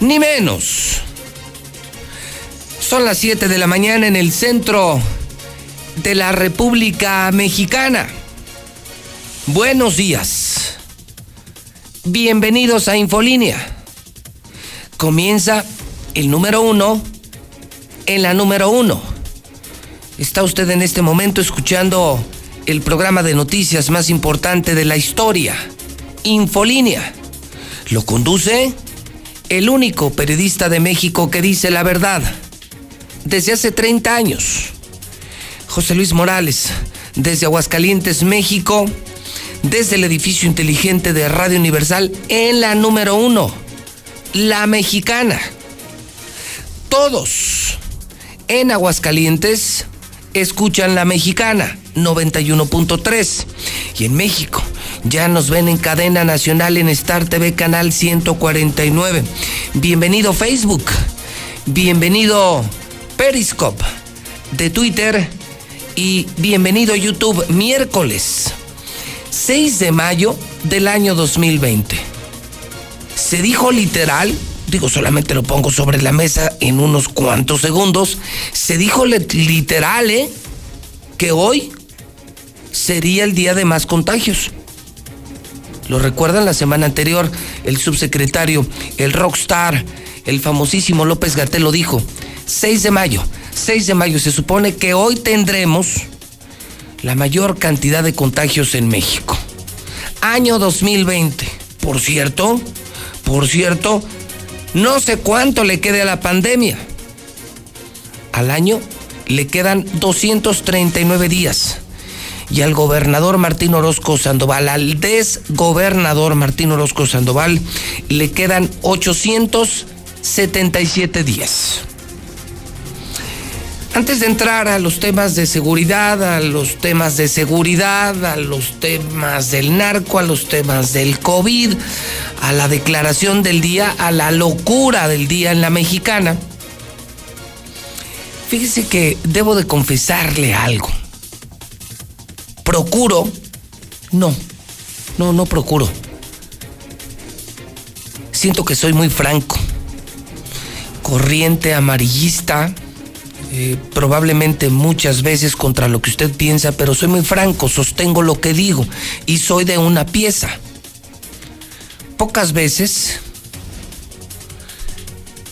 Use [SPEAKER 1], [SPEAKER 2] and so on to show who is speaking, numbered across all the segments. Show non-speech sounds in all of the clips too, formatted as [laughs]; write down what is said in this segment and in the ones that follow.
[SPEAKER 1] ni menos. Son las 7 de la mañana en el centro de la República Mexicana. Buenos días. Bienvenidos a Infolínea. Comienza el número uno en la número uno. Está usted en este momento escuchando el programa de noticias más importante de la historia, Infolínea. Lo conduce el único periodista de México que dice la verdad desde hace 30 años. José Luis Morales, desde Aguascalientes, México, desde el edificio inteligente de Radio Universal en la número uno, la mexicana. Todos en Aguascalientes escuchan la mexicana 91.3 y en México ya nos ven en cadena nacional en Star TV Canal 149. Bienvenido Facebook, bienvenido Periscope de Twitter y bienvenido YouTube miércoles 6 de mayo del año 2020. Se dijo literal, digo solamente lo pongo sobre la mesa en unos cuantos segundos, se dijo literal ¿eh? que hoy sería el día de más contagios. ¿Lo recuerdan la semana anterior? El subsecretario, el rockstar, el famosísimo López Gatel lo dijo. 6 de mayo, 6 de mayo, se supone que hoy tendremos la mayor cantidad de contagios en México. Año 2020. Por cierto, por cierto, no sé cuánto le quede a la pandemia. Al año le quedan 239 días. Y al gobernador Martín Orozco Sandoval, al desgobernador Martín Orozco Sandoval, le quedan 877 días. Antes de entrar a los temas de seguridad, a los temas de seguridad, a los temas del narco, a los temas del COVID, a la declaración del día, a la locura del día en la mexicana, fíjese que debo de confesarle algo. Procuro, no, no, no procuro. Siento que soy muy franco, corriente amarillista, eh, probablemente muchas veces contra lo que usted piensa, pero soy muy franco, sostengo lo que digo y soy de una pieza. Pocas veces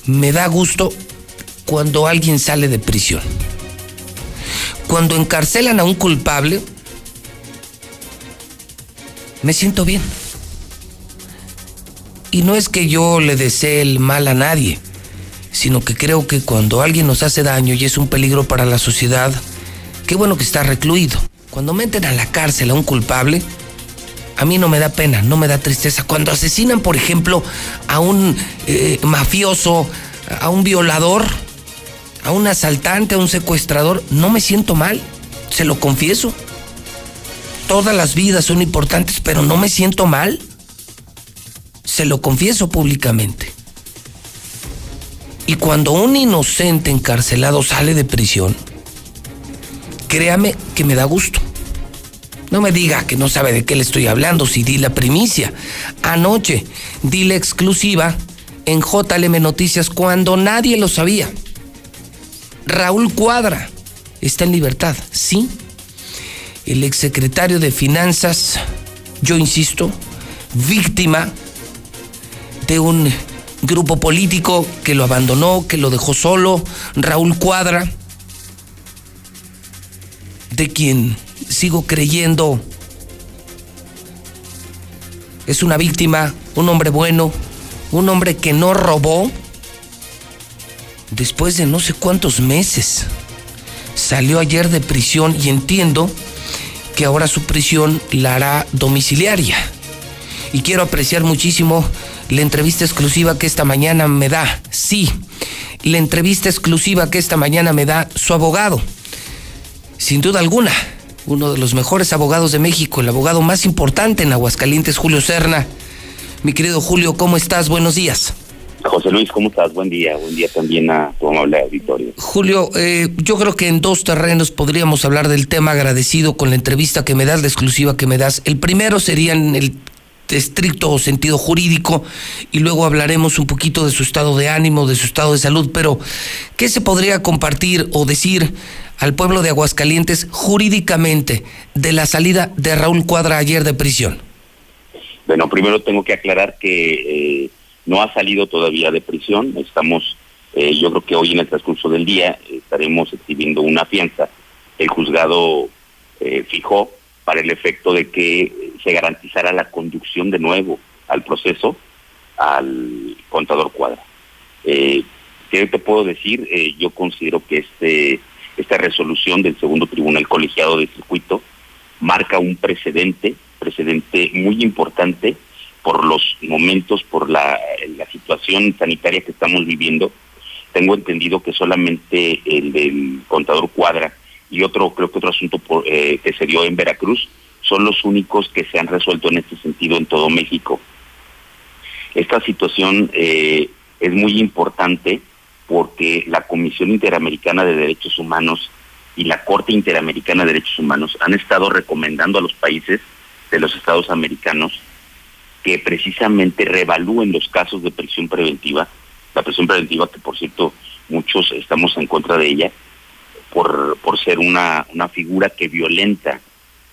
[SPEAKER 1] me da gusto cuando alguien sale de prisión. Cuando encarcelan a un culpable, me siento bien. Y no es que yo le desee el mal a nadie sino que creo que cuando alguien nos hace daño y es un peligro para la sociedad, qué bueno que está recluido. Cuando meten a la cárcel a un culpable, a mí no me da pena, no me da tristeza. Cuando asesinan, por ejemplo, a un eh, mafioso, a un violador, a un asaltante, a un secuestrador, no me siento mal, se lo confieso. Todas las vidas son importantes, pero no me siento mal. Se lo confieso públicamente. Y cuando un inocente encarcelado sale de prisión, créame que me da gusto. No me diga que no sabe de qué le estoy hablando si di la primicia. Anoche di la exclusiva en JLM Noticias cuando nadie lo sabía. Raúl Cuadra está en libertad, sí. El exsecretario de Finanzas, yo insisto, víctima de un grupo político que lo abandonó, que lo dejó solo, Raúl Cuadra, de quien sigo creyendo es una víctima, un hombre bueno, un hombre que no robó, después de no sé cuántos meses. Salió ayer de prisión y entiendo que ahora su prisión la hará domiciliaria. Y quiero apreciar muchísimo la entrevista exclusiva que esta mañana me da, sí, la entrevista exclusiva que esta mañana me da su abogado. Sin duda alguna, uno de los mejores abogados de México, el abogado más importante en Aguascalientes, Julio Serna. Mi querido Julio, ¿cómo estás? Buenos días.
[SPEAKER 2] José Luis, ¿cómo estás? Buen día, buen día también a tu amable auditorio.
[SPEAKER 1] Julio, eh, yo creo que en dos terrenos podríamos hablar del tema agradecido con la entrevista que me das, la exclusiva que me das. El primero sería en el estricto sentido jurídico y luego hablaremos un poquito de su estado de ánimo, de su estado de salud, pero ¿qué se podría compartir o decir al pueblo de Aguascalientes jurídicamente de la salida de Raúl Cuadra ayer de prisión?
[SPEAKER 2] Bueno, primero tengo que aclarar que... Eh, no ha salido todavía de prisión. Estamos, eh, yo creo que hoy en el transcurso del día estaremos exhibiendo una fianza. El juzgado eh, fijó para el efecto de que se garantizara la conducción de nuevo al proceso al contador Cuadra. Eh, ¿Qué te puedo decir? Eh, yo considero que este esta resolución del segundo tribunal colegiado de circuito marca un precedente, precedente muy importante por los momentos, por la, situación sanitaria que estamos viviendo, tengo entendido que solamente el del contador Cuadra y otro, creo que otro asunto eh, que se dio en Veracruz, son los únicos que se han resuelto en este sentido en todo México. Esta situación eh, es muy importante porque la Comisión Interamericana de Derechos Humanos y la Corte Interamericana de Derechos Humanos han estado recomendando a los países de los estados americanos que precisamente revalúen los casos de prisión preventiva, la prisión preventiva que por cierto muchos estamos en contra de ella, por, por ser una, una figura que violenta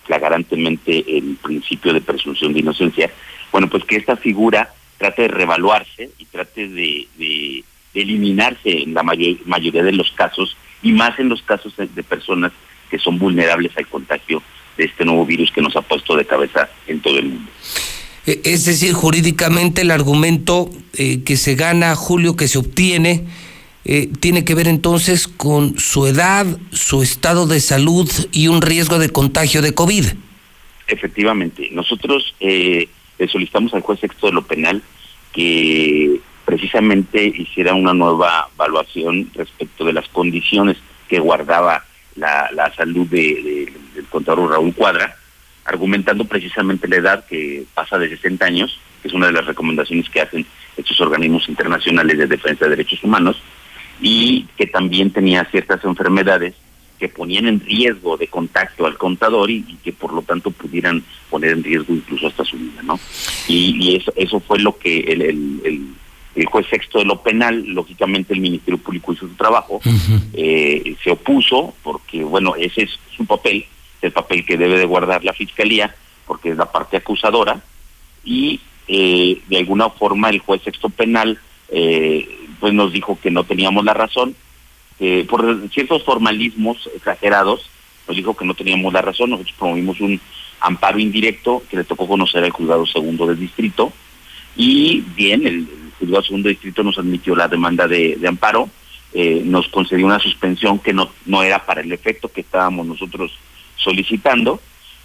[SPEAKER 2] flagrantemente el principio de presunción de inocencia, bueno, pues que esta figura trate de revaluarse y trate de, eliminarse en la mayoría de los casos y más en los casos de personas que son vulnerables al contagio de este nuevo virus que nos ha puesto de cabeza en todo el mundo.
[SPEAKER 1] Eh, es decir, jurídicamente el argumento eh, que se gana, Julio, que se obtiene, eh, tiene que ver entonces con su edad, su estado de salud y un riesgo de contagio de COVID.
[SPEAKER 2] Efectivamente, nosotros le solicitamos al juez sexto de lo penal que precisamente hiciera una nueva evaluación respecto de las condiciones que guardaba la, la salud de, del contador Raúl Cuadra argumentando precisamente la edad que pasa de 60 años, que es una de las recomendaciones que hacen estos organismos internacionales de defensa de derechos humanos, y que también tenía ciertas enfermedades que ponían en riesgo de contacto al contador y, que por lo tanto pudieran poner en riesgo incluso hasta su vida, ¿no? Y, eso, eso fue lo que el, el, el, juez sexto de lo penal, lógicamente el Ministerio Público hizo su trabajo, eh, se opuso porque, bueno, ese es su papel, el papel que debe de guardar la fiscalía, porque es la parte acusadora, y eh, de alguna forma el juez sexto penal eh, pues nos dijo que no teníamos la razón, por ciertos formalismos exagerados, nos dijo que no teníamos la razón, nosotros promovimos un amparo indirecto que le tocó conocer al juzgado segundo del distrito, y bien, el, juzgado segundo del distrito nos admitió la demanda de, amparo, eh, nos concedió una suspensión que no, no era para el efecto que estábamos nosotros solicitando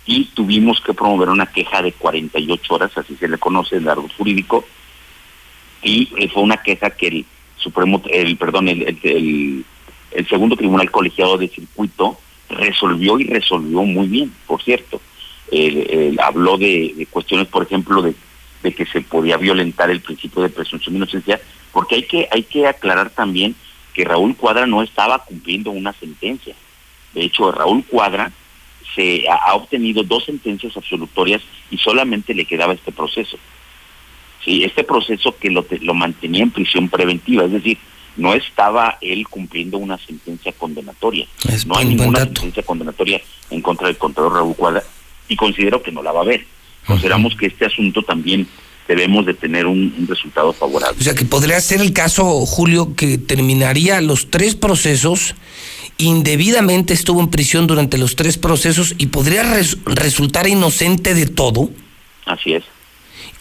[SPEAKER 2] y tuvimos que promover una queja de 48 horas, así se le conoce el árbol jurídico, y eh, fue una queja que el Supremo, el perdón, el, el, segundo tribunal colegiado de circuito resolvió y resolvió muy bien, por cierto. habló de, cuestiones, por ejemplo, de, de que se podía violentar el principio de presunción de inocencia, porque hay que, hay que aclarar también que Raúl Cuadra no estaba cumpliendo una sentencia. De hecho, Raúl Cuadra se ha, obtenido dos sentencias absolutorias y solamente le quedaba este proceso. Sí, este proceso que lo, lo mantenía en prisión preventiva, es decir, no estaba él cumpliendo una sentencia condenatoria. no hay ninguna sentencia condenatoria en contra del contador Raúl Cuadra y considero que no la va a haber. Consideramos que este asunto también debemos de tener un, un, resultado favorable.
[SPEAKER 1] O sea que podría ser el caso, Julio, que terminaría los tres procesos indebidamente estuvo en prisión durante los tres procesos y podría resultar inocente de todo.
[SPEAKER 2] Así es.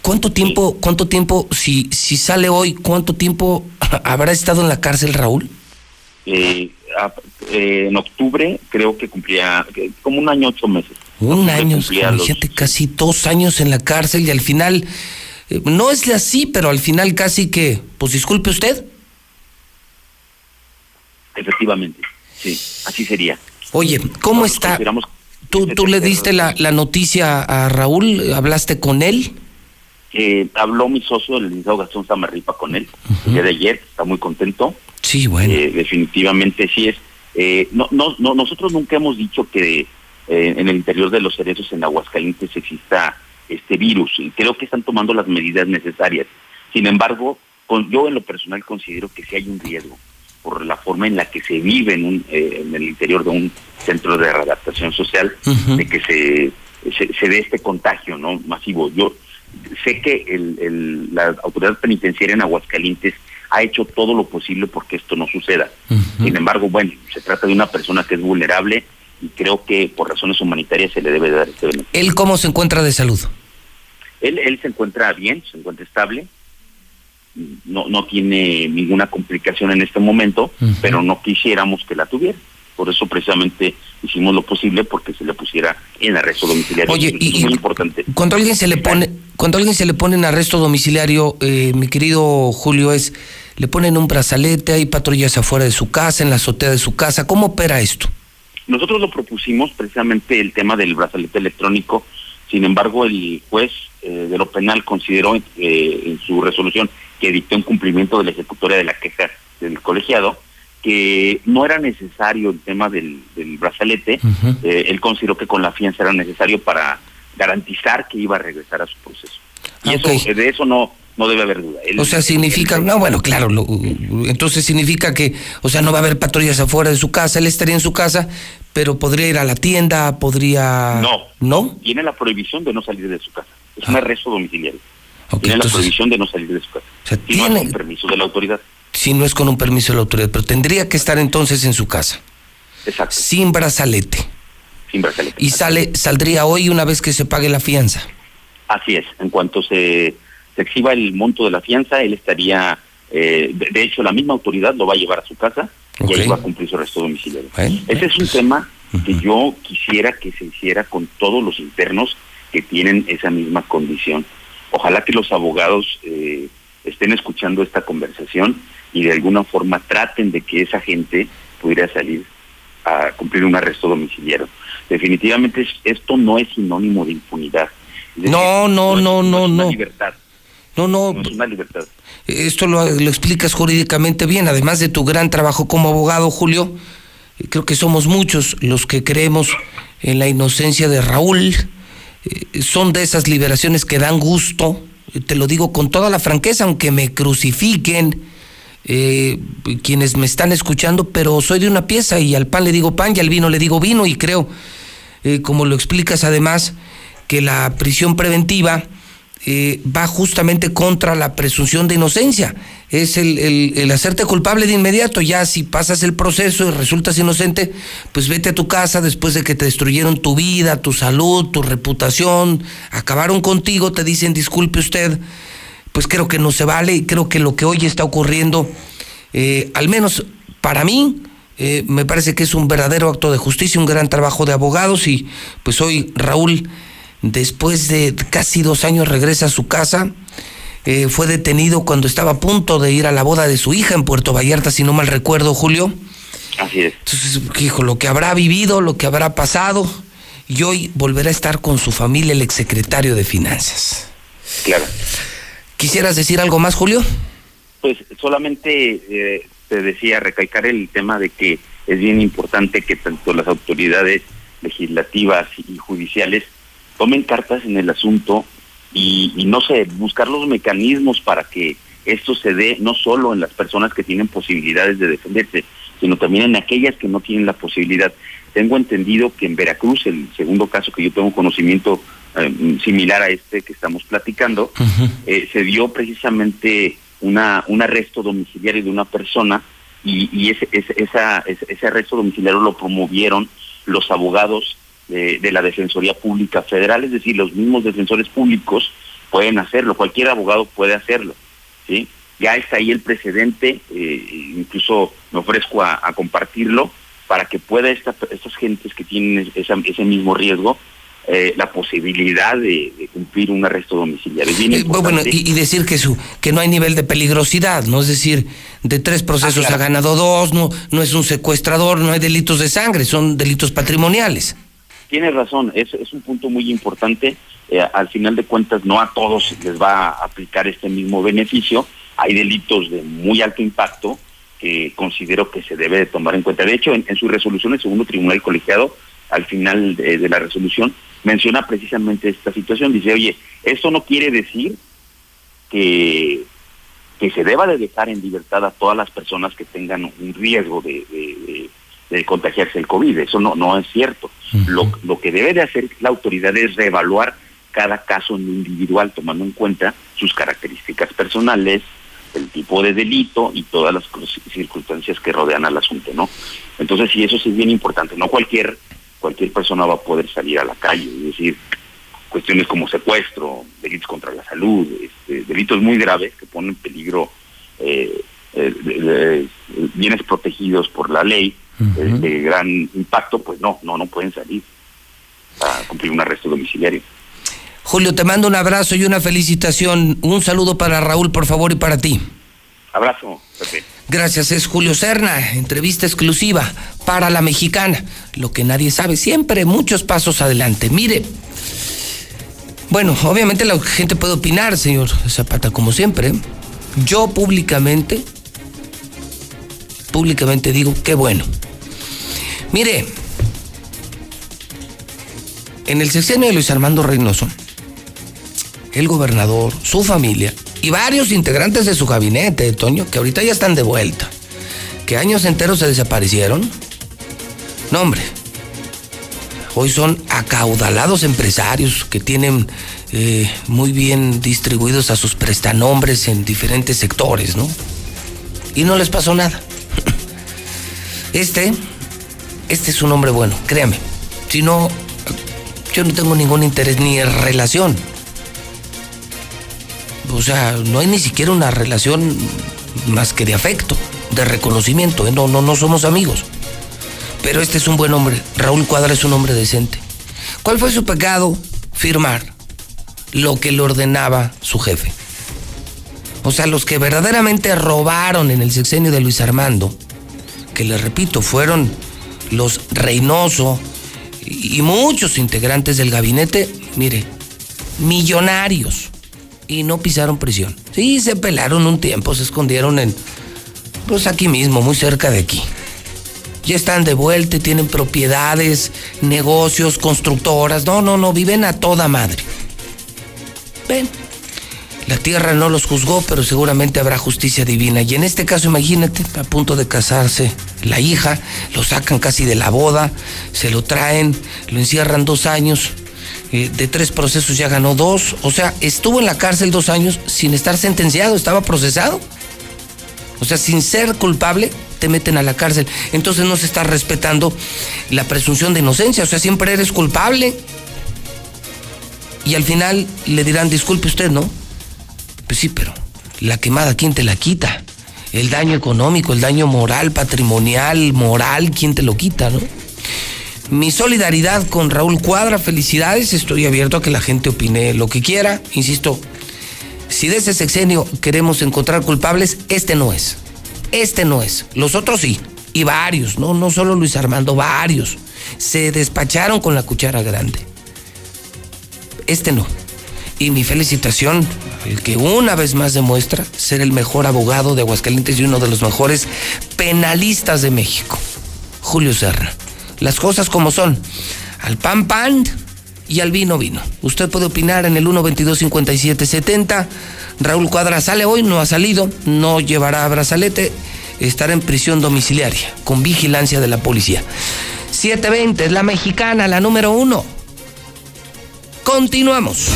[SPEAKER 1] ¿Cuánto tiempo, cuánto tiempo, si, si sale hoy, cuánto tiempo [laughs] habrá estado en la cárcel, Raúl?
[SPEAKER 2] Eh, eh, en octubre creo que cumplía como un año, ocho meses.
[SPEAKER 1] Un año, fíjate, casi dos años en la cárcel y al final Eh, no es así, pero al final casi que, pues disculpe usted.
[SPEAKER 2] Efectivamente, sí, así sería.
[SPEAKER 1] Oye, ¿cómo está? ¿Tú, tú le diste la, la, noticia a Raúl? ¿Hablaste con él?
[SPEAKER 2] Eh, habló mi socio, el licenciado Gastón Samarripa, con él el día de ayer, está muy contento.
[SPEAKER 1] Sí, bueno.
[SPEAKER 2] Eh, definitivamente sí es. Eh, no, no, no, nosotros nunca hemos dicho que eh, en el interior de los cerezos en Aguascalientes exista este virus. Y creo que están tomando las medidas necesarias. Sin embargo, con, yo en lo personal considero que sí hay un riesgo por la forma en la que se vive en, un, eh, en el interior de un centro de readaptación social, de que se, se, dé este contagio no masivo. Yo sé que el, el, la autoridad penitenciaria en Aguascalientes ha hecho todo lo posible porque esto no suceda. Sin embargo, bueno, se trata de una persona que es vulnerable y creo que por razones humanitarias se le debe dar este beneficio.
[SPEAKER 1] ¿Él cómo se encuentra de salud?
[SPEAKER 2] Él, él se encuentra bien, se encuentra estable, no, no tiene ninguna complicación en este momento, pero no quisiéramos que la tuviera. Por eso precisamente hicimos lo posible porque se le pusiera en arresto domiciliario.
[SPEAKER 1] Oye, y, es muy importante. Cuando alguien se le pone, cuando alguien se le pone en arresto domiciliario, eh, mi querido Julio, es le ponen un brazalete, hay patrullas afuera de su casa, en la azotea de su casa. ¿Cómo opera esto?
[SPEAKER 2] Nosotros lo propusimos precisamente el tema del brazalete electrónico. Sin embargo, el juez eh, de lo penal consideró eh, en su resolución que dictó en cumplimiento de la ejecutoria de la queja del colegiado que no era necesario el tema del, brazalete, eh, él consideró que con la fianza era necesario para garantizar que iba a regresar a su proceso. Y eso, de eso no, no debe haber duda.
[SPEAKER 1] o sea, significa, no, bueno, claro, entonces significa que, o sea, no va a haber patrullas afuera de su casa, él estaría en su casa, pero podría ir a la tienda, podría...
[SPEAKER 2] No,
[SPEAKER 1] ¿no?
[SPEAKER 2] Tiene la prohibición de no salir de su casa, es un ah. arresto domiciliario. Tiene la prohibición de no salir de su casa. O sea, tiene... el permiso de la autoridad
[SPEAKER 1] si no es con un permiso de la autoridad, pero tendría que estar entonces en su casa.
[SPEAKER 2] Exacto.
[SPEAKER 1] Sin brazalete.
[SPEAKER 2] Sin brazalete.
[SPEAKER 1] Y sale, saldría hoy una vez que se pague la fianza.
[SPEAKER 2] Así es. En cuanto se, se exhiba el monto de la fianza, él estaría, eh, de, hecho, la misma autoridad lo va a llevar a su casa y ahí va a cumplir su arresto domiciliario. Ese es un tema que yo quisiera que se hiciera con todos los internos que tienen esa misma condición. Ojalá que los abogados eh, estén escuchando esta conversación y de alguna forma traten de que esa gente pudiera salir a cumplir un arresto domiciliario. Definitivamente esto no es sinónimo de impunidad.
[SPEAKER 1] no, no, no, no, no.
[SPEAKER 2] libertad.
[SPEAKER 1] No, no.
[SPEAKER 2] No es una libertad.
[SPEAKER 1] Esto lo, lo explicas jurídicamente bien, además de tu gran trabajo como abogado, Julio. Creo que somos muchos los que creemos en la inocencia de Raúl. Eh, son de esas liberaciones que dan gusto, te lo digo con toda la franqueza, aunque me crucifiquen eh, quienes me están escuchando, pero soy de una pieza y al pan le digo pan y al vino le digo vino y creo, eh, como lo explicas además, que la prisión preventiva eh, va justamente contra la presunción de inocencia. Es el, el, hacerte culpable de inmediato. Ya si pasas el proceso y resultas inocente, pues vete a tu casa después de que te destruyeron tu vida, tu salud, tu reputación, acabaron contigo, te dicen disculpe usted pues creo que no se vale y creo que lo que hoy está ocurriendo, eh, al menos para mí, eh, me parece que es un verdadero acto de justicia, un gran trabajo de abogados y pues hoy Raúl, después de casi dos años, regresa a su casa. Eh, fue detenido cuando estaba a punto de ir a la boda de su hija en Puerto Vallarta, si no mal recuerdo, Julio.
[SPEAKER 2] Así es.
[SPEAKER 1] Entonces, hijo, lo que habrá vivido, lo que habrá pasado, y hoy volverá a estar con su familia, el exsecretario de Finanzas.
[SPEAKER 2] Claro.
[SPEAKER 1] ¿Quisieras decir algo más, Julio?
[SPEAKER 2] Pues solamente eh, te decía, recalcar el tema de que es bien importante que tanto las autoridades legislativas y judiciales tomen cartas en el asunto y, no sé, buscar los mecanismos para que esto se dé no solo en las personas que tienen posibilidades de defenderse, sino también en aquellas que no tienen la posibilidad. Tengo entendido que en Veracruz, el segundo caso que yo tengo conocimiento eh, similar a este que estamos platicando, eh, se dio precisamente una, un arresto domiciliario de una persona y, ese, ese, esa, ese, arresto domiciliario lo promovieron los abogados de, la Defensoría Pública Federal, es decir, los mismos defensores públicos pueden hacerlo, cualquier abogado puede hacerlo, ¿sí? Ya está ahí el precedente, eh, incluso me ofrezco a, compartirlo para que pueda esta, estas gentes que tienen ese mismo riesgo eh, la posibilidad de, cumplir un arresto domiciliario.
[SPEAKER 1] Eh, bueno, y, decir que su que no hay nivel de peligrosidad, ¿no? Es decir, de tres procesos ah, ha ganado dos, no, no es un secuestrador, no hay delitos de sangre, son delitos patrimoniales.
[SPEAKER 2] Tienes razón, es, un punto muy importante. Eh, al final de cuentas, no a todos les va a aplicar este mismo beneficio. Hay delitos de muy alto impacto que considero que se debe de tomar en cuenta. De hecho, en, su resolución el segundo tribunal colegiado, al final de la resolución, menciona precisamente esta situación. Dice, oye, esto no quiere decir que, que se deba de dejar en libertad a todas las personas que tengan un riesgo de, contagiarse el COVID. Eso no, no es cierto. lo, lo que debe de hacer la autoridad es reevaluar cada caso individual, tomando en cuenta sus características personales, el tipo de delito y todas las circunstancias que rodean al asunto, ¿no? Entonces, sí, eso sí es bien importante. No cualquier cualquier persona va a poder salir a la calle, es decir, cuestiones como secuestro, delitos contra la salud, este, delitos muy graves que ponen en peligro eh, bienes protegidos por la ley de gran impacto, pues no, no, no pueden salir a cumplir un arresto domiciliario.
[SPEAKER 1] Julio, te mando un abrazo y una felicitación. Un saludo para Raúl, por favor, y para ti.
[SPEAKER 2] Abrazo, Pepe.
[SPEAKER 1] Gracias, es Julio Serna, entrevista exclusiva para la mexicana. Lo que nadie sabe, siempre muchos pasos adelante. Mire, bueno, obviamente la gente puede opinar, señor Zapata, como siempre. Yo públicamente, públicamente digo, qué bueno. Mire, en el sexenio de Luis Armando Reynoso, el gobernador, su familia, y varios integrantes de su gabinete, Toño, que ahorita ya están de vuelta, que años enteros se desaparecieron. No, hombre. Hoy son acaudalados empresarios que tienen eh, muy bien distribuidos a sus prestanombres en diferentes sectores, ¿no? Y no les pasó nada. [clears throat] Este, este es un hombre bueno, créame. Si no, yo no tengo ningún interés ni relación o sea, no hay ni siquiera una relación más que de afecto, de reconocimiento. ¿eh? No, no, no somos amigos. Pero este es un buen hombre. Raúl Cuadra es un hombre decente. ¿Cuál fue su pecado? Firmar lo que le ordenaba su jefe. O sea, los que verdaderamente robaron en el sexenio de Luis Armando, que le repito, fueron los Reynoso y muchos integrantes del gabinete, mire, millonarios y no pisaron prisión. Sí, se pelaron un tiempo, se escondieron en, pues aquí mismo, muy cerca de aquí. Ya están de vuelta, tienen propiedades, negocios, constructoras. No, no, no, viven a toda madre. Ven, la tierra no los juzgó, pero seguramente habrá justicia divina. Y en este caso, imagínate, a punto de casarse la hija, lo sacan casi de la boda, se lo traen, lo encierran dos años eh, de tres procesos ya ganó dos. O sea, estuvo en la cárcel dos años sin estar sentenciado, estaba procesado. O sea, sin ser culpable, te meten a la cárcel. Entonces no se está respetando la presunción de inocencia. O sea, siempre eres culpable. Y al final le dirán, disculpe usted, ¿no? Pues sí, pero la quemada, ¿quién te la quita? El daño económico, el daño moral, patrimonial, moral, ¿quién te lo quita, no? Mi solidaridad con Raúl Cuadra, felicidades, estoy abierto a que la gente opine lo que quiera, insisto, si de ese sexenio queremos encontrar culpables, este no es, este no es, los otros sí, y varios, no, no solo Luis Armando, varios, se despacharon con la cuchara grande, este no. Y mi felicitación el que una vez más demuestra ser el mejor abogado de Aguascalientes y uno de los mejores penalistas de México, Julio Serra las cosas como son. Al pan pan y al vino vino. Usted puede opinar en el 122-5770. Raúl Cuadra sale hoy, no ha salido, no llevará brazalete, estará en prisión domiciliaria con vigilancia de la policía. 720 es la mexicana, la número uno. Continuamos.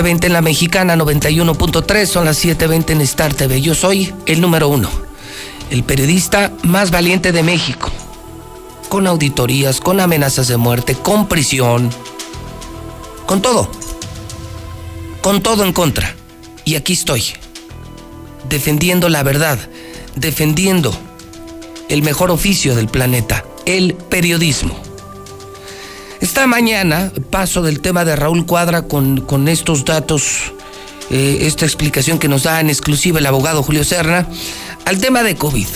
[SPEAKER 1] 7.20 en la mexicana 91.3, son las 7.20 en Star TV. Yo soy el número uno, el periodista más valiente de México, con auditorías, con amenazas de muerte, con prisión, con todo, con todo en contra. Y aquí estoy, defendiendo la verdad, defendiendo el mejor oficio del planeta, el periodismo. Esta mañana paso del tema de Raúl Cuadra con, con estos datos, eh, esta explicación que nos da en exclusiva el abogado Julio Serna, al tema de COVID.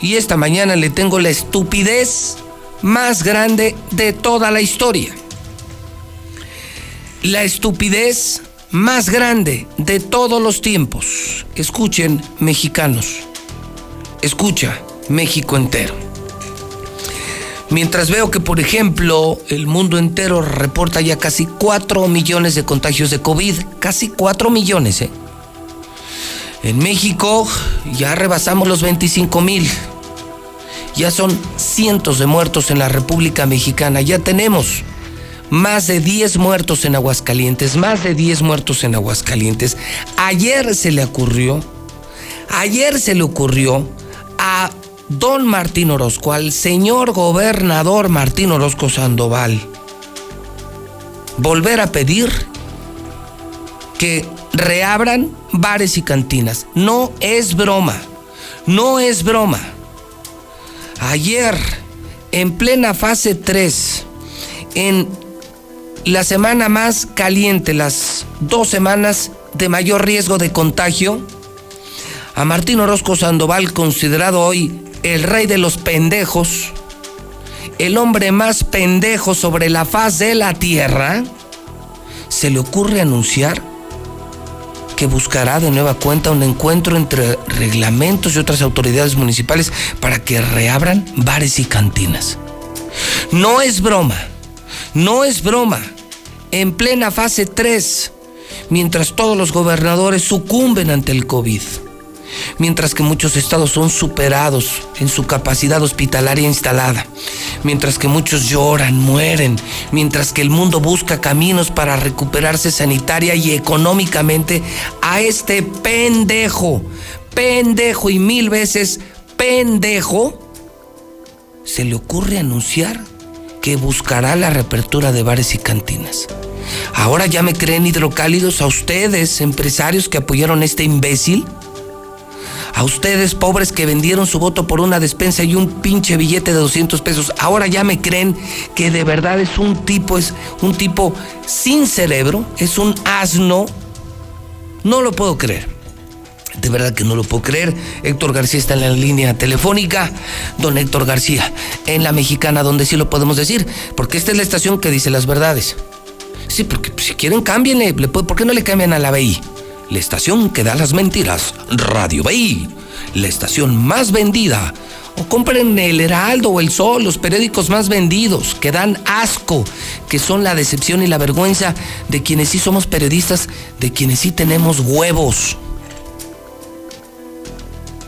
[SPEAKER 1] Y esta mañana le tengo la estupidez más grande de toda la historia. La estupidez más grande de todos los tiempos. Escuchen, mexicanos. Escucha, México entero. Mientras veo que, por ejemplo, el mundo entero reporta ya casi 4 millones de contagios de COVID, casi 4 millones, ¿eh? En México ya rebasamos los 25 mil. Ya son cientos de muertos en la República Mexicana. Ya tenemos más de 10 muertos en Aguascalientes, más de 10 muertos en Aguascalientes. Ayer se le ocurrió, ayer se le ocurrió a don Martín Orozco, al señor gobernador Martín Orozco Sandoval, volver a pedir que reabran bares y cantinas. No es broma, no es broma. Ayer, en plena fase 3, en la semana más caliente, las dos semanas de mayor riesgo de contagio, a Martín Orozco Sandoval, considerado hoy el rey de los pendejos, el hombre más pendejo sobre la faz de la tierra, se le ocurre anunciar que buscará de nueva cuenta un encuentro entre reglamentos y otras autoridades municipales para que reabran bares y cantinas. No es broma, no es broma. En plena fase 3, mientras todos los gobernadores sucumben ante el COVID mientras que muchos estados son superados en su capacidad hospitalaria instalada, mientras que muchos lloran, mueren, mientras que el mundo busca caminos para recuperarse sanitaria y económicamente, a este pendejo, pendejo y mil veces pendejo, se le ocurre anunciar que buscará la reapertura de bares y cantinas. Ahora ya me creen hidrocálidos a ustedes, empresarios que apoyaron a este imbécil. A ustedes, pobres que vendieron su voto por una despensa y un pinche billete de 200 pesos, ahora ya me creen que de verdad es un tipo, es un tipo sin cerebro, es un asno. No lo puedo creer. De verdad que no lo puedo creer. Héctor García está en la línea telefónica. Don Héctor García, en la mexicana, donde sí lo podemos decir. Porque esta es la estación que dice las verdades. Sí, porque si quieren, cámbienle. ¿Por qué no le cambian a la BI? La estación que da las mentiras, Radio Bay, la estación más vendida. O compren el Heraldo o el Sol, los periódicos más vendidos, que dan asco, que son la decepción y la vergüenza de quienes sí somos periodistas, de quienes sí tenemos huevos.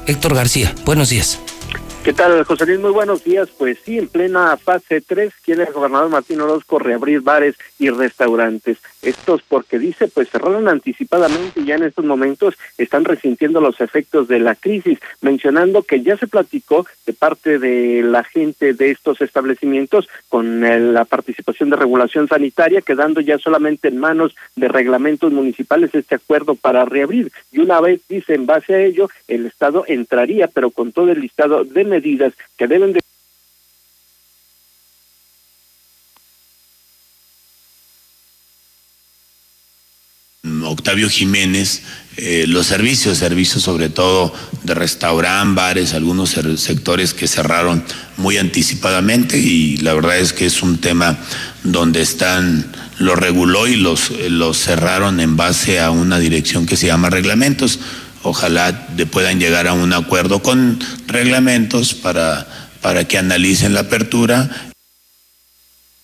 [SPEAKER 1] Héctor García, buenos días.
[SPEAKER 3] ¿Qué tal, José Luis? Muy buenos días. Pues sí, en plena fase 3 quiere el gobernador Martín Orozco reabrir bares y restaurantes. Estos porque dice, pues cerraron anticipadamente y ya en estos momentos están resintiendo los efectos de la crisis, mencionando que ya se platicó de parte de la gente de estos establecimientos con la participación de regulación sanitaria, quedando ya solamente en manos de reglamentos municipales este acuerdo para reabrir. Y una vez, dice, en base a ello, el Estado entraría, pero con todo el listado de medidas que deben de
[SPEAKER 4] Octavio Jiménez, eh, los servicios, servicios sobre todo de restaurant, bares, algunos sectores que cerraron muy anticipadamente y la verdad es que es un tema donde están, lo reguló y los, los cerraron en base a una dirección que se llama reglamentos. Ojalá puedan llegar a un acuerdo con reglamentos para, para que analicen la apertura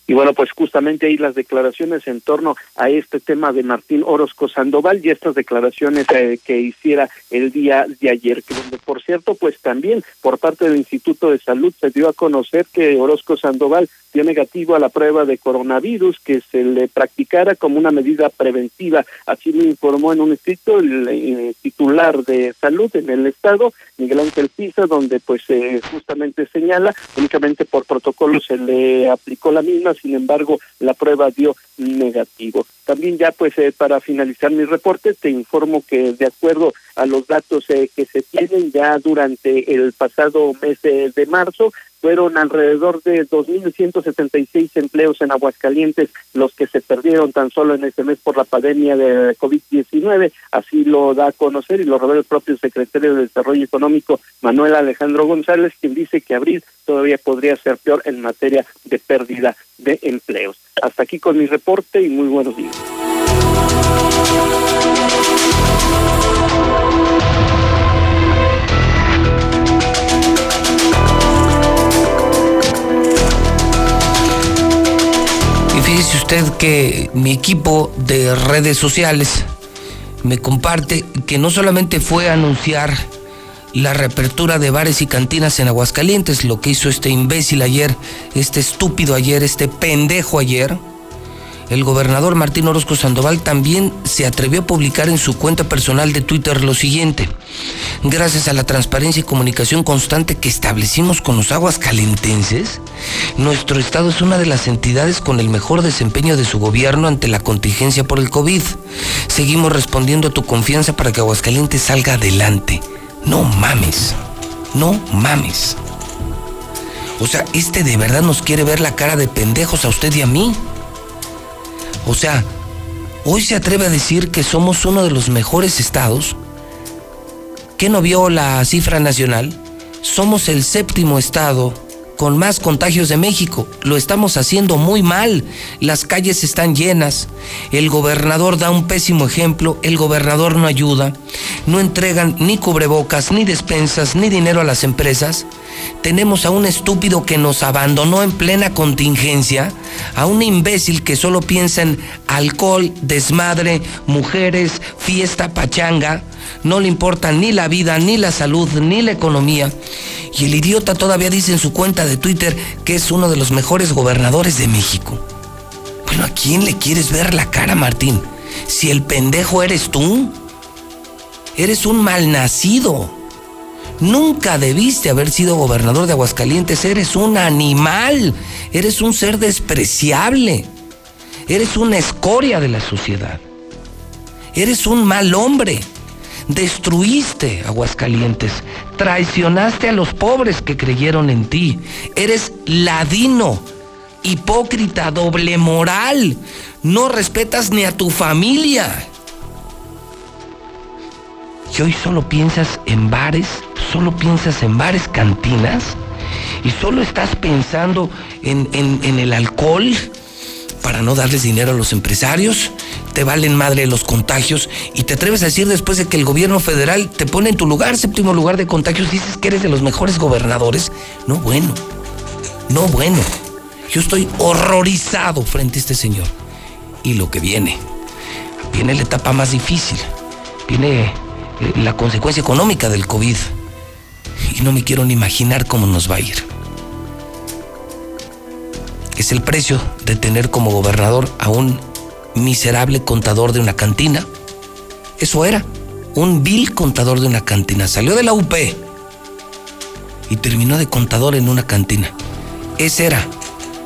[SPEAKER 3] Y bueno, pues justamente ahí las declaraciones en torno a este tema de Martín Orozco Sandoval y estas declaraciones eh, que hiciera el día de ayer, que donde por cierto, pues también por parte del Instituto de Salud se dio a conocer que Orozco Sandoval dio negativo a la prueba de coronavirus que se le practicara como una medida preventiva. Así lo informó en un escrito el, eh, titular de salud en el estado, Miguel Ángel Pisa, donde pues eh, justamente señala, únicamente por protocolo se le aplicó la misma, sin embargo la prueba dio negativo. También ya pues eh, para finalizar mi reporte te informo que de acuerdo a los datos que se tienen ya durante el pasado mes de marzo fueron alrededor de 2.176 empleos en Aguascalientes los que se perdieron tan solo en este mes por la pandemia de COVID-19. Así lo da a conocer y lo revela el propio secretario de Desarrollo Económico, Manuel Alejandro González, quien dice que abril todavía podría ser peor en materia de pérdida de empleos. Hasta aquí con mi reporte y muy buenos días.
[SPEAKER 1] Dice usted que mi equipo de redes sociales me comparte que no solamente fue a anunciar la reapertura de bares y cantinas en Aguascalientes, lo que hizo este imbécil ayer, este estúpido ayer, este pendejo ayer, el gobernador Martín Orozco Sandoval también se atrevió a publicar en su cuenta personal de Twitter lo siguiente. Gracias a la transparencia y comunicación constante que establecimos con los aguas calentenses, nuestro estado es una de las entidades con el mejor desempeño de su gobierno ante la contingencia por el COVID. Seguimos respondiendo a tu confianza para que Aguascalientes salga adelante. No mames, no mames. O sea, este de verdad nos quiere ver la cara de pendejos a usted y a mí. O sea, hoy se atreve a decir que somos uno de los mejores estados. ¿Qué no vio la cifra nacional? Somos el séptimo estado con más contagios de México. Lo estamos haciendo muy mal. Las calles están llenas. El gobernador da un pésimo ejemplo. El gobernador no ayuda. No entregan ni cubrebocas, ni despensas, ni dinero a las empresas. Tenemos a un estúpido que nos abandonó en plena contingencia, a un imbécil que solo piensa en alcohol, desmadre, mujeres, fiesta, pachanga. No le importa ni la vida, ni la salud, ni la economía. Y el idiota todavía dice en su cuenta de Twitter que es uno de los mejores gobernadores de México. Bueno, ¿a quién le quieres ver la cara, Martín? Si el pendejo eres tú, eres un malnacido. Nunca debiste haber sido gobernador de Aguascalientes. Eres un animal. Eres un ser despreciable. Eres una escoria de la sociedad. Eres un mal hombre. Destruiste Aguascalientes. Traicionaste a los pobres que creyeron en ti. Eres ladino, hipócrita, doble moral. No respetas ni a tu familia. Y hoy solo piensas en bares, solo piensas en bares, cantinas, y solo estás pensando en, el alcohol para no darles dinero a los empresarios, te valen madre los contagios y te atreves a decir después de que el gobierno federal te pone en tu lugar, séptimo lugar de contagios, dices que eres de los mejores gobernadores. No bueno, no bueno. Yo estoy horrorizado frente a este señor. Y lo que viene, viene la etapa más difícil, viene la consecuencia económica del COVID. Y no me quiero ni imaginar cómo nos va a ir. Es el precio de tener como gobernador a un miserable contador de una cantina. Eso era, un vil contador de una cantina. Salió de la UP y terminó de contador en una cantina. Ese era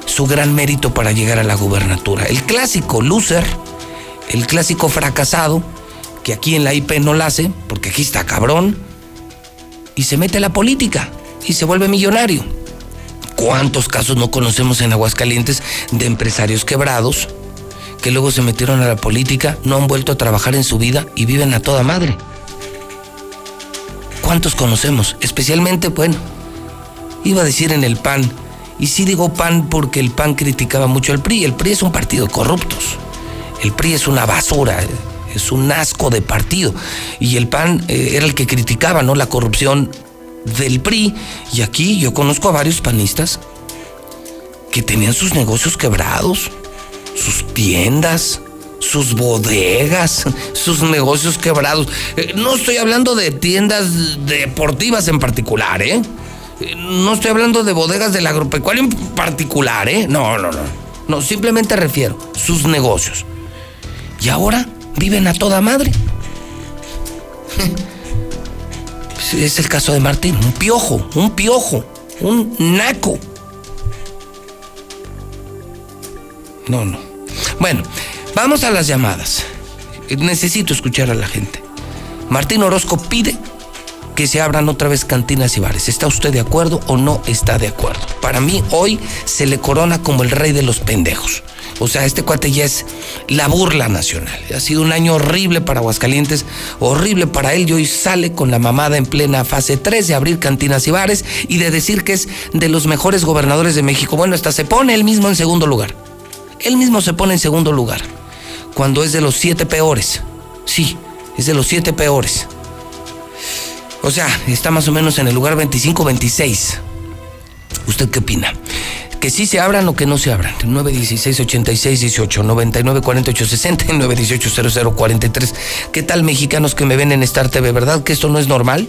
[SPEAKER 1] su gran mérito para llegar a la gubernatura. El clásico loser, el clásico fracasado, que aquí en la IP no la hace, porque aquí está cabrón, y se mete a la política y se vuelve millonario. ¿Cuántos casos no conocemos en Aguascalientes de empresarios quebrados que luego se metieron a la política, no han vuelto a trabajar en su vida y viven a toda madre? ¿Cuántos conocemos? Especialmente, bueno, iba a decir en el PAN, y sí digo PAN porque el PAN criticaba mucho al PRI, el PRI es un partido de corruptos, el PRI es una basura, es un asco de partido, y el PAN eh, era el que criticaba, ¿no? La corrupción del PRI, y aquí yo conozco a varios panistas que tenían sus negocios quebrados, sus tiendas, sus bodegas, [laughs] sus negocios quebrados. Eh, no estoy hablando de tiendas deportivas en particular, ¿eh? No estoy hablando de bodegas del agropecuario en particular, ¿eh? No, no, no. No, simplemente refiero sus negocios. Y ahora viven a toda madre. Es el caso de Martín, un piojo, un piojo, un naco. No, no. Bueno, vamos a las llamadas. Necesito escuchar a la gente. Martín Orozco pide que se abran otra vez cantinas y bares. ¿Está usted de acuerdo o no está de acuerdo? Para mí hoy se le corona como el rey de los pendejos. O sea, este cuate ya es la burla nacional. Ha sido un año horrible para Aguascalientes, horrible para él y hoy sale con la mamada en plena fase 3 de abrir cantinas y bares y de decir que es de los mejores gobernadores de México. Bueno, hasta se pone él mismo en segundo lugar. Él mismo se pone en segundo lugar, cuando es de los siete peores. Sí, es de los siete peores. O sea, está más o menos en el lugar 25-26. ¿Usted qué opina? Que sí se abran o que no se abran. 916-8618, 994860 y 918-0043. ¿Qué tal mexicanos que me ven en Star TV? ¿Verdad que esto no es normal?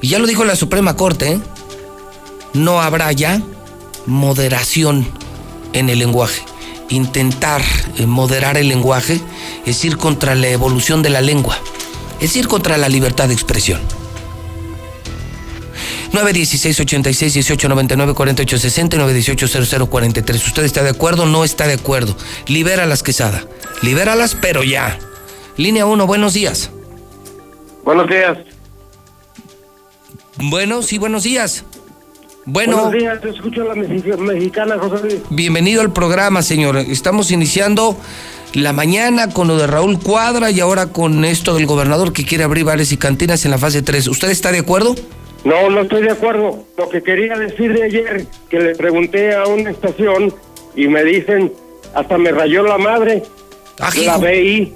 [SPEAKER 1] Y ya lo dijo la Suprema Corte, ¿eh? No habrá ya moderación en el lenguaje. Intentar eh, moderar el lenguaje es ir contra la evolución de la lengua, es ir contra la libertad de expresión. 916 86 18 99 48 60 918 0043. ¿Usted está de acuerdo o no está de acuerdo? Libéralas, Quesada. Libéralas, pero ya. Línea 1, buenos días.
[SPEAKER 5] Buenos días.
[SPEAKER 1] Bueno, sí, buenos días. Bueno.
[SPEAKER 5] Buenos días, te escucho la mexicana, José Luis.
[SPEAKER 1] Bienvenido al programa, señor. Estamos iniciando la mañana con lo de Raúl Cuadra y ahora con esto del gobernador que quiere abrir bares y cantinas en la fase 3. ¿Usted está de acuerdo?
[SPEAKER 5] No, no estoy de acuerdo. Lo que quería decir de ayer, que le pregunté a una estación y me dicen, hasta me rayó la madre, la BI,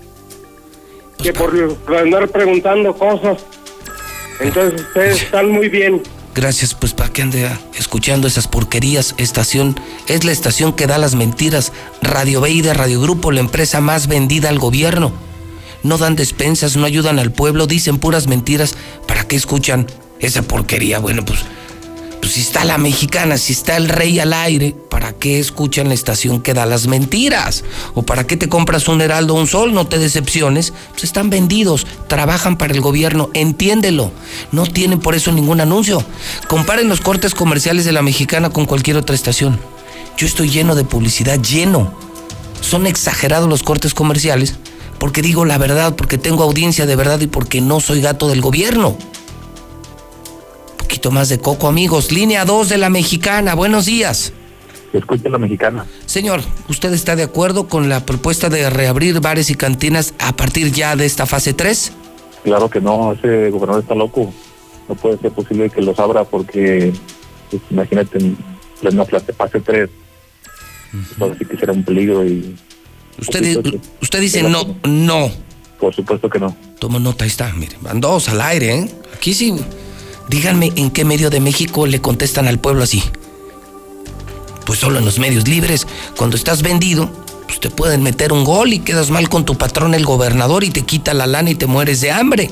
[SPEAKER 5] que por andar preguntando cosas. Entonces ustedes están muy bien.
[SPEAKER 1] Gracias, pues para que ande escuchando esas porquerías. Estación es la estación que da las mentiras. Radio de Radio Grupo, la empresa más vendida al gobierno. No dan despensas, no ayudan al pueblo, dicen puras mentiras. ¿Para qué escuchan esa porquería? Bueno, pues pues si está la mexicana, si está el rey al aire, ¿para qué escuchan la estación que da las mentiras? ¿O para qué te compras un heraldo o un sol? No te decepciones. Pues están vendidos, trabajan para el gobierno, entiéndelo. No tienen por eso ningún anuncio. Comparen los cortes comerciales de la mexicana con cualquier otra estación. Yo estoy lleno de publicidad, lleno. Son exagerados los cortes comerciales porque digo la verdad, porque tengo audiencia de verdad y porque no soy gato del gobierno poquito más de coco, amigos. Línea 2 de la mexicana, buenos días.
[SPEAKER 6] Escucha la mexicana.
[SPEAKER 1] Señor, ¿usted está de acuerdo con la propuesta de reabrir bares y cantinas a partir ya de esta fase 3?
[SPEAKER 6] Claro que no, ese gobernador está loco. No puede ser posible que los abra porque, pues, imagínate, en plena fase 3. Uh que será un peligro y...
[SPEAKER 1] Usted, usted dice no, no.
[SPEAKER 6] Por supuesto que no.
[SPEAKER 1] Toma nota, ahí está, mire, van dos al aire, ¿eh? Aquí sí Díganme en qué medio de México le contestan al pueblo así. Pues solo en los medios libres. Cuando estás vendido, pues te pueden meter un gol y quedas mal con tu patrón el gobernador y te quita la lana y te mueres de hambre.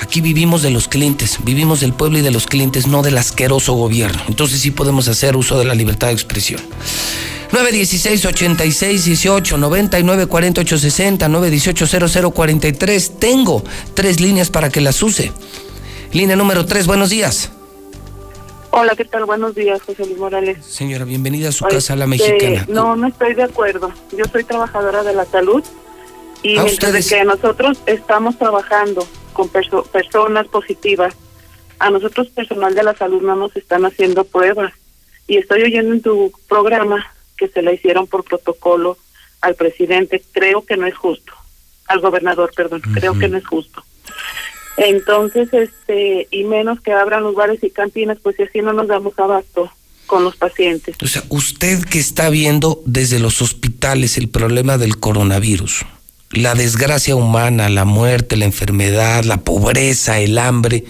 [SPEAKER 1] Aquí vivimos de los clientes, vivimos del pueblo y de los clientes, no del asqueroso gobierno. Entonces sí podemos hacer uso de la libertad de expresión. 916 86 18 99 48 60 918 0043. Tengo tres líneas para que las use. Línea número 3, buenos días.
[SPEAKER 7] Hola, ¿qué tal? Buenos días, José Luis Morales.
[SPEAKER 1] Señora, bienvenida a su casa, la mexicana.
[SPEAKER 7] No, no estoy de acuerdo. Yo soy trabajadora de la salud y ¿A mientras que nosotros estamos trabajando con personas positivas, a nosotros personal de la salud no nos están haciendo pruebas. Y estoy oyendo en tu programa que se la hicieron por protocolo al presidente. Creo que no es justo. Al gobernador, perdón. Creo que no es justo. Entonces, este, y menos que abran los bares y cantinas, pues si así no nos damos abasto con los pacientes.
[SPEAKER 1] O sea, usted que está viendo desde los hospitales el problema del coronavirus, la desgracia humana, la muerte, la enfermedad, la pobreza, el hambre,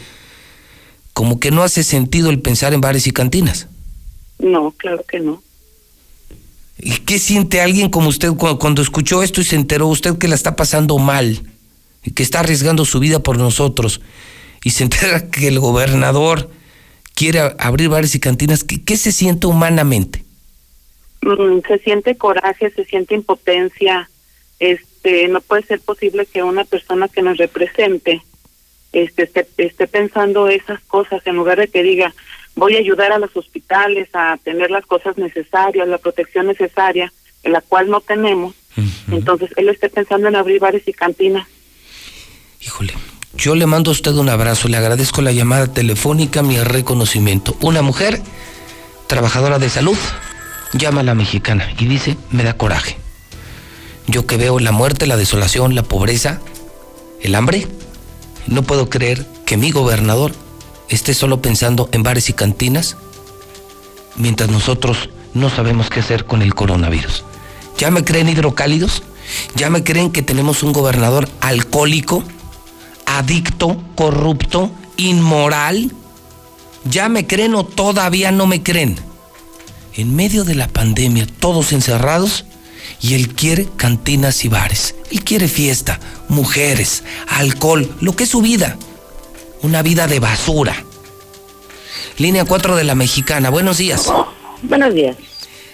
[SPEAKER 1] como que no hace sentido el pensar en bares y cantinas.
[SPEAKER 7] No, claro que no.
[SPEAKER 1] ¿Y qué siente alguien como usted cuando, escuchó esto y se enteró usted que la está pasando mal que está arriesgando su vida por nosotros y se [laughs] entera que el gobernador quiere abrir bares y cantinas? ¿Qué, se siente humanamente?
[SPEAKER 7] Mm, se siente coraje, se siente impotencia. Este, no puede ser posible que una persona que nos represente este, esté, esté pensando esas cosas en lugar de que diga, voy a ayudar a los hospitales a tener las cosas necesarias, la protección necesaria, en la cual no tenemos. Entonces, él está pensando en abrir bares y cantinas.
[SPEAKER 1] Híjole, yo le mando a usted un abrazo, le agradezco la llamada telefónica, mi reconocimiento. Una mujer, trabajadora de salud, llama a la mexicana y dice, me da coraje. Yo que veo la muerte, la desolación, la pobreza, el hambre, no puedo creer que mi gobernador esté solo pensando en bares y cantinas mientras nosotros no sabemos qué hacer con el coronavirus. ¿Ya me creen hidrocálidos? ¿Ya me creen que tenemos un gobernador alcohólico, adicto, corrupto, inmoral? ¿Ya me creen o todavía no me creen? En medio de la pandemia, todos encerrados, y él quiere cantinas y bares. Él quiere fiesta, mujeres, alcohol, lo que es su vida una vida de basura. Línea 4 de la Mexicana, buenos días.
[SPEAKER 8] Buenos días.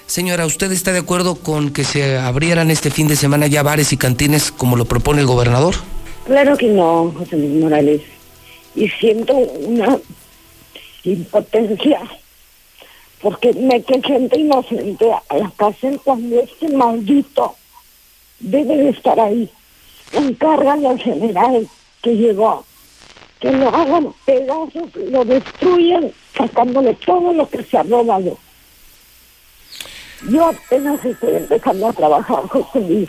[SPEAKER 1] Señora, ¿usted está de acuerdo con que se abrieran este fin de semana ya bares y cantines como lo propone el gobernador?
[SPEAKER 8] Claro que no, José Luis Morales. Y siento una impotencia porque mete gente inocente a la cárcel cuando este maldito debe de estar ahí. Encargan al general que llegó que lo hagan pedazos, lo destruyan, sacándole todo lo que se ha robado. Yo apenas estoy empezando a trabajar, José Luis,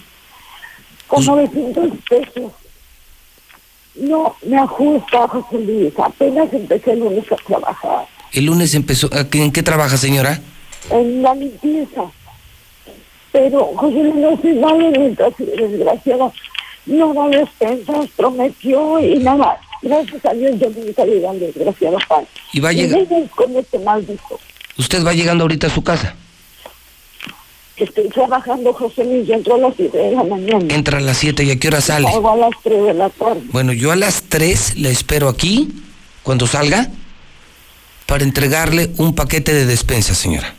[SPEAKER 8] con 900 pesos. No me ajusta, José Luis. Apenas empecé el lunes a trabajar.
[SPEAKER 1] ¿El lunes empezó? ¿En qué trabaja, señora?
[SPEAKER 8] En la limpieza. Pero José Luis no se vale mientras desgraciado no da despensas, prometió y nada. Gracias a Dios yo me salí llegando, desgraciado.
[SPEAKER 1] Y va llegando.
[SPEAKER 8] con este maldito.
[SPEAKER 1] ¿Usted va llegando ahorita a su casa?
[SPEAKER 8] Estoy trabajando, José Luis, yo entro a las 7 de la mañana.
[SPEAKER 1] Entra a las 7 y a qué hora sale?
[SPEAKER 8] Salgo a las 3 de la tarde.
[SPEAKER 1] Bueno, yo a las 3 le espero aquí, cuando salga, para entregarle un paquete de despensa, señora.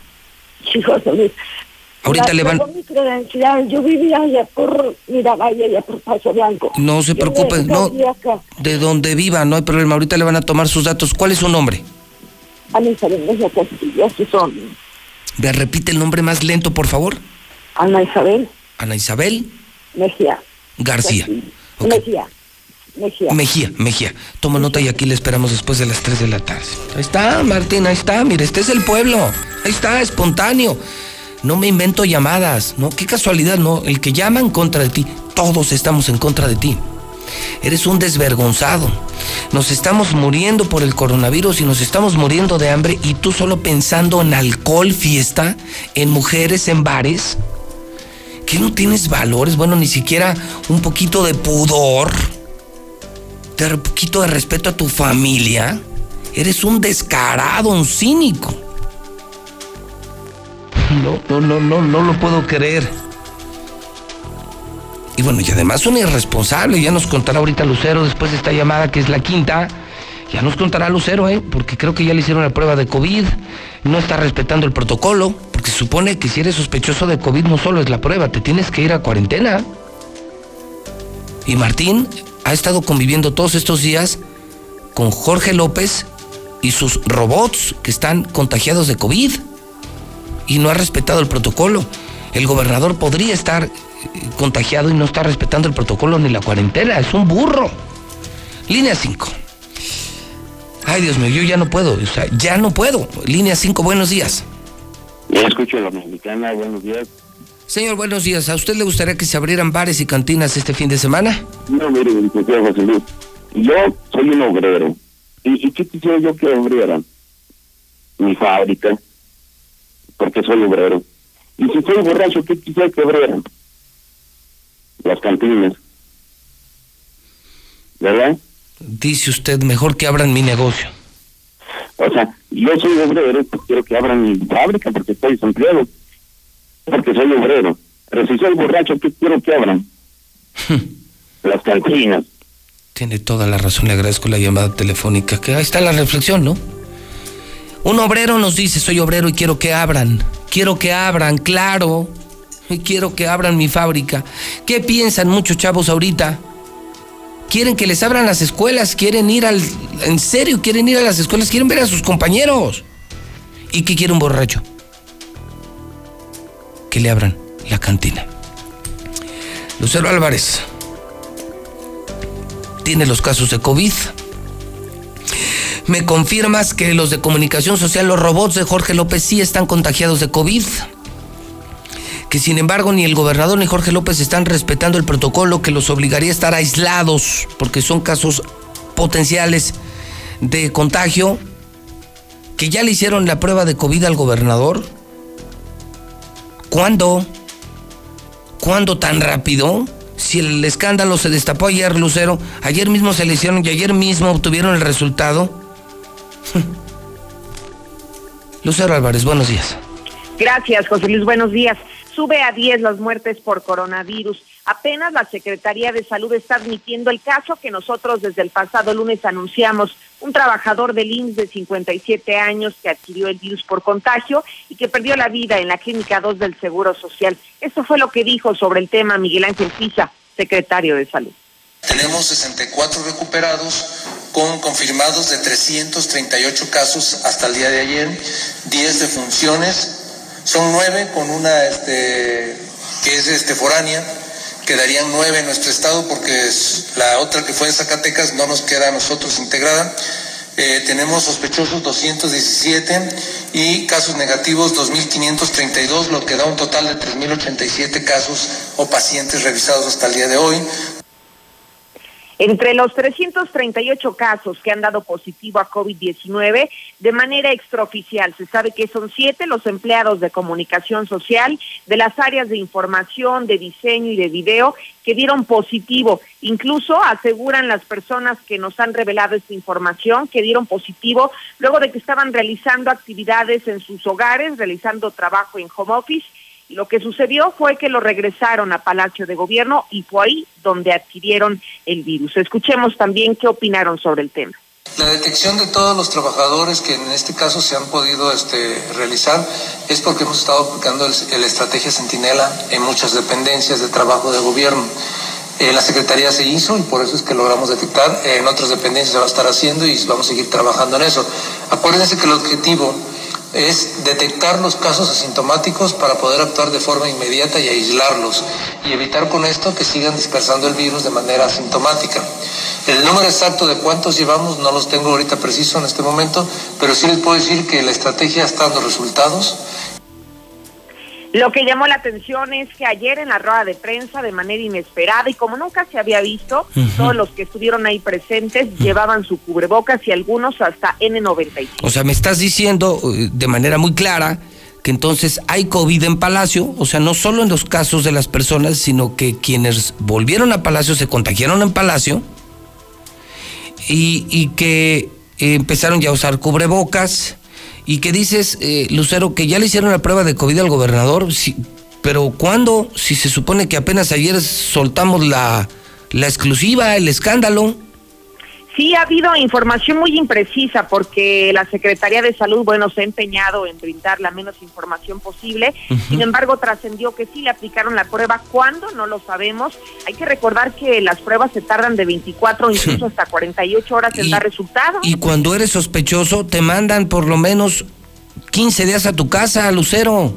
[SPEAKER 8] Sí, José Luis.
[SPEAKER 1] Ahorita le van...
[SPEAKER 8] mi credencial, yo vivía allá por Miravalle, allá por Paso Blanco.
[SPEAKER 1] No se preocupe, no, de donde viva, no hay problema. Ahorita le van a tomar sus datos. ¿Cuál es su nombre?
[SPEAKER 8] Ana Isabel Mejía Castillo, así son.
[SPEAKER 1] ¿Me repite el nombre más lento, por favor?
[SPEAKER 8] Ana Isabel.
[SPEAKER 1] Ana Isabel.
[SPEAKER 8] Mejía.
[SPEAKER 1] García.
[SPEAKER 8] Mejía. Mejía.
[SPEAKER 1] Mejía, Mejía. Toma nota y aquí le esperamos después de las 3 de la tarde. Ahí está, Martín, ahí está. Mire, este es el pueblo. Ahí está, espontáneo. No me invento llamadas, ¿no? Qué casualidad, ¿no? El que llama en contra de ti, todos estamos en contra de ti. Eres un desvergonzado. Nos estamos muriendo por el coronavirus y nos estamos muriendo de hambre y tú solo pensando en alcohol, fiesta, en mujeres, en bares. ¿Qué no tienes valores? Bueno, ni siquiera un poquito de pudor, un poquito de respeto a tu familia. Eres un descarado, un cínico. No, no, no, no, no lo puedo creer. Y bueno, y además un irresponsable, ya nos contará ahorita Lucero después de esta llamada que es la quinta. Ya nos contará Lucero, ¿eh? Porque creo que ya le hicieron la prueba de COVID. No está respetando el protocolo. Porque supone que si eres sospechoso de COVID no solo es la prueba, te tienes que ir a cuarentena. Y Martín ha estado conviviendo todos estos días con Jorge López y sus robots que están contagiados de COVID y no ha respetado el protocolo. El gobernador podría estar contagiado y no está respetando el protocolo ni la cuarentena. Es un burro. Línea 5. Ay, Dios mío, yo ya no puedo. O sea, ya no puedo. Línea 5, buenos días.
[SPEAKER 9] Ya escucho a la mexicana, buenos días.
[SPEAKER 1] Señor, buenos días. ¿A usted le gustaría que se abrieran bares y cantinas este fin de semana?
[SPEAKER 9] No, mire, licenciado José Luis. Yo soy un obrero. ¿Y, y qué quisiera yo que abrieran? Mi fábrica, porque soy obrero. Y si soy borracho, ¿qué quisiera que abrieran? Las cantinas. ¿Verdad?
[SPEAKER 1] Dice usted, mejor que abran mi negocio.
[SPEAKER 9] O sea, Yo soy obrero, pues quiero que abran mi fábrica porque estoy desempleado. Porque soy obrero. Pero si soy borracho, ¿qué quiero que abran? Las cantinas.
[SPEAKER 1] Tiene toda la razón, le agradezco la llamada telefónica. Que ahí está la reflexión, ¿no? Un obrero nos dice, soy obrero y quiero que abran. Quiero que abran, claro. Quiero que abran mi fábrica. ¿Qué piensan muchos chavos ahorita? Quieren que les abran las escuelas, quieren ir al... En serio, quieren ir a las escuelas, quieren ver a sus compañeros. ¿Y qué quiere un borracho? Que le abran la cantina. Lucero Álvarez tiene los casos de COVID. ¿Me confirmas que los de comunicación social, los robots de Jorge López, sí están contagiados de COVID? Que sin embargo ni el gobernador ni Jorge López están respetando el protocolo que los obligaría a estar aislados porque son casos potenciales de contagio. Que ya le hicieron la prueba de COVID al gobernador. ¿Cuándo? ¿Cuándo tan rápido? Si el escándalo se destapó ayer, Lucero, ayer mismo se le hicieron y ayer mismo obtuvieron el resultado. [laughs] Lucero Álvarez, buenos días.
[SPEAKER 10] Gracias, José Luis, buenos días. Sube a 10 las muertes por coronavirus. Apenas la Secretaría de Salud está admitiendo el caso que nosotros desde el pasado lunes anunciamos. Un trabajador del INS de 57 años que adquirió el virus por contagio y que perdió la vida en la Clínica 2 del Seguro Social. Esto fue lo que dijo sobre el tema Miguel Ángel Pisa, secretario de Salud.
[SPEAKER 11] Tenemos 64 recuperados con confirmados de 338 casos hasta el día de ayer, 10 defunciones, son 9 con una este, que es este, foránea, quedarían 9 en nuestro estado porque es, la otra que fue de Zacatecas no nos queda a nosotros integrada. Eh, tenemos sospechosos 217 y casos negativos 2.532, lo que da un total de 3.087 casos o pacientes revisados hasta el día de hoy.
[SPEAKER 10] Entre los 338 casos que han dado positivo a COVID-19, de manera extraoficial, se sabe que son siete los empleados de comunicación social de las áreas de información, de diseño y de video que dieron positivo. Incluso aseguran las personas que nos han revelado esta información que dieron positivo luego de que estaban realizando actividades en sus hogares, realizando trabajo en home office lo que sucedió fue que lo regresaron a Palacio de Gobierno y fue ahí donde adquirieron el virus. Escuchemos también qué opinaron sobre el tema.
[SPEAKER 11] La detección de todos los trabajadores que en este caso se han podido este, realizar es porque hemos estado aplicando la estrategia Centinela en muchas dependencias de trabajo de gobierno. En la Secretaría se hizo y por eso es que logramos detectar. En otras dependencias se va a estar haciendo y vamos a seguir trabajando en eso. Acuérdense que el objetivo es detectar los casos asintomáticos para poder actuar de forma inmediata y aislarlos y evitar con esto que sigan dispersando el virus de manera asintomática. El número exacto de cuántos llevamos no los tengo ahorita preciso en este momento, pero sí les puedo decir que la estrategia está dando resultados
[SPEAKER 10] lo que llamó la atención es que ayer en la rueda de prensa, de manera inesperada y como nunca se había visto, todos los que estuvieron ahí presentes llevaban su cubrebocas y algunos hasta N95.
[SPEAKER 1] O sea, me estás diciendo eh, de manera muy clara que entonces hay COVID en Palacio, o sea, no solo en los casos de las personas, sino que quienes volvieron a Palacio se contagiaron en Palacio y, y que empezaron ya a usar cubrebocas y que dices, eh, Lucero, que ya le hicieron la prueba de COVID al gobernador, pero ¿cuándo? Si se supone que apenas ayer soltamos la, la exclusiva, el escándalo.
[SPEAKER 10] Sí, ha habido información muy imprecisa porque la Secretaría de Salud, bueno, se ha empeñado en brindar la menos información posible. Sin embargo, trascendió que sí le aplicaron la prueba. ¿Cuándo? No lo sabemos. Hay que recordar que las pruebas se tardan de 24 incluso hasta 48 horas en dar resultados.
[SPEAKER 1] Y cuando eres sospechoso, te mandan por lo menos 15 días a tu casa, Lucero.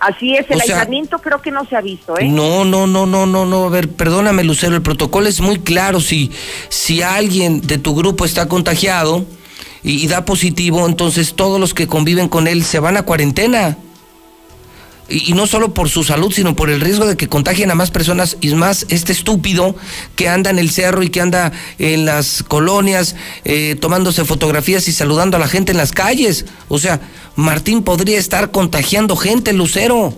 [SPEAKER 10] Así es, el aislamiento creo que no se ha visto, ¿eh?
[SPEAKER 1] No, no, no, no, no, no. A ver, perdóname, Lucero, el protocolo es muy claro. Si, si alguien de tu grupo está contagiado y, y da positivo, entonces todos los que conviven con él se van a cuarentena y, no solo por su salud, sino por el riesgo de que contagien a más personas y más este estúpido que anda en el cerro y que anda en las colonias eh, tomándose fotografías y saludando a la gente en las calles. O sea, Martín podría estar contagiando gente, Lucero.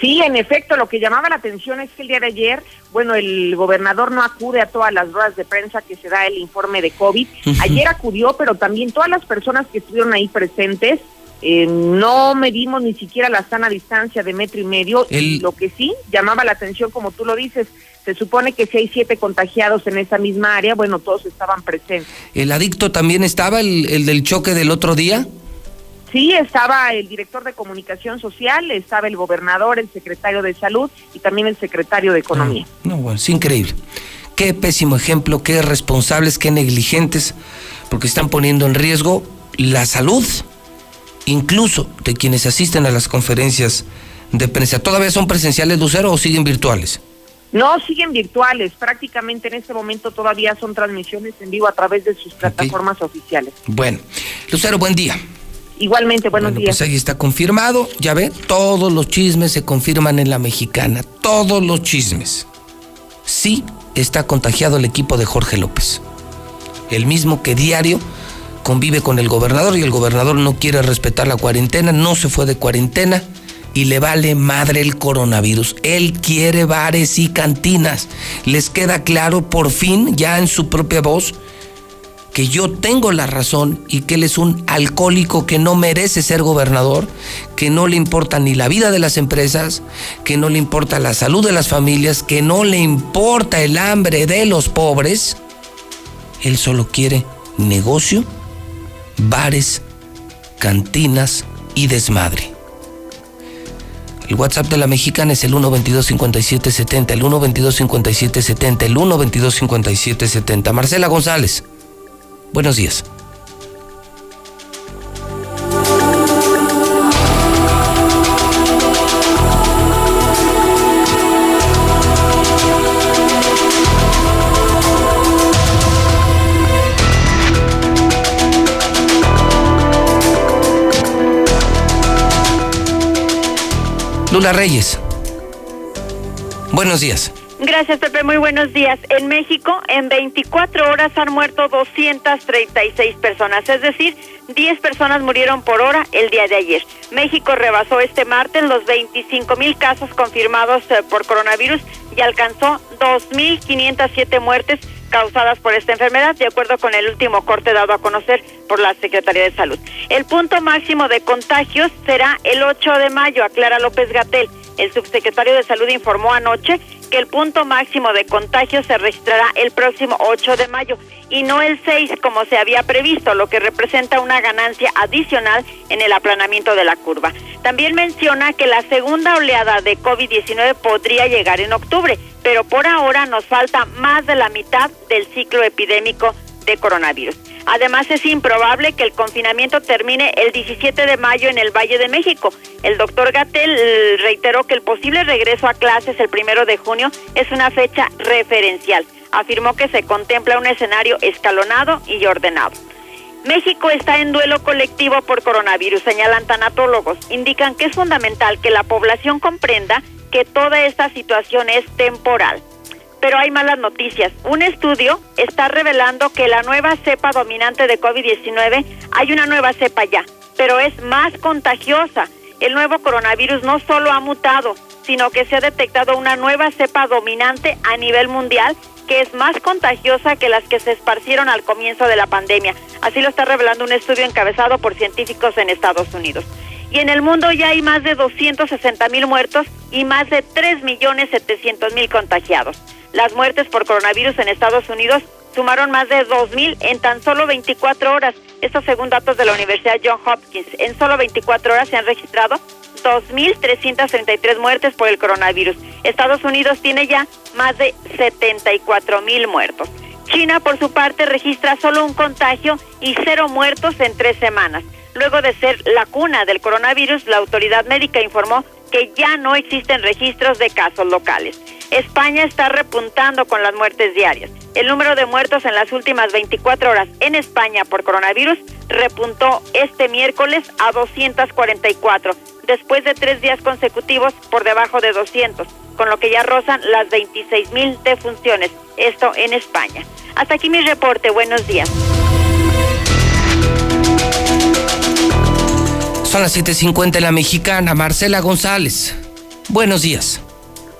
[SPEAKER 10] Sí, en efecto, lo que llamaba la atención es que el día de ayer, bueno, el gobernador no acude a todas las ruedas de prensa que se da el informe de COVID. Ayer acudió, pero también todas las personas que estuvieron ahí presentes, eh, no medimos ni siquiera la sana distancia de metro y medio. Lo que sí llamaba la atención, como tú lo dices, se supone que si hay siete contagiados en esa misma área, bueno, todos estaban presentes.
[SPEAKER 1] ¿El adicto también estaba, el, el del choque del otro día?
[SPEAKER 10] Sí, estaba el director de comunicación social, estaba el gobernador, el secretario de salud y también el secretario de economía.
[SPEAKER 1] Ah, no, bueno, es increíble. Qué pésimo ejemplo, qué responsables, qué negligentes, porque están poniendo en riesgo la salud, incluso de quienes asisten a las conferencias de prensa. ¿Todavía son presenciales, Lucero, o siguen virtuales?
[SPEAKER 10] No, siguen virtuales. Prácticamente en este momento todavía son transmisiones en vivo a través de sus plataformas oficiales.
[SPEAKER 1] Bueno, Lucero, buen día.
[SPEAKER 10] Igualmente, buenos
[SPEAKER 1] bueno,
[SPEAKER 10] días.
[SPEAKER 1] Pues ahí está confirmado, ya ve, todos los chismes se confirman en la mexicana, todos los chismes. Sí está contagiado el equipo de Jorge López, el mismo que diario convive con el gobernador y el gobernador no quiere respetar la cuarentena, no se fue de cuarentena y le vale madre el coronavirus. Él quiere bares y cantinas. Les queda claro por fin, ya en su propia voz, que yo tengo la razón y que él es un alcohólico que no merece ser gobernador, que no le importa ni la vida de las empresas, que no le importa la salud de las familias, que no le importa el hambre de los pobres. Él solo quiere negocio, bares, cantinas y desmadre. El WhatsApp de la mexicana es el 122-5770, el 122-5770, el 122-5770. Marcela González. Buenos días. Lula Reyes. Buenos días.
[SPEAKER 12] Gracias, Pepe. Muy buenos días. En México, en 24 horas han muerto 236 personas, es decir, 10 personas murieron por hora el día de ayer. México rebasó este martes los 25 mil casos confirmados eh, por coronavirus y alcanzó 2.507 muertes causadas por esta enfermedad, de acuerdo con el último corte dado a conocer por la Secretaría de Salud. El punto máximo de contagios será el 8 de mayo, aclara López Gatel. El subsecretario de Salud informó anoche que el punto máximo de contagio se registrará el próximo 8 de mayo y no el 6 como se había previsto, lo que representa una ganancia adicional en el aplanamiento de la curva. También menciona que la segunda oleada de COVID-19 podría llegar en octubre, pero por ahora nos falta más de la mitad del ciclo epidémico de coronavirus. Además, es improbable que el confinamiento termine el 17 de mayo en el Valle de México. El doctor Gatel eh, reiteró que el posible regreso a clases el primero de junio es una fecha referencial. Afirmó que se contempla un escenario escalonado y ordenado. México está en duelo colectivo por coronavirus, señalan tanatólogos. Indican que es fundamental que la población comprenda que toda esta situación es temporal pero hay malas noticias. Un estudio está revelando que la nueva cepa dominante de COVID-19, hay una nueva cepa ya, pero es más contagiosa. El nuevo coronavirus no solo ha mutado, sino que se ha detectado una nueva cepa dominante a nivel mundial que es más contagiosa que las que se esparcieron al comienzo de la pandemia. Así lo está revelando un estudio encabezado por científicos en Estados Unidos. Y en el mundo ya hay más de 260 mil muertos y más de 3 millones 700 mil contagiados. Las muertes por coronavirus en Estados Unidos sumaron más de 2.000 en tan solo 24 horas. Esto según datos de la Universidad John Hopkins. En solo 24 horas se han registrado 2.333 muertes por el coronavirus. Estados Unidos tiene ya más de 74.000 muertos. China, por su parte, registra solo un contagio y cero muertos en tres semanas. Luego de ser la cuna del coronavirus, la autoridad médica informó que ya no existen registros de casos locales. España está repuntando con las muertes diarias. El número de muertos en las últimas 24 horas en España por coronavirus repuntó este miércoles a 244, después de tres días consecutivos por debajo de 200, con lo que ya rozan las 26 mil defunciones, esto en España. Hasta aquí mi reporte, buenos días.
[SPEAKER 1] Son las 7.50 en la mexicana, Marcela González. Buenos días.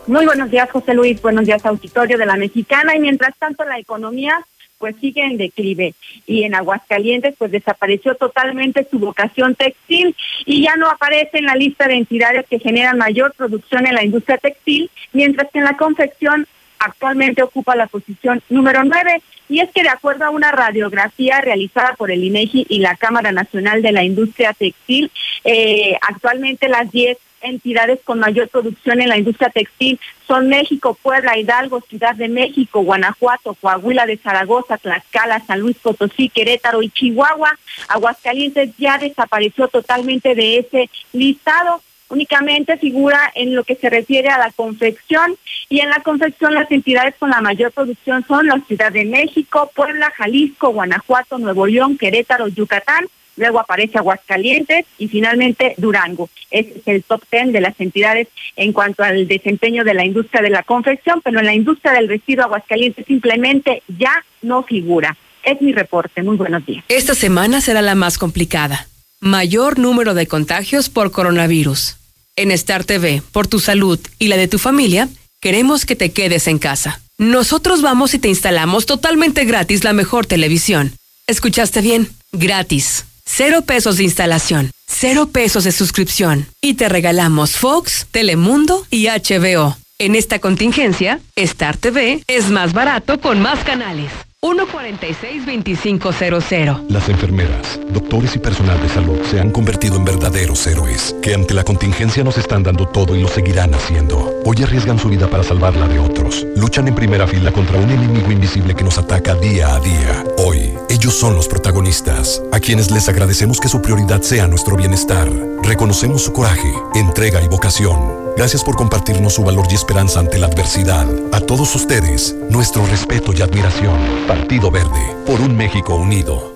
[SPEAKER 13] Muy buenos días, José Luis. Buenos días, auditorio de la Mexicana. Y mientras tanto, la economía pues sigue en declive y en Aguascalientes pues desapareció totalmente su vocación textil y ya no aparece en la lista de entidades que generan mayor producción en la industria textil, mientras que en la confección actualmente ocupa la posición número 9 y es que de acuerdo a una radiografía realizada por el INEGI y la Cámara Nacional de la Industria Textil, eh, actualmente las 10 entidades con mayor producción en la industria textil son México, Puebla, Hidalgo, Ciudad de México, Guanajuato, Coahuila de Zaragoza, Tlaxcala, San Luis Potosí, Querétaro y Chihuahua. Aguascalientes ya desapareció totalmente de ese listado únicamente figura en lo que se refiere a la confección y en la confección las entidades con la mayor producción son la Ciudad de México, Puebla, Jalisco, Guanajuato, Nuevo León, Querétaro, Yucatán luego aparece Aguascalientes y finalmente Durango. Es el top ten de las entidades en cuanto al desempeño de la industria de la confección, pero en la industria del vestido Aguascalientes simplemente ya no figura. Es mi reporte. Muy buenos días.
[SPEAKER 14] Esta semana será la más complicada. Mayor número de contagios por coronavirus. En Star TV, por tu salud y la de tu familia, queremos que te quedes en casa. Nosotros vamos y te instalamos totalmente gratis la mejor televisión. ¿Escuchaste bien? Gratis. Cero pesos de instalación, cero pesos de suscripción. Y te regalamos Fox, Telemundo y HBO. En esta contingencia, Star TV es más barato con más canales. 146-2500.
[SPEAKER 15] Las enfermeras, doctores y personal de salud se han convertido en verdaderos héroes, que ante la contingencia nos están dando todo y lo seguirán haciendo. Hoy arriesgan su vida para salvarla de otros. Luchan en primera fila contra un enemigo invisible que nos ataca día a día. Hoy, ellos son los protagonistas, a quienes les agradecemos que su prioridad sea nuestro bienestar. Reconocemos su coraje, entrega y vocación Gracias por compartirnos su valor y esperanza ante la adversidad. A todos ustedes, nuestro respeto y admiración. Partido Verde, por un México unido.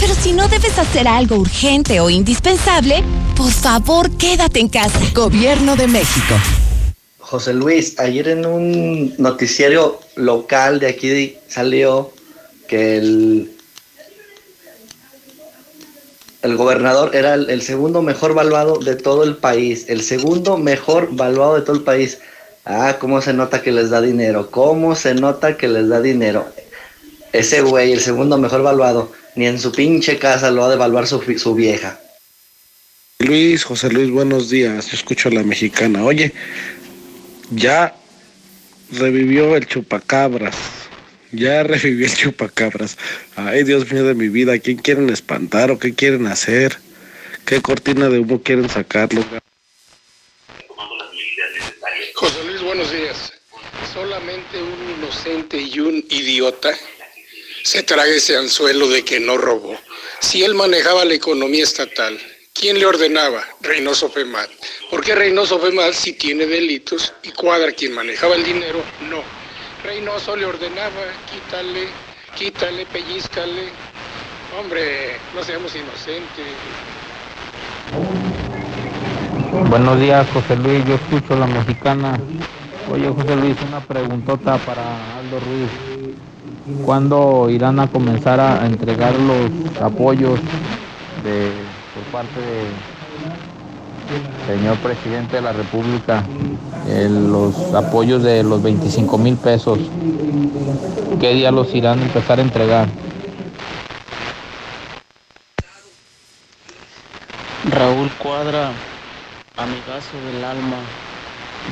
[SPEAKER 16] Pero si no debes hacer algo urgente o indispensable, por favor quédate en casa.
[SPEAKER 17] Gobierno de México.
[SPEAKER 18] José Luis, ayer en un noticiario local de aquí salió que el, el gobernador era el, segundo mejor valuado de todo el país, el segundo mejor valuado de todo el país. Ah, cómo se nota que les da dinero, cómo se nota que les da dinero. Ese güey, el segundo mejor valuado, ni en su pinche casa lo ha de evaluar su, su vieja.
[SPEAKER 19] Luis, José Luis, buenos días. Yo escucho a la mexicana. Oye, ya revivió el chupacabras. Ya [laughs] revivió el chupacabras. Ay, Dios mío de mi vida, ¿quién quieren espantar o qué quieren hacer? ¿Qué cortina de humo quieren sacarlo?
[SPEAKER 20] José Luis, buenos días. Solamente un inocente y un idiota se traga ese anzuelo de que no robó.
[SPEAKER 21] Si él manejaba la economía estatal, ¿quién le ordenaba? Reynoso Femal. ¿Por qué Reynoso Femal si tiene delitos y Cuadra quien manejaba el dinero? No. Reynoso le ordenaba, quítale, quítale, pellizcale. Hombre, no seamos inocentes.
[SPEAKER 22] Buenos días, José Luis. Yo escucho la mexicana. Oye, José Luis, una preguntota para Aldo Ruiz. ¿Cuándo irán a comenzar a entregar los apoyos de, por parte del señor presidente de la República? los apoyos de los 25 mil pesos. ¿Qué día los irán a empezar a entregar?
[SPEAKER 23] Raúl Cuadra, amigazo del alma,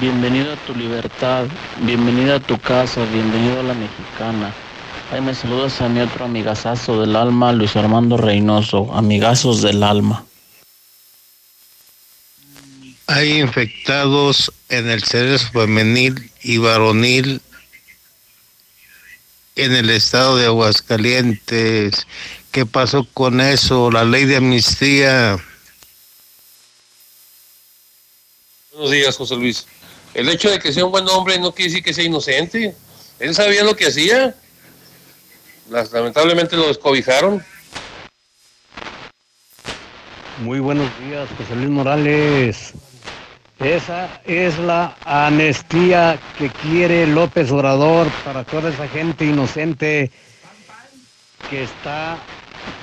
[SPEAKER 23] bienvenido a tu libertad, bienvenido a tu casa, bienvenido a la mexicana. Ahí me saludas a mi otro amigazazo del alma, Luis Armando Reynoso, amigazos del alma.
[SPEAKER 24] Hay infectados en el cerebro femenil y varonil en el estado de Aguascalientes. ¿Qué pasó con eso? La ley de amnistía.
[SPEAKER 25] Buenos días, José Luis. El hecho de que sea un buen hombre no quiere decir que sea inocente. Él sabía lo que hacía. Lamentablemente lo descobijaron.
[SPEAKER 26] Muy buenos días, José Luis Morales. Esa es la amnistía que quiere López Obrador para toda esa gente inocente que está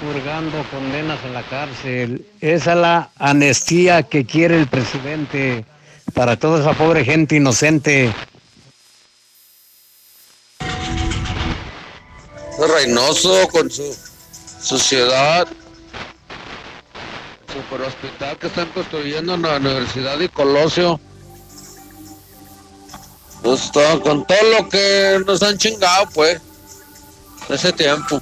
[SPEAKER 26] purgando condenas en la cárcel. Esa es la amnistía que quiere el presidente para toda esa pobre gente inocente.
[SPEAKER 24] Reynoso con su sociedad, super hospital que están construyendo en la Universidad de Colosio. Pues con todo lo que nos han chingado, pues, ese tiempo.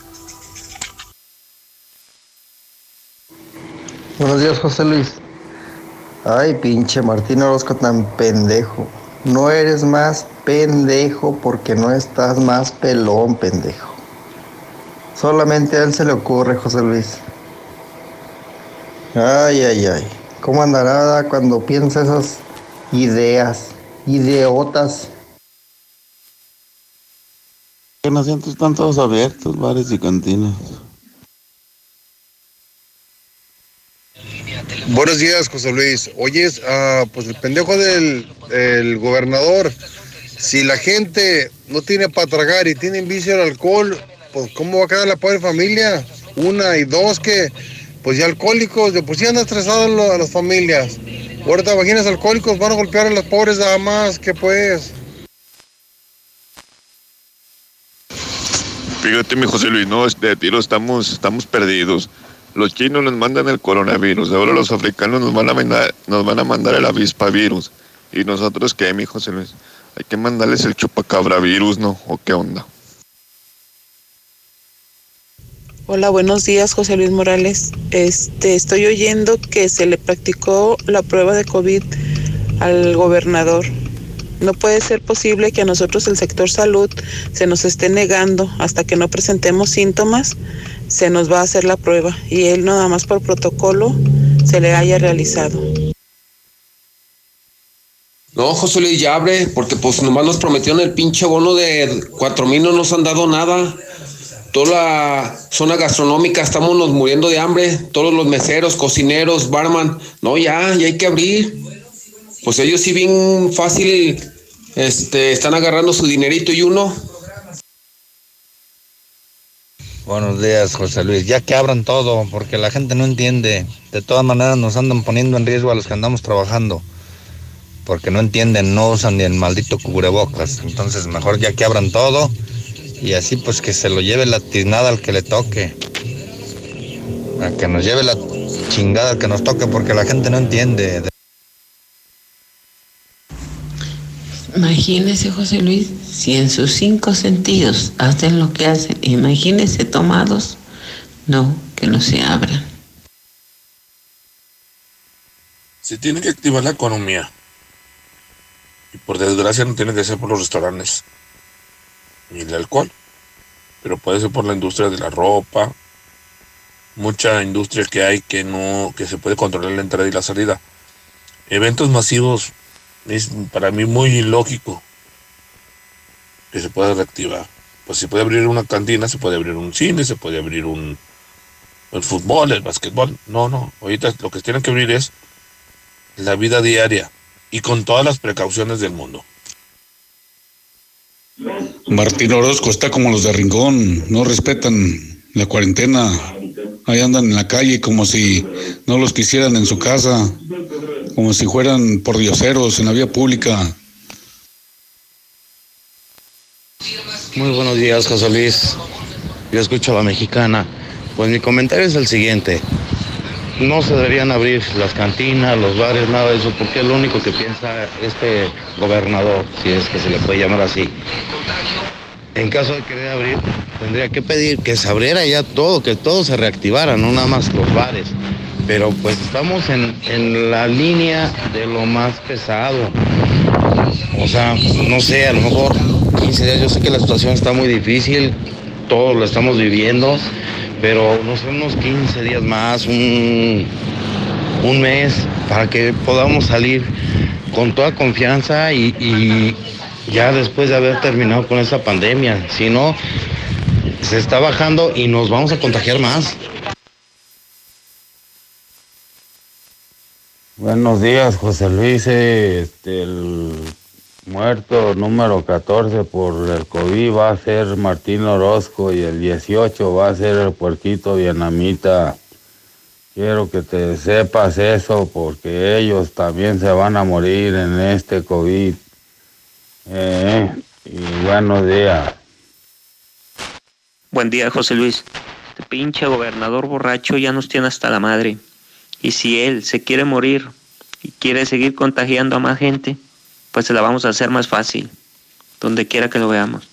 [SPEAKER 27] Buenos días, José Luis. Ay, pinche Martín Orozco tan pendejo. No eres más pendejo porque no estás más pelón, pendejo. Solamente a él se le ocurre, José Luis. Ay, ay, ay. ¿Cómo andará cuando piensa esas ideas, ideotas?
[SPEAKER 24] Que no sientes están todos abiertos, bares y cantinas.
[SPEAKER 18] Buenos días, José Luis. Oyes, ah, pues el pendejo del gobernador, si la gente no tiene para tragar y tiene vicio al alcohol, pues ¿cómo va a quedar la pobre familia? Una y dos que, pues ya alcohólicos, de pues ya andan estresados a las familias. Ahorita vaginas alcohólicos van a golpear a las pobres nada más, que pues.
[SPEAKER 28] Fíjate, mi José Luis, no, de tiro estamos, estamos perdidos. Los chinos nos mandan el coronavirus, ahora los africanos nos van a mandar, nos van a mandar el avispavirus. ¿Y nosotros qué, mi José Luis? Hay que mandarles el chupacabravirus, ¿no? ¿O qué onda?
[SPEAKER 29] Hola, buenos días, José Luis Morales. Este, estoy oyendo que se le practicó la prueba de COVID al gobernador. No puede ser posible que a nosotros el sector salud se nos esté negando hasta que no presentemos síntomas se nos va a hacer la prueba y él nada más por protocolo se le haya realizado.
[SPEAKER 30] No, José Luis, ya abre, porque pues nomás nos prometieron el pinche bono de cuatro mil, no nos han dado nada. Toda la zona gastronómica estamos nos muriendo de hambre, todos los meseros, cocineros, barman, no, ya, ya hay que abrir. Pues ellos sí bien fácil, este, están agarrando su dinerito y uno,
[SPEAKER 27] Buenos días, José Luis. Ya que abran todo, porque la gente no entiende. De todas maneras nos andan poniendo en riesgo a los que andamos trabajando. Porque no entienden, no usan ni el maldito cubrebocas. Entonces mejor ya que abran todo y así pues que se lo lleve la tiznada al que le toque. A que nos lleve la chingada al que nos toque porque la gente no entiende.
[SPEAKER 31] Imagínese, José Luis, si en sus cinco sentidos hacen lo que hacen, imagínese tomados, no, que no se abran.
[SPEAKER 32] Se tiene que activar la economía. Y por desgracia no tiene que ser por los restaurantes ni el alcohol, pero puede ser por la industria de la ropa,
[SPEAKER 28] mucha industria que hay que no, que se puede controlar la entrada y la salida. Eventos masivos es para mí muy ilógico que se pueda reactivar. Pues se puede abrir una cantina, se puede abrir un cine, se puede abrir un el fútbol, el básquetbol. No, no. Ahorita lo que tienen que abrir es la vida diaria y con todas las precauciones del mundo.
[SPEAKER 33] Martín Orozco está como los de Rincón, no respetan la cuarentena. Ahí andan en la calle como si no los quisieran en su casa, como si fueran por dioseros en la vía pública.
[SPEAKER 24] Muy buenos días, José Luis. Yo escucho a la mexicana. Pues mi comentario es el siguiente. No se deberían abrir las cantinas, los bares, nada de eso, porque es lo único que piensa este gobernador, si es que se le puede llamar así. En caso de querer abrir, tendría que pedir que se abriera ya todo, que todo se reactivara, no nada más los bares. Pero pues estamos en, en la línea de lo más pesado. O sea, no sé, a lo mejor 15 días, yo sé que la situación está muy difícil, todos lo estamos viviendo, pero no sé, unos 15 días más, un, un mes, para que podamos salir con toda confianza y, y ya después de haber terminado con esta pandemia. Si no, se está bajando y nos vamos a contagiar más.
[SPEAKER 18] Buenos días, José Luis. Este, el muerto número 14 por el COVID va a ser Martín Orozco y el 18 va a ser el puerquito vietnamita. Quiero que te sepas eso porque ellos también se van a morir en este COVID. Eh, y buenos días.
[SPEAKER 34] Buen día, José Luis. Este pinche gobernador borracho ya nos tiene hasta la madre. Y si él se quiere morir y quiere seguir contagiando a más gente, pues se la vamos a hacer más fácil, donde quiera que lo veamos.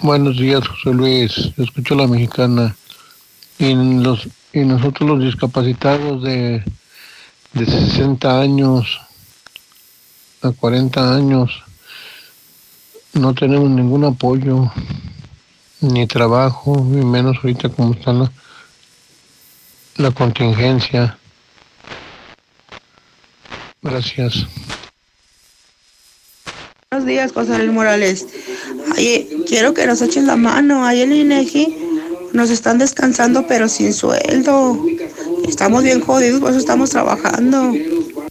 [SPEAKER 35] Buenos días, José Luis. Escucho la mexicana. Y, los, y nosotros los discapacitados de, de 60 años a 40 años no tenemos ningún apoyo, ni trabajo, ni menos ahorita como está la, la contingencia. Gracias.
[SPEAKER 36] Buenos días, José Luis Morales. Oye, quiero que nos echen la mano. Ahí en INEGI nos están descansando, pero sin sueldo. Estamos bien jodidos, por eso estamos trabajando.
[SPEAKER 37] Buenos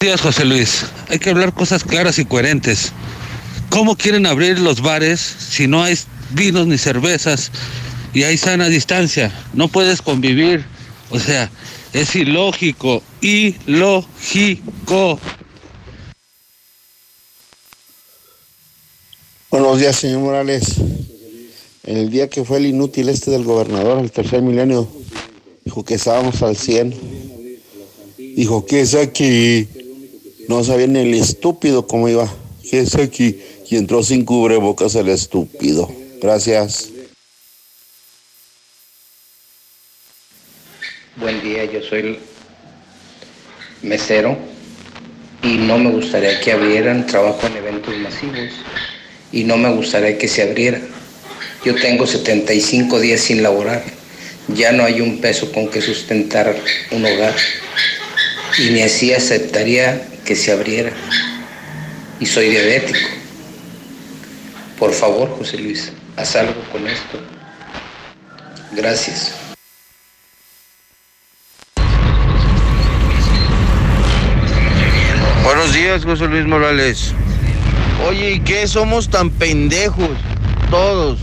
[SPEAKER 37] días, José Luis. Hay que hablar cosas claras y coherentes. ¿Cómo quieren abrir los bares si no hay vinos ni cervezas y hay sana distancia? No puedes convivir. O sea, es ilógico, ilógico.
[SPEAKER 38] Buenos días, señor Morales. El día que fue el inútil este del gobernador, el tercer milenio, dijo que estábamos al 100. Dijo, ¿qué es aquí? No sabía ni el estúpido cómo iba. ¿Qué es aquí? Y entró sin cubrebocas el estúpido. Gracias.
[SPEAKER 39] Buen día, yo soy mesero y no me gustaría que abrieran trabajo en eventos masivos y no me gustaría que se abriera. Yo tengo 75 días sin laborar, ya no hay un peso con que sustentar un hogar y ni así aceptaría que se abriera. Y soy diabético. Por favor, José Luis, haz algo con esto. Gracias.
[SPEAKER 18] Buenos días, José Luis Morales. Oye, ¿y qué somos tan pendejos? Todos.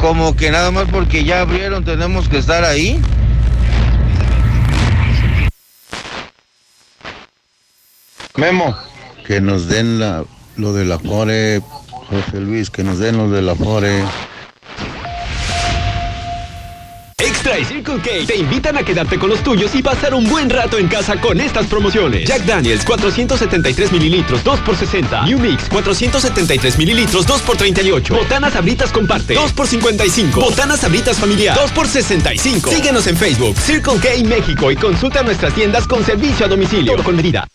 [SPEAKER 18] Como que nada más porque ya abrieron tenemos que estar ahí.
[SPEAKER 33] Memo. Que nos den la, lo de la Fore, José Luis, que nos den lo de la Fore.
[SPEAKER 40] Circle K te invitan a quedarte con los tuyos y pasar un buen rato en casa con estas promociones. Jack Daniels 473 mililitros 2 por 60. New Mix 473 mililitros 2 por 38. Botanas Sabritas comparte 2 por 55. Botanas Sabritas familiar 2 por 65. Síguenos en Facebook Circle K México y consulta nuestras tiendas con servicio a domicilio con medida.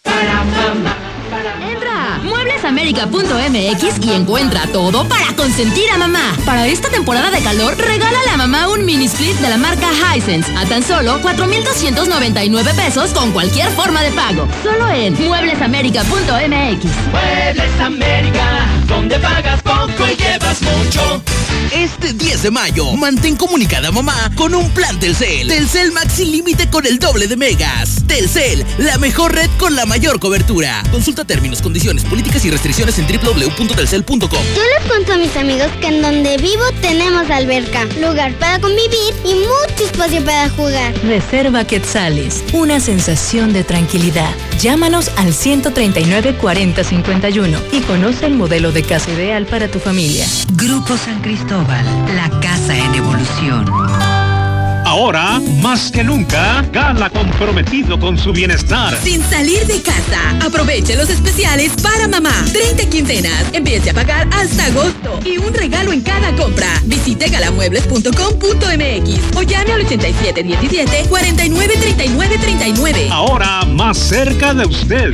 [SPEAKER 16] mueblesamerica.mx y encuentra todo para consentir a mamá. Para esta temporada de calor, regálale a mamá un mini split de la marca Hisense a tan solo 4,299 pesos con cualquier forma de pago. Solo en mueblesamerica.mx.
[SPEAKER 41] Muebles América, donde pagas poco y llevas mucho.
[SPEAKER 42] Este 10 de mayo, mantén comunicada a mamá con un plan Telcel. Telcel Max sin límite con el doble de megas. Telcel, la mejor red con la mayor cobertura. Consulta términos, condiciones, políticas y restricciones en www.telcel.com.
[SPEAKER 43] Yo les cuento a mis amigos que en donde vivo tenemos alberca, lugar para convivir y mucho espacio para jugar.
[SPEAKER 44] Reserva Quetzales, una sensación de tranquilidad. Llámanos al 139 40 51 y conoce el modelo de casa ideal para tu familia.
[SPEAKER 45] Grupo San Cristóbal, la casa en evolución.
[SPEAKER 46] Ahora, más que nunca, gana comprometido con su bienestar.
[SPEAKER 47] Sin salir de casa, aproveche los especiales para mamá. 30 quincenas, empiece a pagar hasta agosto y un regalo en cada compra. Visite galamuebles.com.mx o llame al 8717 493939.
[SPEAKER 46] Ahora, más cerca de usted.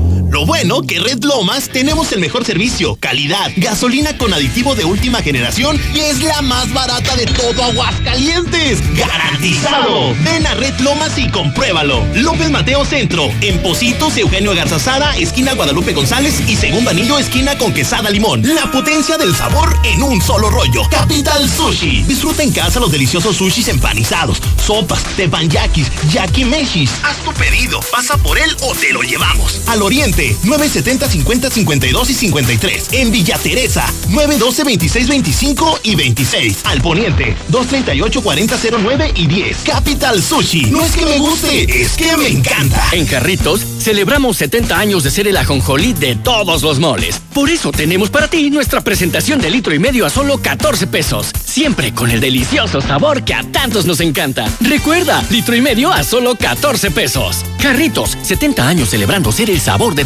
[SPEAKER 48] Lo bueno que Red Lomas tenemos el mejor servicio, calidad, gasolina con aditivo de última generación y es la más barata de todo Aguascalientes. ¡Garantizado! Ven a Red Lomas y compruébalo. López Mateo Centro, en Positos, Eugenio Garzazada, esquina Guadalupe González y segundo anillo, esquina con quesada limón. La potencia del sabor en un solo rollo. Capital Sushi. Disfruta en casa los deliciosos sushis empanizados, sopas, tepanyakis, yakimeshis. Haz tu pedido, pasa por él o te lo llevamos. Al oriente 970 50 52 y 53. En Villa Teresa 912 26 25 y 26. Al poniente 238 40 09 y 10. Capital Sushi. No es que me guste, es que me encanta.
[SPEAKER 40] En Carritos celebramos 70 años de ser el ajonjolí de todos los moles. Por eso tenemos para ti nuestra presentación de litro y medio a solo 14 pesos. Siempre con el delicioso sabor que a tantos nos encanta. Recuerda, litro y medio a solo 14 pesos. Carritos, 70 años celebrando ser el sabor de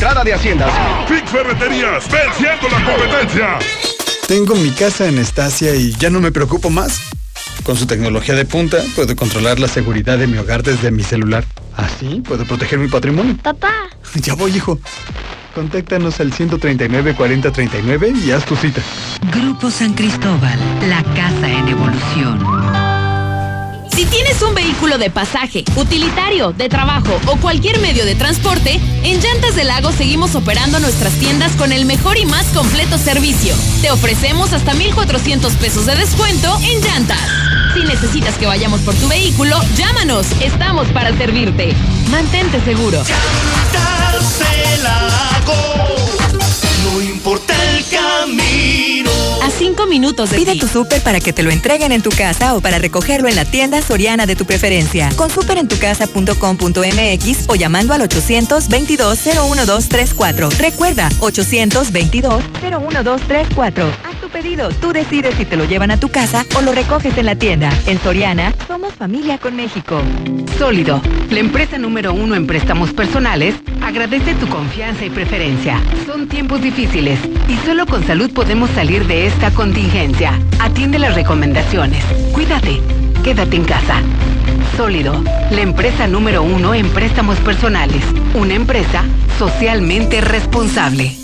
[SPEAKER 49] entrada de Haciendas.
[SPEAKER 50] Fix Ferreterías, venciendo la competencia.
[SPEAKER 51] Tengo mi casa en Estacia y ya no me preocupo más. Con su tecnología de punta, puedo controlar la seguridad de mi hogar desde mi celular. Así puedo proteger mi patrimonio.
[SPEAKER 43] Papá. [laughs]
[SPEAKER 51] Ya voy, hijo. Contáctanos al 139 40 39 y haz tu cita.
[SPEAKER 45] Grupo San Cristóbal, la casa en evolución.
[SPEAKER 16] Tienes un vehículo de pasaje, utilitario, de trabajo o cualquier medio de transporte, en Llantas del Lago seguimos operando nuestras tiendas con el mejor y más completo servicio. Te ofrecemos hasta 1,400 pesos de descuento en llantas. Si necesitas que vayamos por tu vehículo, llámanos. Estamos para servirte. Mantente seguro.
[SPEAKER 41] No importa el camino.
[SPEAKER 16] A cinco minutos de
[SPEAKER 44] Pide
[SPEAKER 16] ti.
[SPEAKER 44] tu súper para que te lo entreguen en tu casa o para recogerlo en la tienda soriana de tu preferencia. Con superentucasa.com.mx o llamando al 822-01234. Recuerda, 822-01234. Pedido. Tú decides si te lo llevan a tu casa o lo recoges en la tienda. En Soriana, somos familia con México.
[SPEAKER 52] Sólido, la empresa número uno en préstamos personales, agradece tu confianza y preferencia. Son tiempos difíciles y solo con salud podemos salir de esta contingencia. Atiende las recomendaciones. Cuídate. Quédate en casa. Sólido, la empresa número uno en préstamos personales. Una empresa socialmente responsable.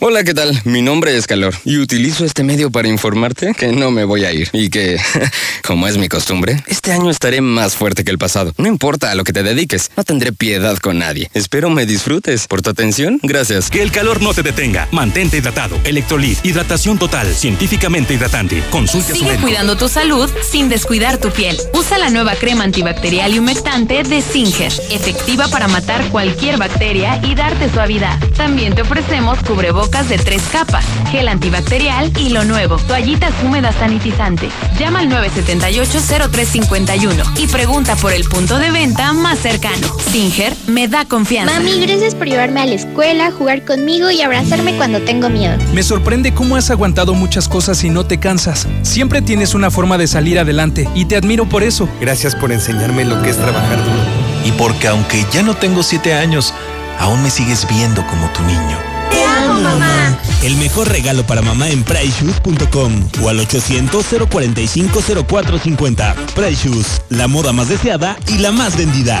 [SPEAKER 53] Hola, ¿qué tal? Mi nombre es Calor y utilizo este medio para informarte que no me voy a ir y que, [laughs] como es mi costumbre, este año estaré más fuerte que el pasado. No importa a lo que te dediques, no tendré piedad con nadie. Espero me disfrutes. Por tu atención, gracias.
[SPEAKER 48] Que el calor no te detenga. Mantente hidratado. Electrolit, hidratación total, científicamente hidratante. Consulta
[SPEAKER 16] Sigue cuidando tu salud sin descuidar tu piel. Usa la nueva crema antibacterial y humectante de Singer, efectiva para matar cualquier bacteria y darte suavidad. También te ofrecemos cubrebocas de tres capas, gel antibacterial y lo nuevo, toallitas húmedas sanitizantes. Llama al 978-0351 y pregunta por el punto de venta más cercano. Singer me da confianza.
[SPEAKER 43] Mami, gracias por llevarme a la escuela, jugar conmigo y abrazarme cuando tengo miedo.
[SPEAKER 54] Me sorprende cómo has aguantado muchas cosas y no te cansas. Siempre tienes una forma de salir adelante y te admiro por eso.
[SPEAKER 55] Gracias por enseñarme lo que es trabajar duro. Y porque aunque ya no tengo siete años, aún me sigues viendo como tu niño.
[SPEAKER 43] Te amo, mamá.
[SPEAKER 56] El mejor regalo para mamá en PriceShoes.com o al 800-045-0450. Price Shoes, la moda más deseada y la más vendida.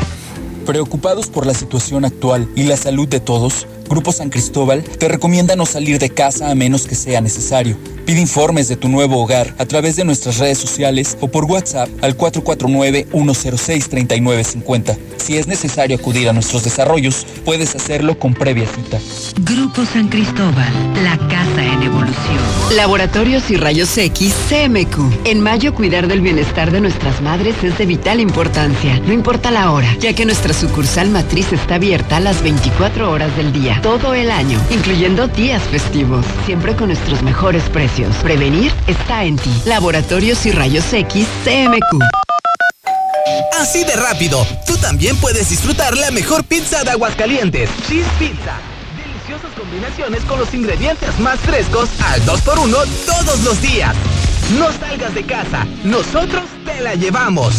[SPEAKER 57] Preocupados por la situación actual y la salud de todos, Grupo San Cristóbal te recomienda no salir de casa a menos que sea necesario. Pide informes de tu nuevo hogar a través de nuestras redes sociales o por WhatsApp al 449-106-3950. Si es necesario acudir a nuestros desarrollos, puedes hacerlo con previa cita.
[SPEAKER 58] Grupo San Cristóbal, la casa en evolución.
[SPEAKER 52] Laboratorios y Rayos X CMQ. En mayo cuidar del bienestar de nuestras madres es de vital importancia. No importa la hora, ya que nuestra sucursal matriz está abierta a las 24 horas del día todo el año, incluyendo días festivos, siempre con nuestros mejores precios. Prevenir está en ti. Laboratorios y Rayos X CMQ.
[SPEAKER 40] Así de rápido, tú también puedes disfrutar la mejor pizza de Aguascalientes. Cheese Pizza. Deliciosas combinaciones con los ingredientes más frescos al 2x1 todos los días. No salgas de casa, nosotros te la llevamos.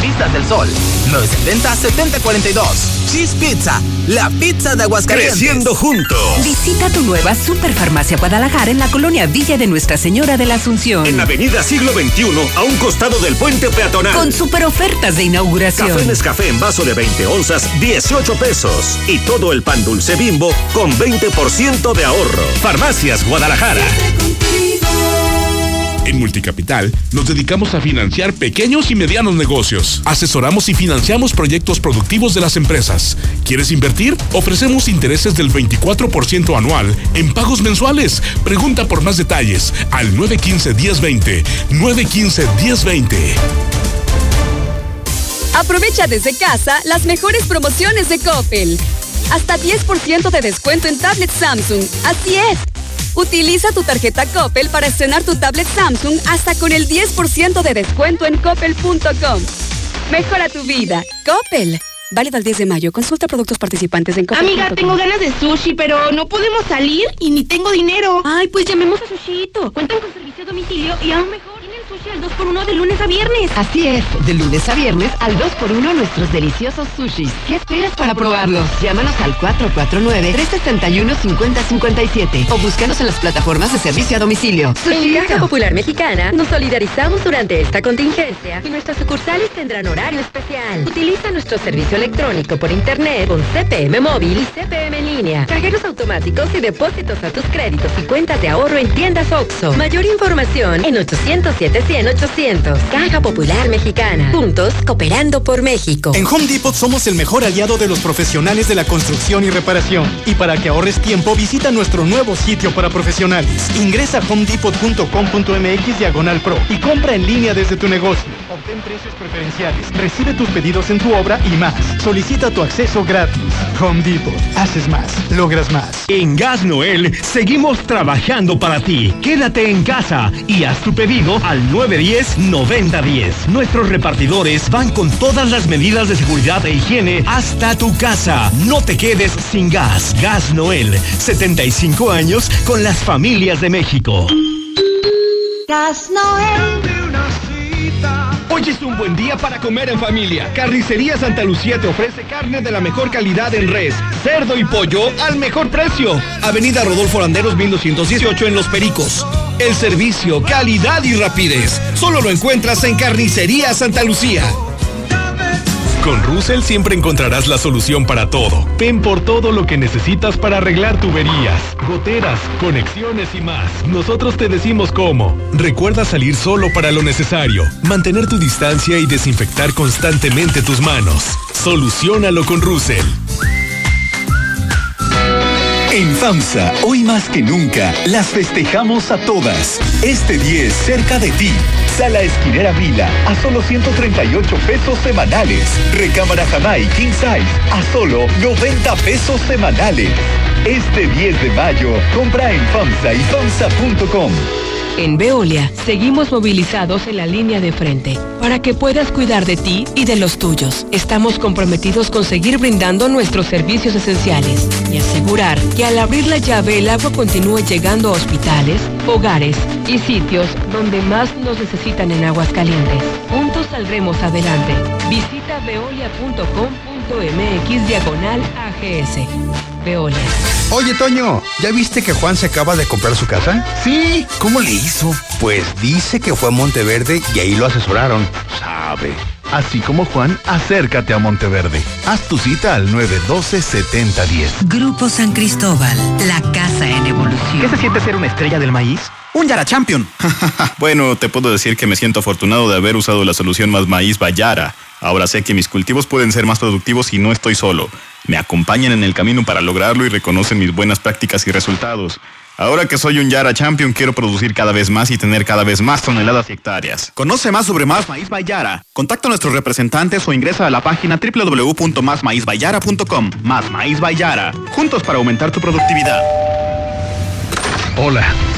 [SPEAKER 40] Vistas del Sol, 970-7042. Cheese Pizza, la pizza de Aguascalientes.
[SPEAKER 48] Creciendo juntos.
[SPEAKER 52] Visita tu nueva Superfarmacia Guadalajara en la colonia Villa de Nuestra Señora de la Asunción.
[SPEAKER 48] En Avenida Siglo XXI, a un costado del puente peatonal.
[SPEAKER 52] Con super ofertas de inauguración.
[SPEAKER 48] Café Nescafé en vaso de 20 onzas, 18 pesos. Y todo el pan dulce bimbo con 20% de ahorro. Farmacias Guadalajara.
[SPEAKER 59] En Multicapital nos dedicamos a financiar pequeños y medianos negocios. Asesoramos y financiamos proyectos productivos de las empresas. ¿Quieres invertir? Ofrecemos intereses del 24% anual en pagos mensuales. Pregunta por más detalles al 915-1020. 915-1020.
[SPEAKER 60] Aprovecha desde casa las mejores promociones de Coppel. Hasta 10% de descuento en tablet Samsung. Así es. Utiliza tu tarjeta Coppel para estrenar tu tablet Samsung hasta con el 10% de descuento en coppel.com. Mejora tu vida. Coppel. Válido al 10 de mayo. Consulta productos participantes en Coppel.
[SPEAKER 61] Amiga, tengo ganas de sushi, pero no podemos salir y ni tengo dinero.
[SPEAKER 60] Ay, pues llamemos a Sushito.
[SPEAKER 61] Cuentan con servicio a domicilio y aún mejor. Sushi al 2x1 de lunes a viernes.
[SPEAKER 52] Así es, de lunes a viernes al 2x1 nuestros deliciosos sushis. ¿Qué esperas para probarlos? Llámanos al 449-371-5057 o búscanos en las plataformas de servicio a domicilio.
[SPEAKER 62] En Caja Popular Mexicana nos solidarizamos durante esta contingencia y nuestras sucursales tendrán horario especial. Utiliza nuestro servicio electrónico por internet con CPM móvil y CPM en línea, cajeros automáticos y depósitos a tus créditos y cuentas de ahorro en tiendas OXO. Mayor información en 807 100 800. Caja Popular Mexicana. Juntos cooperando por México.
[SPEAKER 51] En Home Depot somos el mejor aliado de los profesionales de la construcción y reparación. Y para que ahorres tiempo, visita nuestro nuevo sitio para profesionales. Ingresa a homedepot.com.mx diagonal pro y compra en línea desde tu negocio. Obtén precios preferenciales, recibe tus pedidos en tu obra y más. Solicita tu acceso gratis. Home Depot. Haces más, logras más.
[SPEAKER 48] En Gas Noel seguimos trabajando para ti. Quédate en casa y haz tu pedido al 910-9010. Nuestros repartidores van con todas las medidas de seguridad e higiene hasta tu casa. No te quedes sin gas. Gas Noel, 75 años con las familias de México.
[SPEAKER 61] Gas Noel.
[SPEAKER 63] Hoy es un buen día para comer en familia. Carnicería Santa Lucía te ofrece carne de la mejor calidad en res, cerdo y pollo al mejor precio. Avenida Rodolfo Landeros 1218 en Los Pericos. El servicio, calidad y rapidez. Solo lo encuentras en Carnicería Santa Lucía.
[SPEAKER 64] Con Russell siempre encontrarás la solución para todo.
[SPEAKER 51] Ven por todo lo que necesitas para arreglar tuberías, goteras, conexiones y más. Nosotros te decimos cómo.
[SPEAKER 64] Recuerda salir solo para lo necesario, mantener tu distancia y desinfectar constantemente tus manos. Solucionalo con Russell.
[SPEAKER 65] En FAMSA, hoy más que nunca, las festejamos a todas. Este 10 cerca de ti. Sala Esquinera Vila a solo 138 pesos semanales. Recámara Jamai King Size a solo 90 pesos semanales. Este 10 de mayo, compra en FAMSA y FAMSA.com.
[SPEAKER 14] En Veolia, seguimos movilizados en la línea de frente para que puedas cuidar de ti y de los tuyos. Estamos comprometidos con seguir brindando nuestros servicios esenciales y asegurar que al abrir la llave el agua continúe llegando a hospitales, hogares y sitios donde más nos necesitan en aguas calientes. Juntos saldremos adelante. Visita veolia.com.mx diagonal AGS. Veolia.
[SPEAKER 66] Oye, Toño, ¿ya viste que Juan se acaba de comprar su casa?
[SPEAKER 67] Sí, ¿cómo le hizo?
[SPEAKER 66] Pues dice que fue a Monteverde y ahí lo asesoraron.
[SPEAKER 67] Sabe. Así como Juan, acércate a Monteverde. Haz tu cita al 912-7010.
[SPEAKER 68] Grupo San Cristóbal, la casa en evolución.
[SPEAKER 69] ¿Qué se siente ser una estrella del maíz? Un Yara Champion. [laughs]
[SPEAKER 70] bueno, te puedo decir que me siento afortunado de haber usado la solución Más Maíz Bayara. Ahora sé que mis cultivos pueden ser más productivos y no estoy solo. Me acompañan en el camino para lograrlo y reconocen mis buenas prácticas y resultados. Ahora que soy un Yara Champion, quiero producir cada vez más y tener cada vez más toneladas y hectáreas.
[SPEAKER 69] Conoce más sobre Más Maíz Bayara. Contacta a nuestros representantes o ingresa a la página www.másmaízbayara.com. Más Maíz Bayara. Juntos para aumentar tu productividad.
[SPEAKER 71] Hola,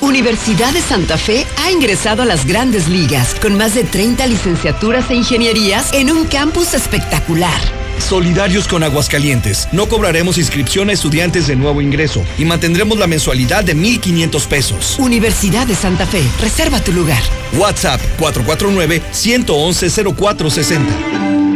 [SPEAKER 52] Universidad de Santa Fe ha ingresado a las grandes ligas con más de 30 licenciaturas e ingenierías en un campus espectacular.
[SPEAKER 72] Solidarios con Aguascalientes. No cobraremos inscripción a estudiantes de nuevo ingreso y mantendremos la mensualidad de 1.500 pesos.
[SPEAKER 52] Universidad de Santa Fe. Reserva tu lugar.
[SPEAKER 72] WhatsApp 449-111-0460.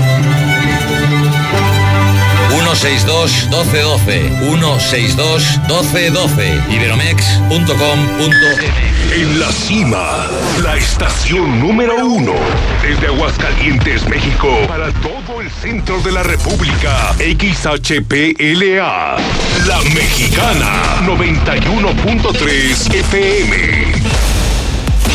[SPEAKER 73] 162 1212 162 1212 iberomex.com.mx
[SPEAKER 74] En la cima, la estación número uno. Desde Aguascalientes, México, para todo el centro de la República. XHPLA. La Mexicana. 91.3 FM.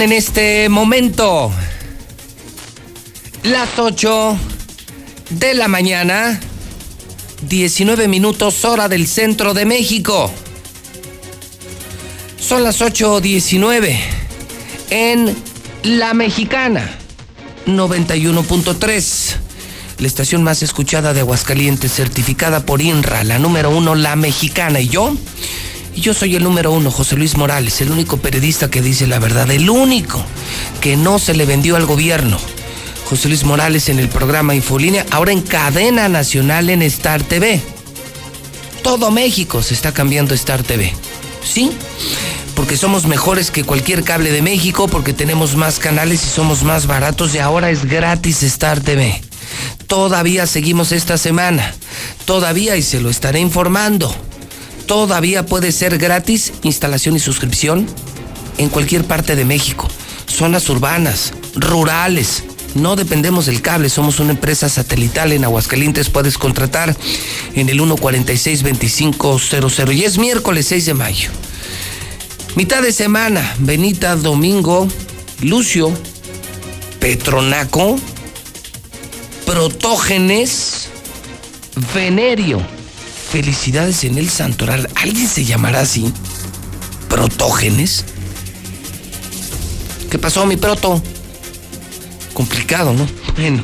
[SPEAKER 1] En este momento las 8 de la mañana, 19 minutos hora del centro de México. Son las 8.19 en La Mexicana, 91.3. La estación más escuchada de Aguascalientes, certificada por INRA, la número uno, La Mexicana. Y yo, y yo soy el número uno, José Luis Morales, el único periodista que dice la verdad, el único que no se le vendió al gobierno. José Luis Morales en el programa Infolínea, ahora en cadena nacional en Star TV. Todo México se está cambiando Star TV. ¿Sí? Porque somos mejores que cualquier cable de México, porque tenemos más canales y somos más baratos y ahora es gratis Star TV. Todavía seguimos esta semana. Todavía y se lo estaré informando todavía puede ser gratis instalación y suscripción en cualquier parte de México. Zonas urbanas, rurales. No dependemos del cable, somos una empresa satelital en Aguascalientes. Puedes contratar en el 146-2500 y es miércoles 6 de mayo. Mitad de semana, Benita, Domingo, Lucio, Petronaco, Protógenes, Venerio. Felicidades en el Santoral. ¿Alguien se llamará así? ¿Protógenes? ¿Qué pasó, mi proto? Complicado, ¿no? [laughs] Bueno,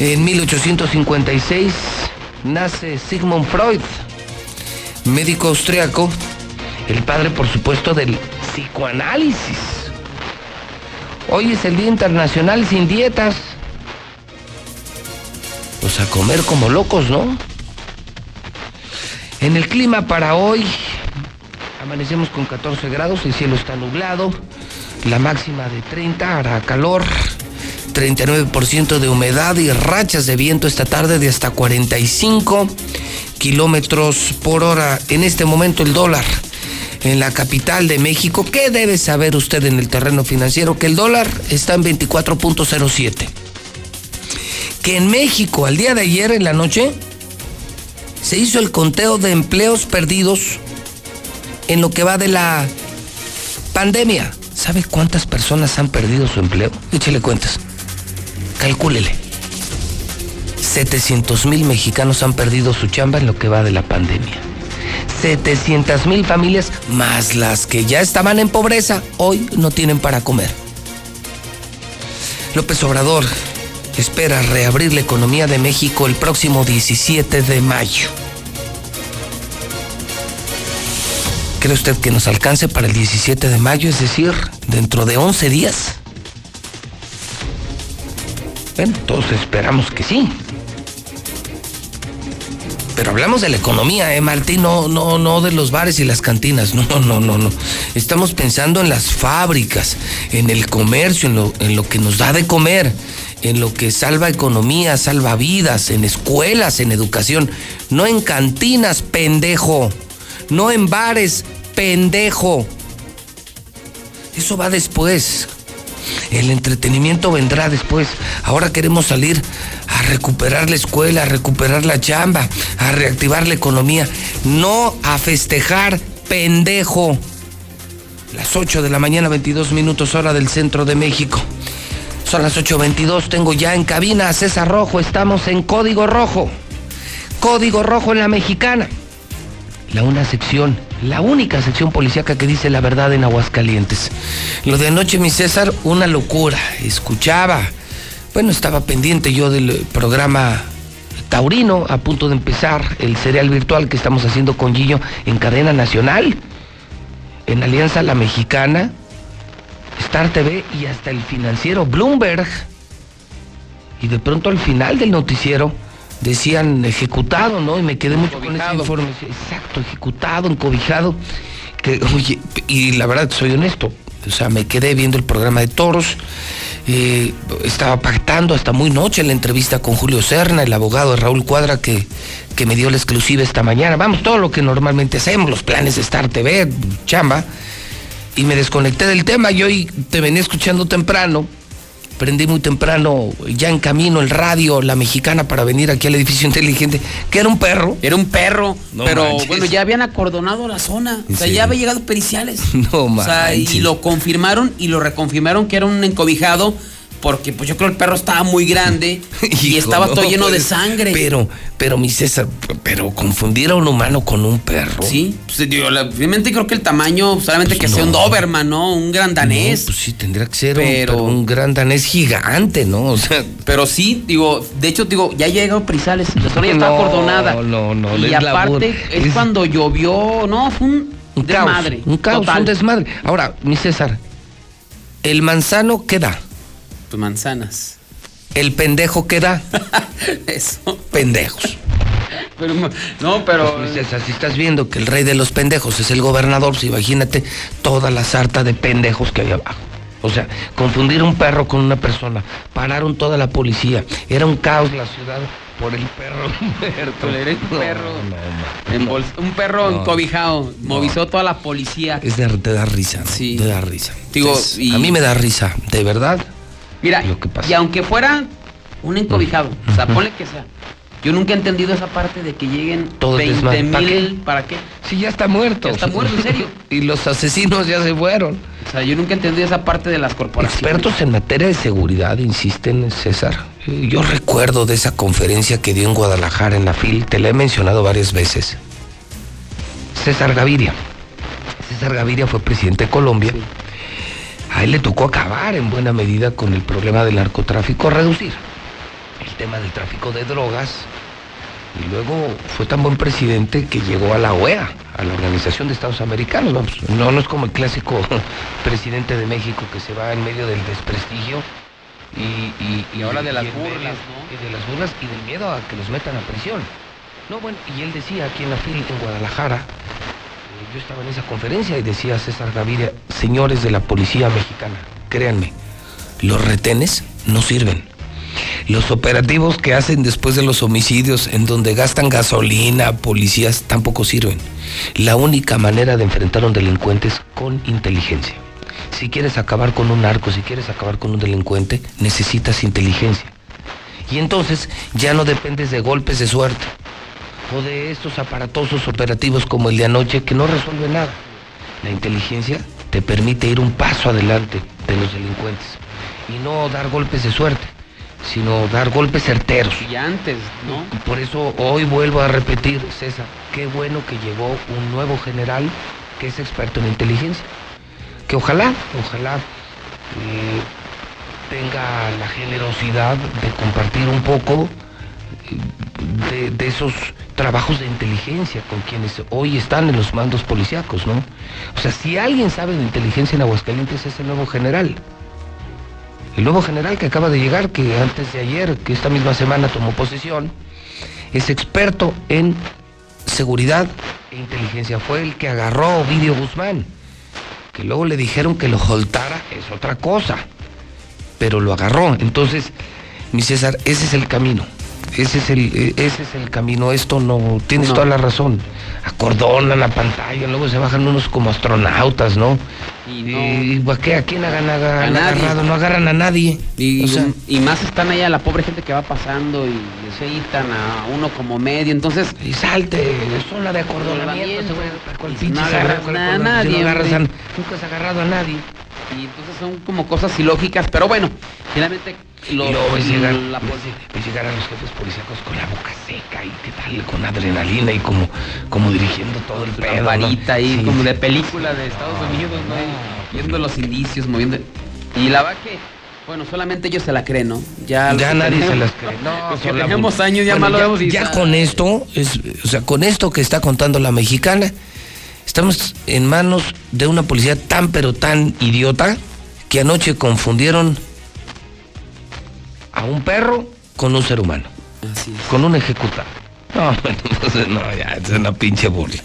[SPEAKER 1] en 1856 nace Sigmund Freud, médico austriaco, el padre, por supuesto, del psicoanálisis. Hoy es el Día Internacional sin dietas. Pues a comer como locos, ¿no? En el clima para hoy, amanecemos con 14 grados, el cielo está nublado, la máxima de 30 hará calor, 39% de humedad y rachas de viento esta tarde de hasta 45 kilómetros por hora. En este momento el dólar en la capital de México. ¿Qué debe saber usted en el terreno financiero? Que el dólar está en 24.07. Que en México al día de ayer en la noche se hizo el conteo de empleos perdidos en lo que va de la pandemia. ¿Sabe cuántas personas han perdido su empleo? Échele cuentas. Calcúlele. 700 mil mexicanos han perdido su chamba en lo que va de la pandemia. 700 mil familias, más las que ya estaban en pobreza, hoy no tienen para comer. López Obrador espera reabrir la economía de México el próximo 17 de mayo. ¿Cree usted que nos alcance para el 17 de mayo, es decir, dentro de 11 días? Bueno, todos esperamos que sí. Pero hablamos de la economía, ¿eh, Martín? No, no, no de los bares y las cantinas. [laughs] No, no, no, no. Estamos pensando en las fábricas, en el comercio, en lo, en lo que nos da de comer, en lo que salva economía, salva vidas, en escuelas, en educación. No en cantinas, pendejo. No en bares, pendejo. Eso va después. El entretenimiento vendrá después. Ahora queremos salir a recuperar la escuela, a recuperar la chamba, a reactivar la economía. No a festejar, pendejo. Las 8 de la mañana, 22 minutos hora del centro de México. Son las 8.22, tengo ya en cabina a César Rojo, estamos en Código Rojo. Código Rojo en la mexicana. La una sección, la única sección policíaca que dice la verdad en Aguascalientes. Lo de anoche, mi César, una locura. Escuchaba, bueno, estaba pendiente yo del programa Taurino, a punto de empezar el serial virtual que estamos haciendo con Gillo en cadena nacional, en Alianza La Mexicana, Star TV y hasta el financiero Bloomberg. Y de pronto al final del noticiero decían ejecutado, ¿no? Y me quedé mucho con ese informe. Exacto, ejecutado, encobijado. Que, oye, y la verdad, soy honesto. O sea, me quedé viendo el programa de toros. eh, estaba pactando hasta muy noche la entrevista con Julio Serna, el abogado de Raúl Cuadra, que, que me dio la exclusiva esta mañana. Vamos, todo lo que normalmente hacemos, los planes de Star TV, chamba. Y me desconecté del tema. Yo hoy te venía escuchando temprano prendí muy temprano, ya en camino, el radio, la mexicana, para venir aquí al edificio [laughs] inteligente, que era un perro.
[SPEAKER 75] Era un perro,
[SPEAKER 1] No
[SPEAKER 75] pero
[SPEAKER 1] manches.
[SPEAKER 75] bueno, ya habían acordonado la zona. O sea,
[SPEAKER 1] Sí.
[SPEAKER 75] ya había llegado periciales. [laughs]
[SPEAKER 1] No
[SPEAKER 75] O sea, y lo confirmaron y lo reconfirmaron que era un encobijado porque pues yo creo el perro estaba muy grande [laughs] y
[SPEAKER 1] Hijo,
[SPEAKER 75] estaba
[SPEAKER 1] no
[SPEAKER 75] todo lleno de sangre.
[SPEAKER 1] Pero, pero mi César, pero confundir a un humano con un perro.
[SPEAKER 75] Sí, pues, la- creo que el tamaño, solamente que sea un Doberman, ¿no? Un gran danés.
[SPEAKER 1] No, pues sí, tendría que ser un-
[SPEAKER 75] Pero-
[SPEAKER 1] pero un gran danés gigante, ¿no? O sea,
[SPEAKER 75] Pero sí, digo, de hecho, digo, ya llegó Prisales, la zona ya está
[SPEAKER 1] No,
[SPEAKER 75] acordonada.
[SPEAKER 1] no, no,
[SPEAKER 75] Y
[SPEAKER 1] es la
[SPEAKER 75] aparte, es,
[SPEAKER 1] es-
[SPEAKER 75] cuando llovió, no, fue un,
[SPEAKER 1] un
[SPEAKER 75] desmadre.
[SPEAKER 1] caos. Un caos,
[SPEAKER 75] total.
[SPEAKER 1] un desmadre. Ahora, mi César, el manzano, ¿qué da?
[SPEAKER 75] Pues manzanas.
[SPEAKER 1] El pendejo, ¿qué da? [laughs]
[SPEAKER 75] Eso.
[SPEAKER 1] Pendejos.
[SPEAKER 75] Pero, no, pero.
[SPEAKER 1] Pues, César, si estás viendo que el rey de los pendejos es el gobernador, pues imagínate toda la sarta de pendejos que hay abajo. O sea, confundir un perro con una persona. Pararon toda la policía. Era un caos la ciudad por el perro muerto.
[SPEAKER 75] un perro, un perro encobijado. Movilizó toda la policía.
[SPEAKER 1] Es de, te da risa.
[SPEAKER 75] Sí.
[SPEAKER 1] Te da risa.
[SPEAKER 75] Digo,
[SPEAKER 1] A mí me da risa, de verdad.
[SPEAKER 75] Mira, y aunque fuera un encobijado, o sea, ponle que sea. Yo nunca he entendido esa parte de que lleguen
[SPEAKER 1] Todo
[SPEAKER 75] 20
[SPEAKER 1] ¿Para qué?
[SPEAKER 75] mil. ¿Para qué?
[SPEAKER 1] Sí, ya está muerto.
[SPEAKER 75] Ya está muerto, en serio. [laughs]
[SPEAKER 1] y los asesinos ya se fueron.
[SPEAKER 75] O sea, yo nunca he entendido esa parte de las corporaciones.
[SPEAKER 1] Expertos en materia de seguridad insisten, César. Yo recuerdo de esa conferencia que dio en Guadalajara en la FIL, te la he mencionado varias veces. César Gaviria. César Gaviria fue presidente de Colombia. A él le tocó acabar en buena medida con el problema del narcotráfico, reducir el tema del tráfico de drogas. Y luego fue tan buen presidente que llegó a la OEA, a la Organización de Estados Americanos. Vamos, no, no es como el clásico [laughs] presidente de México que se va en medio del desprestigio y, y,
[SPEAKER 75] Y ahora de las burlas,
[SPEAKER 1] medio-
[SPEAKER 75] ¿no?
[SPEAKER 1] Y de las burlas y del miedo a que los metan a prisión. No, bueno, y él decía aquí en la FIL, en Guadalajara, yo estaba en esa conferencia y decía César Gaviria, señores de la policía mexicana, créanme, los retenes no sirven. Los operativos que hacen después de los homicidios, en donde gastan gasolina, policías, tampoco sirven. La única manera de enfrentar a un delincuente es con inteligencia. Si quieres acabar con un narco, si quieres acabar con un delincuente, necesitas inteligencia. Y entonces ya no dependes de golpes de suerte o de estos aparatosos operativos como el de anoche que no resuelven nada. La inteligencia te permite ir un paso adelante de los delincuentes y no dar golpes de suerte, sino dar golpes certeros.
[SPEAKER 75] Y antes, ¿no?
[SPEAKER 1] Y por eso hoy vuelvo a repetir, César, qué bueno que llegó un nuevo general que es experto en inteligencia. Que ojalá, ojalá eh, tenga la generosidad de compartir un poco de, esos trabajos de inteligencia con quienes hoy están en los mandos policíacos, ¿no? O sea, si alguien sabe de inteligencia en Aguascalientes es el nuevo general. El nuevo general que acaba de llegar, que antes de ayer, que esta misma semana tomó posesión, es experto en seguridad e inteligencia. Fue el que agarró a Ovidio Guzmán, que luego le dijeron que lo soltara, es otra cosa, pero lo agarró. Entonces, mi César, ese es el camino. Ese es el, eh, ese es el camino. Esto no. Tienes
[SPEAKER 75] No.
[SPEAKER 1] toda la razón. Acordonan la pantalla, luego se bajan unos como astronautas, ¿no?
[SPEAKER 75] Y no.
[SPEAKER 1] ¿Y ¿para qué? ¿A quién hagan,
[SPEAKER 75] A nadie.
[SPEAKER 1] agarrado? No agarran a nadie.
[SPEAKER 75] Y,
[SPEAKER 1] O sea,
[SPEAKER 75] y más están allá la pobre gente que va pasando y se quitan a uno como medio. Entonces.
[SPEAKER 1] Y salte, zona de acordonamiento.
[SPEAKER 75] no agarras a nadie,
[SPEAKER 1] no nunca has agarrado a nadie.
[SPEAKER 75] Y entonces son como cosas ilógicas, pero bueno, finalmente los,
[SPEAKER 1] y luego ves llegar,
[SPEAKER 75] la
[SPEAKER 1] ves- ves llegar a los jefes policíacos con la boca seca y qué tal, con adrenalina y como, como dirigiendo todo el pedo. ¿no?
[SPEAKER 75] varita ahí,
[SPEAKER 1] Sí,
[SPEAKER 75] como de película de Estados Unidos, ¿no? Viendo los indicios, moviendo. Y la verdad que, bueno, solamente ellos se la creen, ¿no? Ya,
[SPEAKER 1] Ya nadie se las cree. [laughs] No,
[SPEAKER 75] los que tenemos años ya
[SPEAKER 1] Bueno,
[SPEAKER 75] más lo
[SPEAKER 1] ya, ya
[SPEAKER 75] ah,
[SPEAKER 1] con esto, es, o sea, con esto que está contando la mexicana, estamos en manos de una policía tan pero tan idiota que anoche confundieron a un perro con un ser humano, con un ejecutado. [laughs] No, bueno, entonces no, ya, es una pinche burla.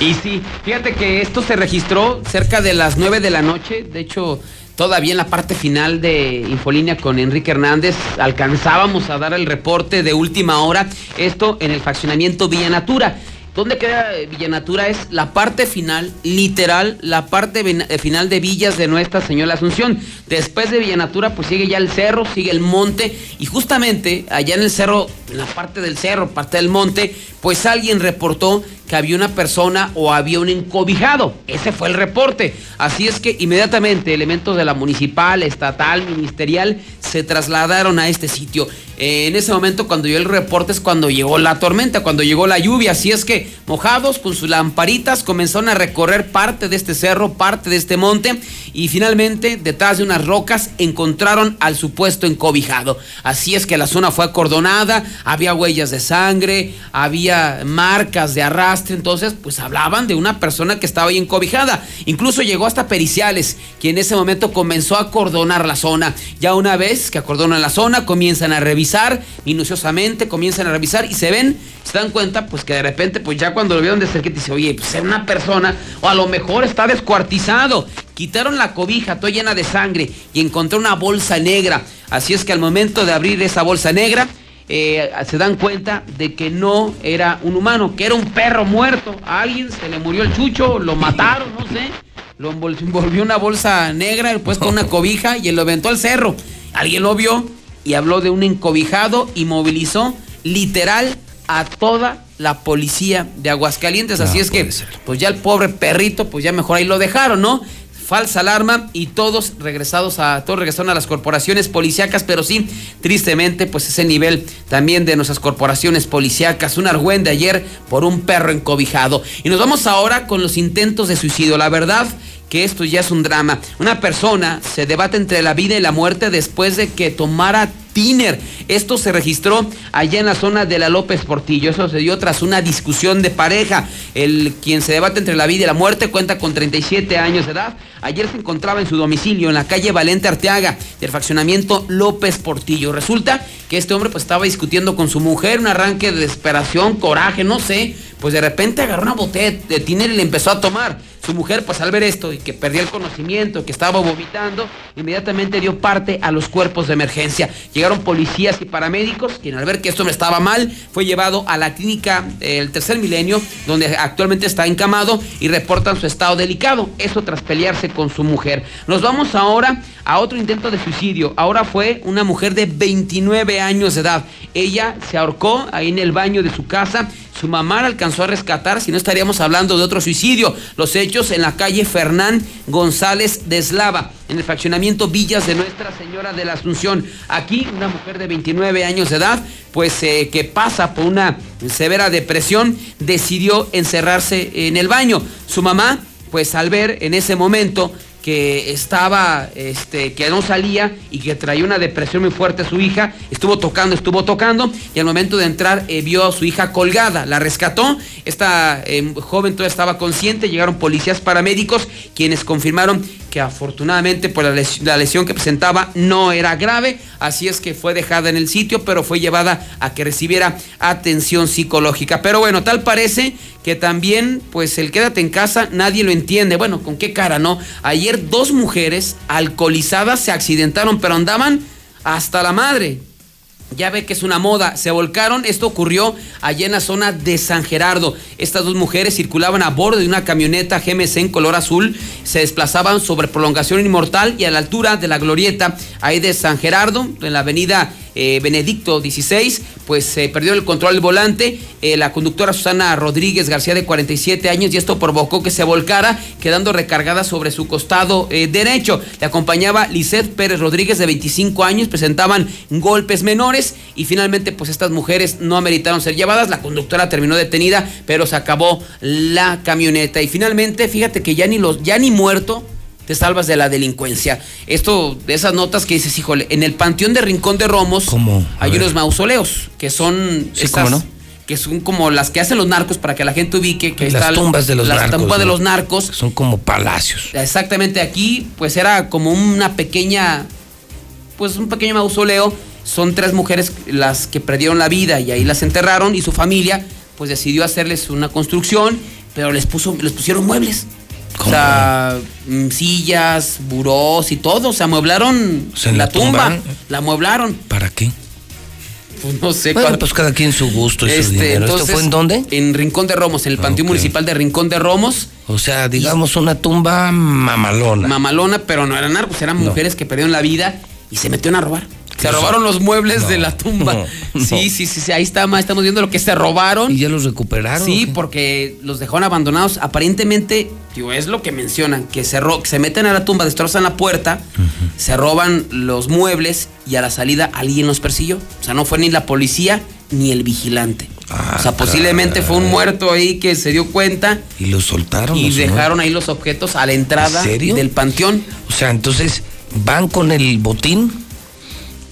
[SPEAKER 75] Y sí, fíjate que esto se registró cerca de las 9 de la noche. De hecho, todavía en la parte final de Infolínea con Enrique Hernández alcanzábamos a dar el reporte de última hora. Esto en el faccionamiento Villanatura. ¿Dónde queda eh, Villanatura? Es la parte final, literal, la parte eh, final de Villas de Nuestra Señora Asunción. Después de Villanatura, pues sigue ya el cerro, sigue el monte. Y justamente allá en el cerro, en la parte del cerro, parte del monte, pues alguien reportó que había una persona o había un encobijado. Ese fue el reporte. Así es que inmediatamente elementos de la municipal, estatal, ministerial se trasladaron a este sitio. Eh, en ese momento cuando llegó el reporte es cuando llegó la tormenta, cuando llegó la lluvia. Así es que mojados con sus lamparitas comenzaron a recorrer parte de este cerro, parte de este monte y finalmente detrás de unas rocas encontraron al supuesto encobijado. Así es que la zona fue acordonada, había huellas de sangre, había marcas de arrastre, entonces pues hablaban de una persona que estaba ahí encobijada. Incluso llegó hasta periciales, quien en ese momento comenzó a acordonar la zona. Ya una vez que acordonan la zona, comienzan a revisar minuciosamente, comienzan a revisar y se ven, se dan cuenta pues que de repente pues ya cuando lo vieron de cerca dice, oye, pues era una persona o a lo mejor está descuartizado. Quitaron la cobija, toda llena de sangre y encontró una bolsa negra. Así es que al momento de abrir esa bolsa negra, eh, se dan cuenta de que no era un humano, que era un perro muerto. A alguien se le murió el chucho, lo mataron, no sé. Lo envolvió una bolsa negra, pues con una cobija y lo aventó al cerro. Alguien lo vio y habló de un encobijado y movilizó literal a toda la policía de Aguascalientes. Así es que, pues ya el pobre perrito, pues ya mejor ahí lo dejaron, ¿no? falsa alarma y todos regresados a todos regresaron a las corporaciones policíacas, pero sí, tristemente, pues ese nivel también de nuestras corporaciones policíacas, un argüende ayer por un perro encobijado. Y nos vamos ahora con los intentos de suicidio. La verdad que esto ya es un drama. Una persona se debate entre la vida y la muerte después de que tomara tiner. Esto se registró allá en la zona de la López Portillo. Eso se dio tras una discusión de pareja. El quien se debate entre la vida y la muerte cuenta con 37 años de edad. Ayer se encontraba en su domicilio en la calle Valente Arteaga del fraccionamiento López Portillo. Resulta que este hombre pues estaba discutiendo con su mujer, un arranque de desesperación, coraje, no sé. Pues de repente agarró una botella de tiner y le empezó a tomar. Su mujer, pues al ver esto y que perdía el conocimiento, que estaba vomitando, inmediatamente dio parte a los cuerpos de emergencia. Llegaron policías y paramédicos, quien al ver que esto no estaba mal, fue llevado a la clínica del tercer milenio, donde actualmente está encamado y reportan su estado delicado. Eso tras pelearse con su mujer. Nos vamos ahora a otro intento de suicidio. Ahora fue una mujer de 29 años de edad. Ella se ahorcó ahí en el baño de su casa su mamá la alcanzó a rescatar, si no estaríamos hablando de otro suicidio. Los hechos en la calle Fernán González de Eslava, en el fraccionamiento Villas de Nuestra Señora de la Asunción. Aquí una mujer de 29 años de edad, pues eh, que pasa por una severa depresión, decidió encerrarse en el baño. Su mamá, pues al ver en ese momento que estaba, este, que no salía y que traía una depresión muy fuerte a su hija, estuvo tocando, estuvo tocando y al momento de entrar eh, vio a su hija colgada, la rescató, esta eh, joven todavía estaba consciente, llegaron policías paramédicos quienes confirmaron que afortunadamente por pues, la, lesión, que presentaba no era grave, así es que fue dejada en el sitio, pero fue llevada a que recibiera atención psicológica. Pero bueno, tal parece que también, pues el quédate en casa, nadie lo entiende. Bueno, ¿con qué cara, no? Ayer dos mujeres alcoholizadas se accidentaron, pero andaban hasta la madre ya ve que es una moda, se volcaron, esto ocurrió allá en la zona de San Gerardo. Estas dos mujeres circulaban a bordo de una camioneta GMC en color azul, se desplazaban sobre prolongación inmortal y a la altura de la glorieta ahí de San Gerardo, en la avenida eh, Benedicto 16, pues se perdió el control del volante. Eh, la conductora Susana Rodríguez García de 47 años y esto provocó que se volcara, quedando recargada sobre su costado eh, derecho. Le acompañaba Lisette Pérez Rodríguez de 25 años, presentaban golpes menores y finalmente pues estas mujeres no ameritaron ser llevadas. La conductora terminó detenida, pero se acabó la camioneta. Y finalmente, fíjate que ya ni los, ya ni muerto te salvas de la delincuencia. Esto, de esas notas que dices, híjole, en el Panteón de Rincón de Romos hay unos mausoleos que son que son como las que hacen los narcos para que la gente ubique que
[SPEAKER 76] las tumbas de los
[SPEAKER 75] las
[SPEAKER 76] narcos.
[SPEAKER 75] tumbas de los narcos.
[SPEAKER 76] Son como palacios.
[SPEAKER 75] Exactamente, aquí pues era como una pequeña pues un pequeño mausoleo. Son tres mujeres las que perdieron la vida y ahí las enterraron y su familia pues decidió hacerles una construcción, pero les puso les pusieron muebles. O sea, mm, sillas, burós y todo. Se amueblaron la, tumba. La amueblaron.
[SPEAKER 76] ¿Para qué?
[SPEAKER 75] Pues no sé.
[SPEAKER 76] Bueno, pues cada quien su gusto y su
[SPEAKER 75] Este,
[SPEAKER 76] dinero. ¿Esto fue en dónde?
[SPEAKER 75] En Rincón de Romos, en el Panteón Municipal de Rincón de Romos.
[SPEAKER 76] O sea, digamos una tumba mamalona.
[SPEAKER 75] Mamalona, pero no eran narcos, eran mujeres que perdieron la vida y se metieron a robar. Se robaron los muebles de la tumba.
[SPEAKER 76] no, [laughs] no.
[SPEAKER 75] Sí, sí, sí, sí, ahí está, ma, estamos viendo lo que se robaron.
[SPEAKER 76] ¿Y ya los recuperaron?
[SPEAKER 75] Sí, porque los dejaron abandonados. Aparentemente, digo, es lo que mencionan, que se, ro- que se meten a la tumba, destrozan la puerta, se roban los muebles y a la salida alguien los persiguió. O sea, no fue ni la policía ni el vigilante. o sea, posiblemente fue un muerto ahí que se dio cuenta
[SPEAKER 76] Y los soltaron.
[SPEAKER 75] y
[SPEAKER 76] los
[SPEAKER 75] dejaron ahí los objetos a la entrada del panteón.
[SPEAKER 76] O sea, entonces van con el botín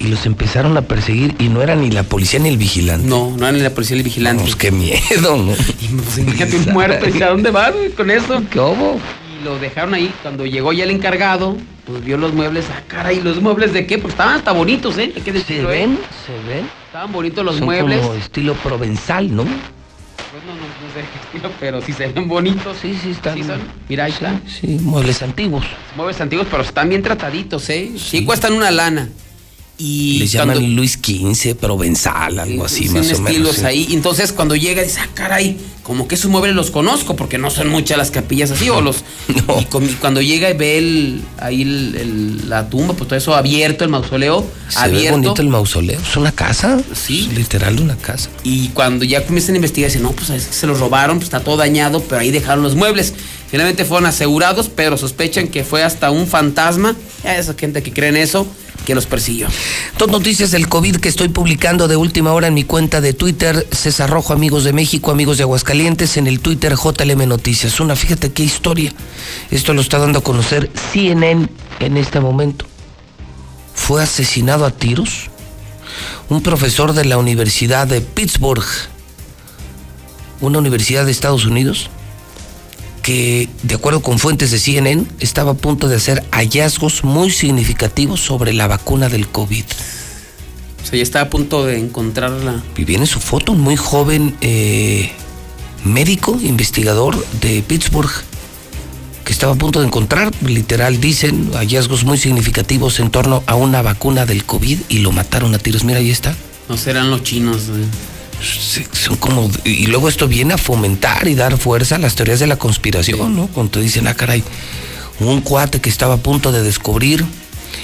[SPEAKER 1] y los empezaron a perseguir y no era ni la policía ni el vigilante.
[SPEAKER 75] No, no era ni la policía ni el vigilante.
[SPEAKER 1] Pues qué miedo, ¿no? [laughs]
[SPEAKER 75] Y pues imagínate un muerto, ¿y a dónde vas con eso?
[SPEAKER 1] ¿Qué hubo?
[SPEAKER 75] Y lo dejaron ahí, cuando llegó ya el encargado, pues vio los muebles, ah, caray, ¿los muebles de qué? Pues estaban hasta bonitos, ¿eh? Que
[SPEAKER 1] ¿Se
[SPEAKER 75] ¿eh?
[SPEAKER 1] ven? ¿Se ven?
[SPEAKER 75] Estaban bonitos los
[SPEAKER 1] Son
[SPEAKER 75] muebles.
[SPEAKER 1] como estilo provenzal, ¿no?
[SPEAKER 75] Pues no, no, no sé qué estilo, pero sí se ven bonitos.
[SPEAKER 1] Sí, sí, están.
[SPEAKER 75] Sí son. Mira, ahí está.
[SPEAKER 1] Sí, muebles antiguos.
[SPEAKER 75] Muebles antiguos, pero están bien trataditos, ¿eh? Sí, cuestan una lana. Y
[SPEAKER 1] Les
[SPEAKER 75] cuando-
[SPEAKER 1] llaman Luis XV, provenzal, algo así, más o menos. sí.
[SPEAKER 75] ahí. Entonces, cuando llega, dice, ah, caray, como que esos muebles los conozco, porque no son muchas las capillas así, o [laughs] los. Y, con- y cuando llega y ve el, ahí el- el- la tumba, pues todo eso abierto, el mausoleo,
[SPEAKER 1] Se ve
[SPEAKER 75] abierto.
[SPEAKER 1] bonito el mausoleo. Es una casa.
[SPEAKER 75] Sí.
[SPEAKER 1] Es literal una casa.
[SPEAKER 75] Y cuando ya comienzan a investigar, dicen, no, pues es que se los robaron, pues está todo dañado, pero ahí dejaron los muebles. Finalmente fueron asegurados, pero sospechan que fue hasta un fantasma, a esa gente que cree en eso, que los persiguió.
[SPEAKER 1] Dos noticias del COVID que estoy publicando de última hora en mi cuenta de Twitter, César Rojo, amigos de México, amigos de Aguascalientes, en el Twitter JLM Noticias. Una, fíjate qué historia. Esto lo está dando a conocer CNN en este momento. Fue asesinado a tiros un profesor de la Universidad de Pittsburgh, una universidad de Estados Unidos, que, de acuerdo con fuentes de CNN, estaba a punto de hacer hallazgos muy significativos sobre la vacuna del COVID.
[SPEAKER 75] O sea, ya está a punto de encontrarla.
[SPEAKER 1] Y viene su foto, un muy joven eh, médico, investigador de Pittsburgh, que estaba a punto de encontrar, literal, dicen, hallazgos muy significativos en torno a una vacuna del COVID y lo mataron a tiros. Mira, ahí está.
[SPEAKER 75] No serán los chinos. güey.
[SPEAKER 1] Son como, y luego esto viene a fomentar y dar fuerza a las teorías de la conspiración, ¿no? Cuando te dicen, ah, caray, un cuate que estaba a punto de descubrir,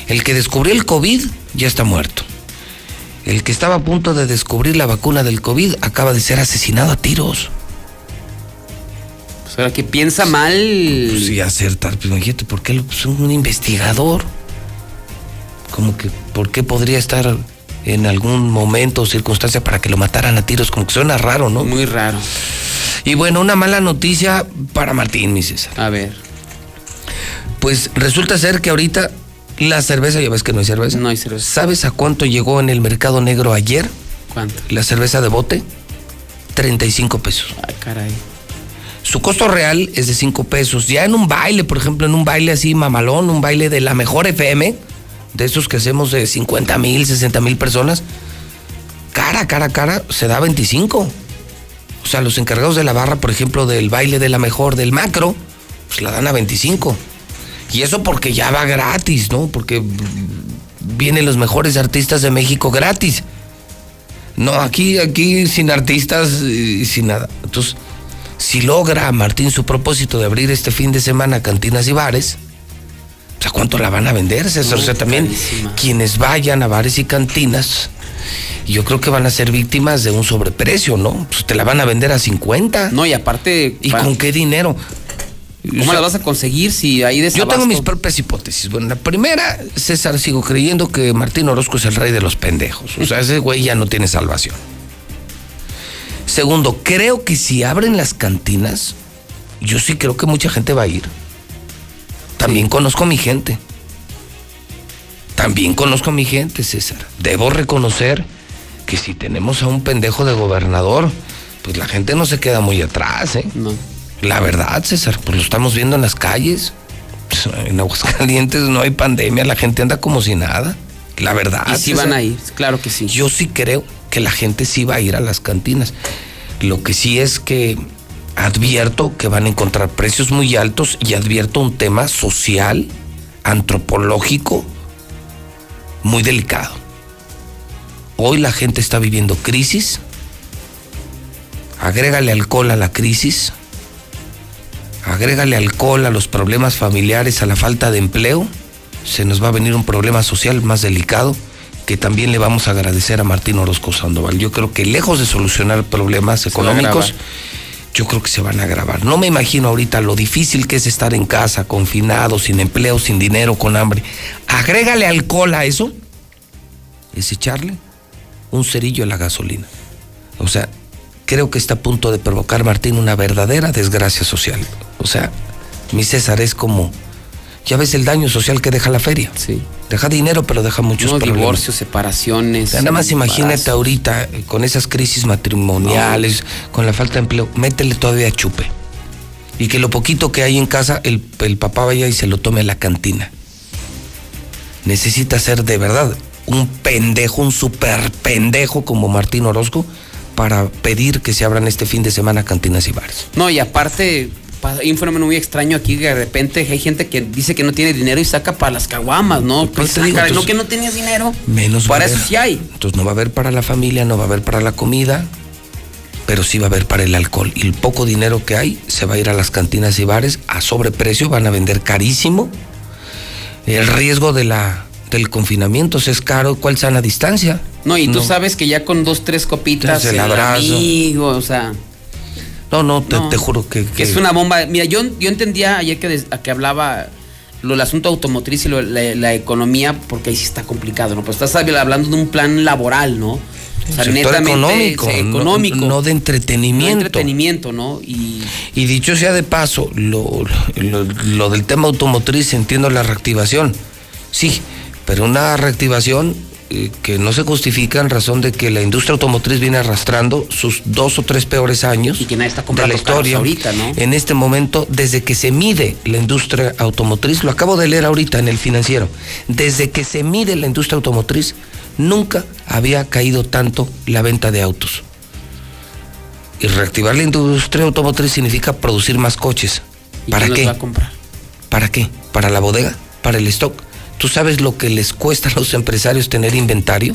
[SPEAKER 1] el que descubrió el COVID ya está muerto. El que estaba a punto de descubrir la vacuna del COVID acaba de ser asesinado a tiros.
[SPEAKER 75] O sea, que piensa mal.
[SPEAKER 1] Pues sí, acertar, pero imagínate, ¿por qué lo- pues, un investigador? Como que, ¿por qué podría estar en algún momento o circunstancia para que lo mataran a tiros? Como que suena raro, ¿no?
[SPEAKER 75] Muy raro.
[SPEAKER 1] Y bueno, una mala noticia para Martín, mi César.
[SPEAKER 75] A ver.
[SPEAKER 1] Pues resulta ser que ahorita la cerveza, ya ves que no hay cerveza.
[SPEAKER 75] No hay cerveza.
[SPEAKER 1] ¿Sabes a cuánto llegó en el mercado negro ayer
[SPEAKER 75] ¿Cuánto?
[SPEAKER 1] la cerveza de bote? 35 pesos.
[SPEAKER 75] Ay, caray.
[SPEAKER 1] Su costo real es de 5 pesos. Ya en un baile, por ejemplo, en un baile así mamalón, un baile de la mejor FM, de esos que hacemos de 50 mil, 60 mil personas, cara, cara, cara, se da 25. O sea, los encargados de la barra, por ejemplo, del baile de la mejor, del macro, pues la dan a 25. Y eso porque ya va gratis, ¿no? Porque vienen los mejores artistas de México gratis. No, aquí, aquí sin artistas y sin nada. Entonces, si logra Martín su propósito de abrir este fin de semana cantinas y bares, pues, ¿a cuánto la van a vender? César? o sea, también quienes vayan a bares y cantinas, yo creo que van a ser víctimas de un sobreprecio, ¿no? Pues te la van a vender a 50.
[SPEAKER 75] No, y aparte.
[SPEAKER 1] ¿Y con qué dinero?
[SPEAKER 75] ¿Cómo
[SPEAKER 1] O sea,
[SPEAKER 75] la vas a conseguir si
[SPEAKER 1] yo
[SPEAKER 75] desabasto?
[SPEAKER 1] tengo mis propias hipótesis. Bueno, la primera, César, sigo creyendo que Martín Orozco es el rey de los pendejos. O sea, ese güey ya no tiene salvación. Segundo, creo que si abren las cantinas, yo sí creo que mucha gente va a ir. También conozco a mi gente. También conozco a mi gente, César. Debo reconocer que si tenemos a un pendejo de gobernador, pues la gente no se queda muy atrás, ¿eh?
[SPEAKER 75] No.
[SPEAKER 1] La verdad, César, pues lo estamos viendo en las calles. Pues, en Aguascalientes no hay pandemia, la gente anda como si nada. La verdad.
[SPEAKER 75] Y sí van a ir, claro que sí.
[SPEAKER 1] Yo sí creo que la gente sí va a ir a las cantinas. Lo que sí es que advierto que van a encontrar precios muy altos y advierto un tema social, antropológico, muy delicado. Hoy la gente está viviendo crisis. Agrégale alcohol a la crisis. Agrégale alcohol a los problemas familiares, a la falta de empleo. Se nos va a venir un problema social más delicado que también le vamos a agradecer a Martín Orozco Sandoval. Yo creo que lejos de solucionar problemas económicos. Yo creo que se van a agravar. No me imagino ahorita lo difícil que es estar en casa, confinado, sin empleo, sin dinero, con hambre. Agrégale alcohol a eso, es echarle un cerillo a la gasolina. O sea, creo que está a punto de provocar Martín una verdadera desgracia social. O sea, mi César es como, Ya ves el daño social que deja la feria.
[SPEAKER 75] Sí.
[SPEAKER 1] Deja dinero, pero deja muchos
[SPEAKER 75] No,
[SPEAKER 1] problemas.
[SPEAKER 75] divorcios, separaciones.
[SPEAKER 1] Nada más imagínate
[SPEAKER 75] embarazo.
[SPEAKER 1] ahorita eh, con esas crisis matrimoniales, con la falta de empleo, métele todavía chupe. Y que lo poquito que hay en casa, el, el papá vaya y se lo tome a la cantina. Necesita ser de verdad un pendejo, un super pendejo como Martín Orozco para pedir que se abran este fin de semana cantinas y bares.
[SPEAKER 75] No, y aparte, pa- hay un fenómeno muy extraño aquí que de repente hay gente que dice que no tiene dinero y saca para las caguamas, ¿no? Pues,
[SPEAKER 1] te digo,
[SPEAKER 75] ah, no que no tenías dinero.
[SPEAKER 1] Menos
[SPEAKER 75] Para eso sí hay.
[SPEAKER 1] Entonces no va a haber para la familia, no va a haber para la comida, pero sí va a haber para el alcohol. Y el poco dinero que hay se va a ir a las cantinas y bares a sobreprecio, van a vender carísimo. El riesgo de la, del confinamiento si es caro, ¿cuál sana distancia?
[SPEAKER 75] No, y tú sabes que ya con dos, tres copitas,
[SPEAKER 1] Entonces, el
[SPEAKER 75] el
[SPEAKER 1] abrazo.
[SPEAKER 75] amigo, o sea,
[SPEAKER 1] No, no, te,
[SPEAKER 75] No.
[SPEAKER 1] te juro que,
[SPEAKER 75] que es una bomba. Mira, yo, yo entendía ayer que, des- a que hablaba lo del asunto automotriz y lo- la, la economía, porque ahí sí está complicado, ¿no? Pues estás hablando de un plan laboral, ¿no? O sea,
[SPEAKER 1] sector económico, no-
[SPEAKER 75] económico.
[SPEAKER 1] no de entretenimiento.
[SPEAKER 75] No de entretenimiento, ¿no? Y
[SPEAKER 1] Y dicho sea de paso, lo, lo- lo del tema automotriz, entiendo la reactivación. Sí, pero una reactivación eh, que no se justifica en razón de que la industria automotriz viene arrastrando sus dos o tres peores años
[SPEAKER 75] y que nadie está
[SPEAKER 1] de
[SPEAKER 75] comprando
[SPEAKER 1] la historia.
[SPEAKER 75] ahorita, ¿no?
[SPEAKER 1] En este momento, desde que se mide la industria automotriz, lo acabo de leer ahorita en el financiero, desde que se mide la industria automotriz, nunca había caído tanto la venta de autos. Y reactivar la industria automotriz significa producir más coches.
[SPEAKER 75] ¿Y
[SPEAKER 1] ¿Para qué?
[SPEAKER 75] va a comprar?
[SPEAKER 1] ¿Para qué? ¿Para la bodega? ¿Para el stock? ¿Tú sabes lo que les cuesta a los empresarios tener inventario?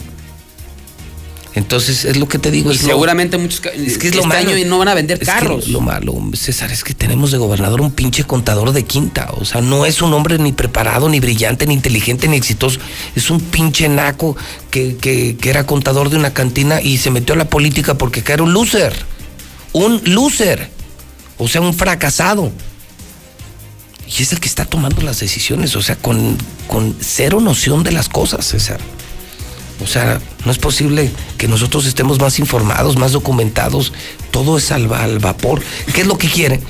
[SPEAKER 1] Entonces, es lo que te digo.
[SPEAKER 75] Y
[SPEAKER 1] es lo-
[SPEAKER 75] seguramente muchos
[SPEAKER 1] es que es
[SPEAKER 75] este
[SPEAKER 1] lo malo.
[SPEAKER 75] año no van a vender
[SPEAKER 1] Es
[SPEAKER 75] carros.
[SPEAKER 1] lo malo, César, es que tenemos de gobernador un pinche contador de quinta. O sea, no es un hombre ni preparado, ni brillante, ni inteligente, ni exitoso. Es un pinche naco que, que- que era contador de una cantina y se metió a la política porque era un loser. Un loser. O sea, un fracasado. Y es el que está tomando las decisiones, o sea, con, con cero noción de las cosas, César. O sea, no es posible que nosotros estemos más informados, más documentados. Todo es al, al vapor. ¿Qué es lo que quiere?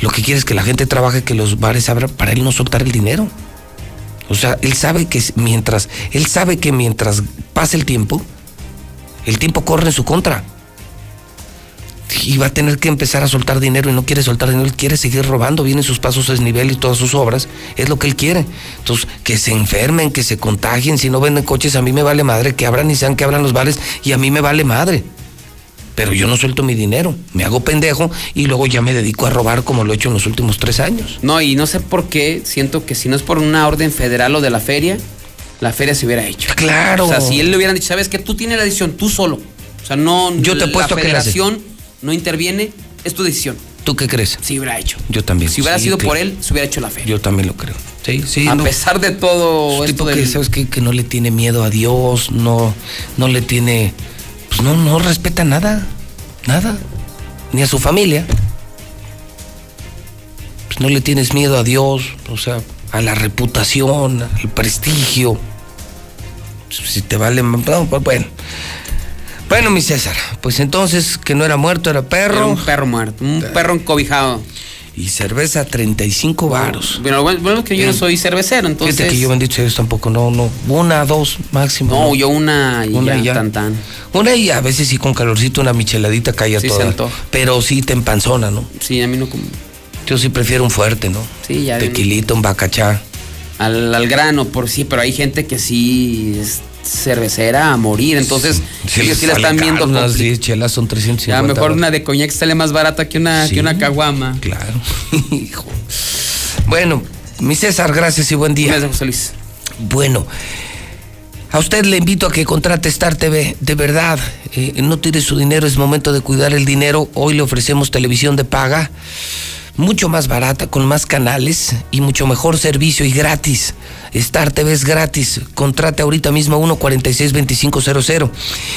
[SPEAKER 1] Lo que quiere es que la gente trabaje, que los bares abran para él no soltar el dinero. O sea, él sabe que mientras, él sabe que mientras pase el tiempo, el tiempo corre en su contra. Y va a tener que empezar a soltar dinero y no quiere soltar dinero, él quiere seguir robando, vienen sus pasos a desnivel y todas sus obras, es lo que él quiere. Entonces, que se enfermen, que se contagien, si no venden coches, a mí me vale madre, que abran y sean que abran los bares y a mí me vale madre. Pero yo no suelto mi dinero, me hago pendejo y luego ya me dedico a robar como lo he hecho en los últimos tres años.
[SPEAKER 75] No, y no sé por qué, siento que si no es por una orden federal o de la feria, la feria se hubiera hecho.
[SPEAKER 1] Claro.
[SPEAKER 75] O sea, si él le hubieran dicho, sabes que tú tienes la decisión, tú solo. O sea, no.
[SPEAKER 1] Yo te apuesto
[SPEAKER 75] la
[SPEAKER 1] que
[SPEAKER 75] federación no interviene, es tu decisión.
[SPEAKER 1] ¿Tú qué crees?
[SPEAKER 75] Sí, hubiera hecho.
[SPEAKER 1] Yo también.
[SPEAKER 75] Si hubiera
[SPEAKER 1] Sí,
[SPEAKER 75] sido por él, se hubiera hecho la feria.
[SPEAKER 1] Yo también lo creo. Sí, sí.
[SPEAKER 75] a
[SPEAKER 1] no.
[SPEAKER 75] pesar de todo
[SPEAKER 1] Es
[SPEAKER 75] esto
[SPEAKER 1] tipo que, ¿sabes qué? Que no le tiene miedo a Dios, no, no le tiene, pues no, no respeta nada, nada, ni a su familia. Pues no le tienes miedo a Dios, o sea, a la reputación, al prestigio. Si te vale, no, pues bueno. Bueno, mi César, pues entonces que no era muerto, era perro.
[SPEAKER 75] Era un perro muerto, un perro encobijado.
[SPEAKER 1] Y cerveza 35 varos.
[SPEAKER 75] Bueno, bueno bueno que yo no soy cervecero, entonces.
[SPEAKER 1] Fíjate que yo bendito Dios tampoco, no, no, una, dos máximo.
[SPEAKER 75] No, yo una y
[SPEAKER 1] Una
[SPEAKER 75] ya,
[SPEAKER 1] y ya.
[SPEAKER 75] tan tan.
[SPEAKER 1] Una y a veces sí con calorcito, una micheladita cae a
[SPEAKER 75] Sí,
[SPEAKER 1] toda. Pero sí te empanzona, ¿no?
[SPEAKER 75] Sí, a mí no como.
[SPEAKER 1] Yo sí prefiero un fuerte, ¿no?
[SPEAKER 75] Sí, ya.
[SPEAKER 1] Tequilito, un bacachá.
[SPEAKER 75] Al, al grano, por sí, pero hay gente que sí es cervecera a morir, entonces ellos sí la están viendo compli-
[SPEAKER 1] 10 chelas son 350
[SPEAKER 75] Ya mejor
[SPEAKER 1] varos.
[SPEAKER 75] una de coñac sale más barata que una,
[SPEAKER 1] Sí.
[SPEAKER 75] que una caguama.
[SPEAKER 1] Claro. [laughs] Hijo. Bueno, mi César, gracias y buen día.
[SPEAKER 75] Gracias, José Luis.
[SPEAKER 1] Bueno, a usted le invito a que contrate Star TV. De verdad, eh, no tire su dinero, es momento de cuidar el dinero. Hoy le ofrecemos televisión de paga, mucho más barata, con más canales y mucho mejor servicio y gratis. Star TV es gratis. Contrate ahorita mismo 146-2500.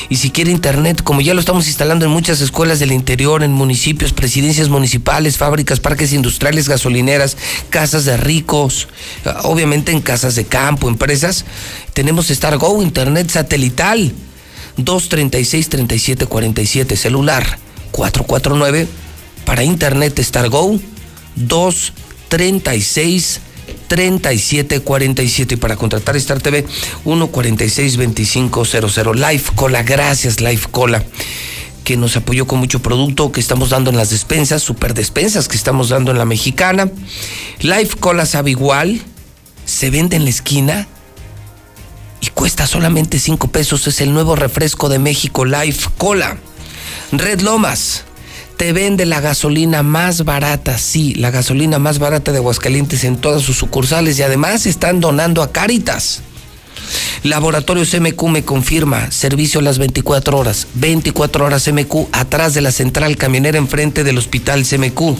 [SPEAKER 1] Y si quiere internet, como ya lo estamos instalando en muchas escuelas del interior, en municipios, presidencias municipales, fábricas, parques industriales, gasolineras, casas de ricos, obviamente en casas de campo, empresas, tenemos Star Go, internet satelital. 236-3747, celular 449 para internet Star Go 236 3747 y para contratar Star TV 1462500. Life Cola, gracias Life Cola que nos apoyó con mucho producto que estamos dando en las despensas, super despensas que estamos dando en la mexicana. Life Cola sabe igual, se vende en la esquina y cuesta solamente 5 pesos. Es el nuevo refresco de México, Life Cola. Red Lomas te vende la gasolina más barata, sí, la gasolina más barata de Aguascalientes en todas sus sucursales y además están donando a Caritas. Laboratorios MQ me confirma, servicio a las 24 horas, 24 horas MQ atrás de la central camionera enfrente del hospital CMQ.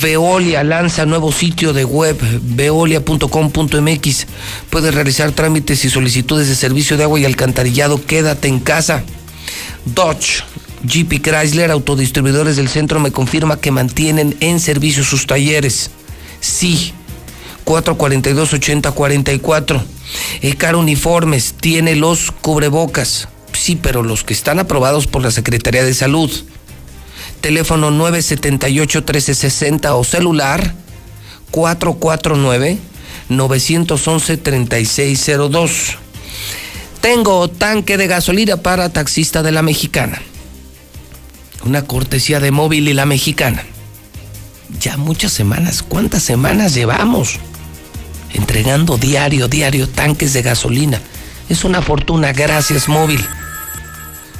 [SPEAKER 1] Veolia lanza nuevo sitio de web, veolia.com.mx. Puedes realizar trámites y solicitudes de servicio de agua y alcantarillado. Quédate en casa. Dodge, GP Chrysler, autodistribuidores del centro, me confirma que mantienen en servicio sus talleres. Sí, 442-8044. Ecar Uniformes tiene los cubrebocas. Sí, pero los que están aprobados por la Secretaría de Salud. Teléfono 978-1360 o celular 449-911-3602. Tengo tanque de gasolina para taxista de la mexicana. Una cortesía de móvil y la mexicana. Ya muchas semanas. ¿Cuántas semanas llevamos? Entregando diario, diario tanques de gasolina. Es una fortuna, gracias móvil.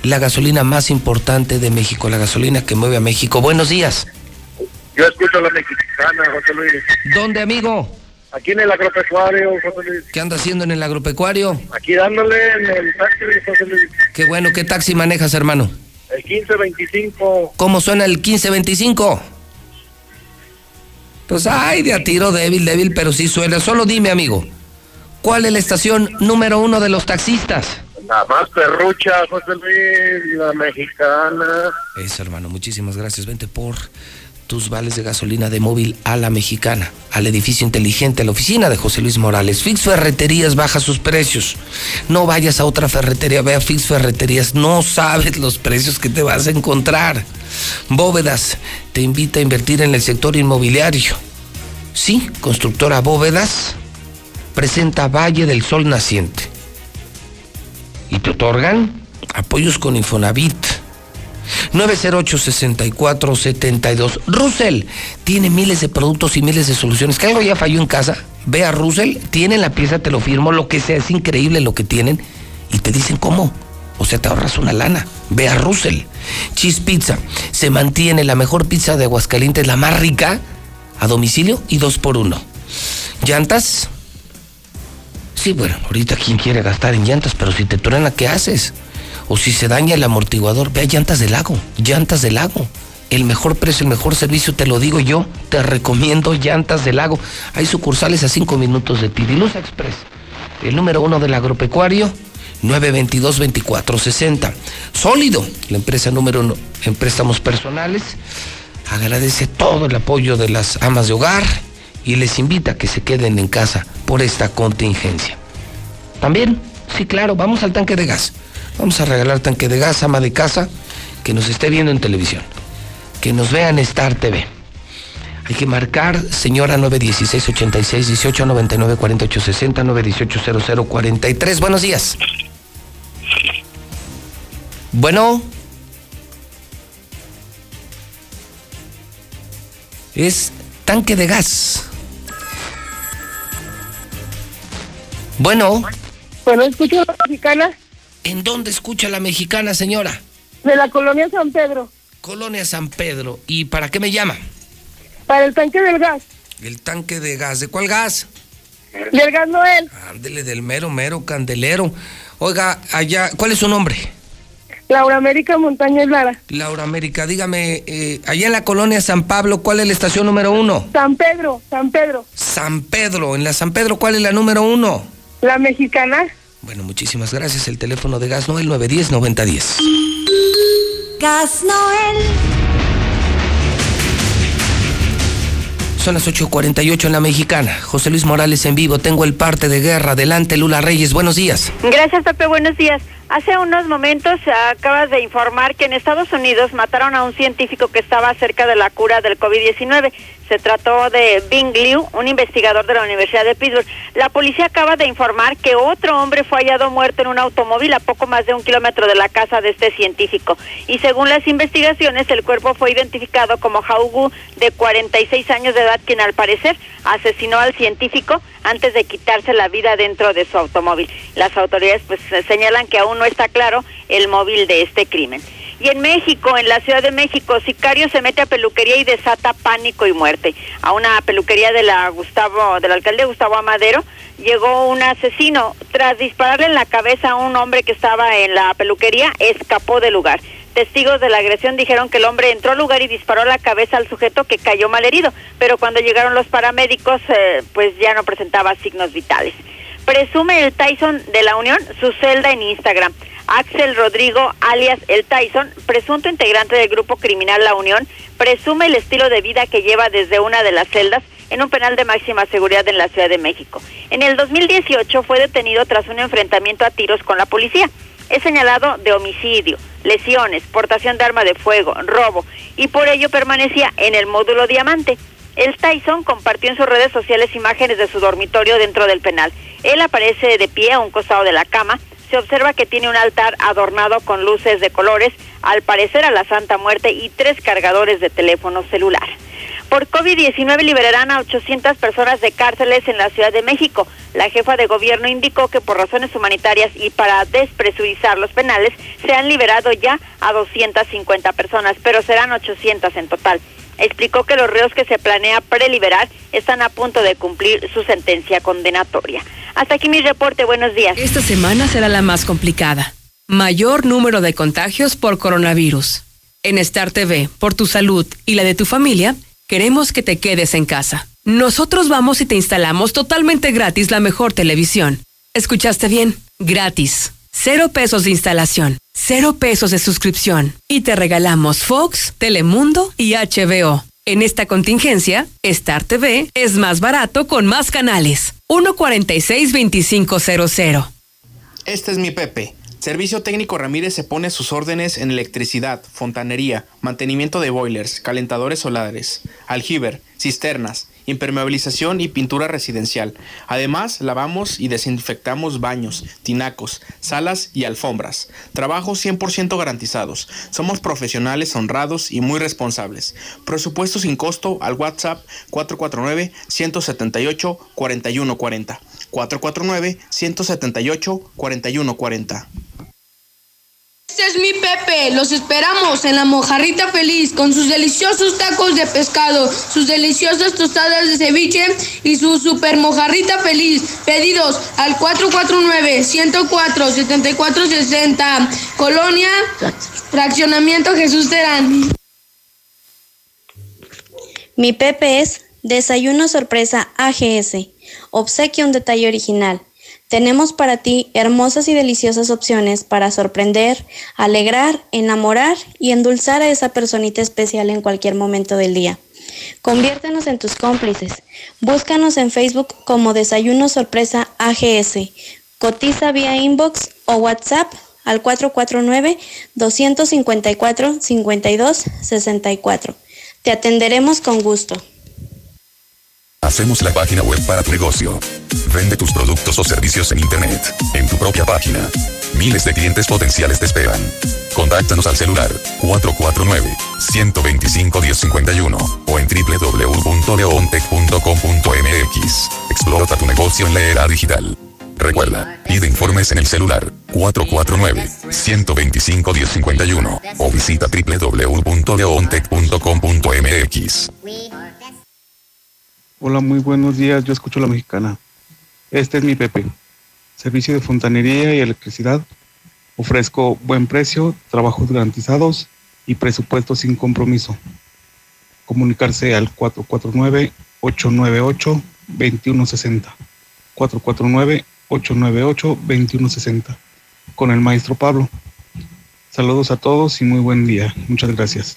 [SPEAKER 1] La gasolina más importante de México, la gasolina que mueve a México. Buenos días.
[SPEAKER 77] Yo escucho a la mexicana, José Luis.
[SPEAKER 1] ¿Dónde, amigo?
[SPEAKER 77] Aquí en el agropecuario, José Luis.
[SPEAKER 1] ¿Qué anda haciendo en el agropecuario?
[SPEAKER 77] Aquí dándole en el taxi, José Luis.
[SPEAKER 1] Qué bueno, ¿qué taxi manejas, hermano?
[SPEAKER 77] El 1525.
[SPEAKER 1] ¿Cómo suena el 1525? Pues ay, de a tiro débil, débil, pero sí suena. Solo dime, amigo, ¿cuál es la estación número uno de los taxistas?
[SPEAKER 77] La más perrucha, José Luis, la mexicana.
[SPEAKER 1] Eso, hermano, muchísimas gracias. Vente por tus vales de gasolina de móvil a la mexicana, al edificio inteligente, a la oficina de José Luis Morales. Fix Ferreterías baja sus precios. No vayas a otra ferretería, ve a Fix Ferreterías. No sabes los precios que te vas a encontrar. Bóvedas te invita a invertir en el sector inmobiliario. Sí, constructora Bóvedas presenta Valle del Sol Naciente. Y te otorgan apoyos con Infonavit. 908-6472. Russell tiene miles de productos y miles de soluciones. ¿Que algo ya falló en casa? Ve a Russell, tienen la pieza, te lo firmo, lo que sea, es increíble lo que tienen. Y te dicen cómo. O sea, te ahorras una lana. Ve a Russell. Cheese Pizza. Se mantiene la mejor pizza de Aguascalientes, la más rica, a domicilio y dos por uno. ¿Llantas? Sí, bueno, ahorita quién quiere gastar en llantas, pero si te truena, ¿qué haces? O si se daña el amortiguador, ve a Llantas del Lago. Llantas del Lago. El mejor precio, el mejor servicio, te lo digo yo. Te recomiendo Llantas del Lago. Hay sucursales a cinco minutos de ti. Dilusa Express, el número uno del agropecuario, 922-2460. Sólido, la empresa número uno en préstamos personales. Agradece todo el apoyo de las amas de hogar y les invita a que se queden en casa por esta contingencia. También, sí, claro, vamos al tanque de gas. Vamos a regalar tanque de gas, ama de casa, que nos esté viendo en televisión, que nos vea en Star TV. Hay que marcar, señora 916 86 18 99 48 60 918 00 43. Buenos días. Bueno. Es tanque de gas. Bueno.
[SPEAKER 78] Bueno, escucho la mexicana.
[SPEAKER 1] ¿En dónde escucha la mexicana, señora?
[SPEAKER 78] De la colonia San Pedro.
[SPEAKER 1] Colonia San Pedro. ¿Y para qué me llama?
[SPEAKER 78] Para el tanque del gas.
[SPEAKER 1] El tanque de gas. ¿De cuál gas?
[SPEAKER 78] Del gas Noel.
[SPEAKER 1] Ándele, del mero, mero candelero. Oiga, allá, ¿cuál es su nombre?
[SPEAKER 78] Laura América Montañez Lara.
[SPEAKER 1] Laura América, dígame, eh, allá en la colonia San Pablo, ¿cuál es la estación número uno?
[SPEAKER 78] San Pedro, San Pedro.
[SPEAKER 1] San Pedro, en la San Pedro, ¿cuál es la número uno?
[SPEAKER 78] La mexicana.
[SPEAKER 1] Bueno, muchísimas gracias. El teléfono de Gas Noel 910-9010.
[SPEAKER 12] Gas Noel.
[SPEAKER 1] Son las 8.48 en la mexicana. José Luis Morales en vivo. Tengo el parte de guerra. Adelante, Lula Reyes. Buenos días.
[SPEAKER 12] Gracias, Pepe. Buenos días. Hace unos momentos acabas de informar que en Estados Unidos mataron a un científico que estaba cerca de la cura del COVID-19. Se trató de Bing Liu, un investigador de la Universidad de Pittsburgh. La policía acaba de informar que otro hombre fue hallado muerto en un automóvil a poco más de un kilómetro de la casa de este científico. Y según las investigaciones, el cuerpo fue identificado como Haugu, de 46 años de edad, quien al parecer asesinó al científico antes de quitarse la vida dentro de su automóvil. Las autoridades pues señalan que aún no está claro el móvil de este crimen. Y en México, en la Ciudad de México, sicario se mete a peluquería y desata pánico y muerte. A una peluquería de la Gustavo, del alcalde Gustavo Amadero, llegó un asesino. Tras dispararle en la cabeza a un hombre que estaba en la peluquería, escapó del lugar. Testigos de la agresión dijeron que el hombre entró al lugar y disparó la cabeza al sujeto que cayó malherido, pero cuando llegaron los paramédicos, eh, pues ya no presentaba signos vitales. Presume el Tyson de la Unión su celda en Instagram. Axel Rodrigo, alias el Tyson, presunto integrante del grupo criminal La Unión, presume el estilo de vida que lleva desde una de las celdas en un penal de máxima seguridad en la Ciudad de México. En el 2018 fue detenido tras un enfrentamiento a tiros con la policía. Es señalado de homicidio, lesiones, portación de arma de fuego, robo y por ello permanecía en el módulo diamante. El Tyson compartió en sus redes sociales imágenes de su dormitorio dentro del penal. Él aparece de pie a un costado de la cama, se observa que tiene un altar adornado con luces de colores, al parecer a la Santa Muerte, y tres cargadores de teléfono celular. Por COVID-19 liberarán a 800 personas de cárceles en la Ciudad de México. La jefa de gobierno indicó que por razones humanitarias y para despresurizar los penales se han liberado ya a 250 personas, pero serán 800 en total. Explicó que los reos que se planea preliberar están a punto de cumplir su sentencia condenatoria. Hasta aquí mi reporte. Buenos días.
[SPEAKER 14] Esta semana será la más complicada. Mayor número de contagios por coronavirus. En Star TV, por tu salud y la de tu familia, queremos que te quedes en casa. Nosotros vamos y te instalamos totalmente gratis la mejor televisión. ¿Escuchaste bien? Gratis. Cero pesos de instalación, cero pesos de suscripción. Y te regalamos Fox, Telemundo y HBO. En esta contingencia, Star TV es más barato con más canales. 146-2500.
[SPEAKER 79] Este es mi Pepe. Servicio Técnico Ramírez se pone sus órdenes en electricidad, fontanería, mantenimiento de boilers, calentadores solares, aljiber, cisternas, impermeabilización y pintura residencial. Además, lavamos y desinfectamos baños, tinacos, salas y alfombras. Trabajos 100% garantizados. Somos profesionales honrados y muy responsables. Presupuesto sin costo al WhatsApp 449 178
[SPEAKER 78] Este es mi Pepe. Los esperamos en la mojarrita feliz con sus deliciosos tacos de pescado, sus deliciosas tostadas de ceviche y su super mojarrita feliz. Pedidos al 449-104-7460. Colonia, Fraccionamiento Jesús Terán.
[SPEAKER 80] Mi Pepe es Desayuno Sorpresa AGS. Obsequia un detalle original. Tenemos para ti hermosas y deliciosas opciones para sorprender, alegrar, enamorar y endulzar a esa personita especial en cualquier momento del día. Conviértenos en tus cómplices. Búscanos en Facebook como Desayuno Sorpresa AGS. Cotiza vía inbox o WhatsApp al 449-254-5264. Te atenderemos con gusto.
[SPEAKER 81] Hacemos la página web para tu negocio. Vende tus productos o servicios en Internet, en tu propia página. Miles de clientes potenciales te esperan. Contáctanos al celular 449-125-1051 o en www.leontech.com.mx. Explota tu negocio en la era digital. Recuerda, pide informes en el celular 449-125-1051 o visita www.leontech.com.mx.
[SPEAKER 82] Hola, muy buenos días. Yo escucho la mexicana. Este es mi Pepe. Servicio de fontanería y electricidad. Ofrezco buen precio, trabajos garantizados y presupuesto sin compromiso. Comunicarse al 449-898-2160. 449-898-2160. Con el maestro Pablo. Saludos a todos y muy buen día. Muchas gracias.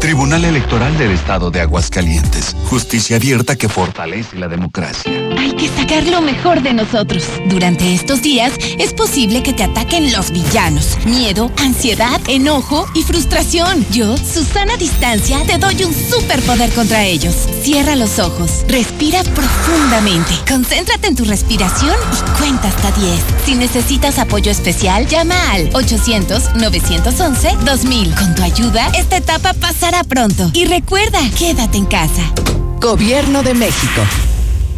[SPEAKER 83] Tribunal Electoral del Estado de Aguascalientes. Justicia abierta que fortalece la democracia.
[SPEAKER 16] Hay que sacar lo mejor de nosotros. Durante estos días es posible que te ataquen los villanos. Miedo, ansiedad, enojo y frustración. Yo, Susana Distancia, te doy un superpoder contra ellos. Cierra los ojos, respira profundamente, concéntrate en tu respiración y cuenta hasta 10. Si necesitas apoyo especial, llama al 800-911-2000. Con tu ayuda, esta etapa pasará pronto. Y recuerda, quédate en casa.
[SPEAKER 52] Gobierno de México.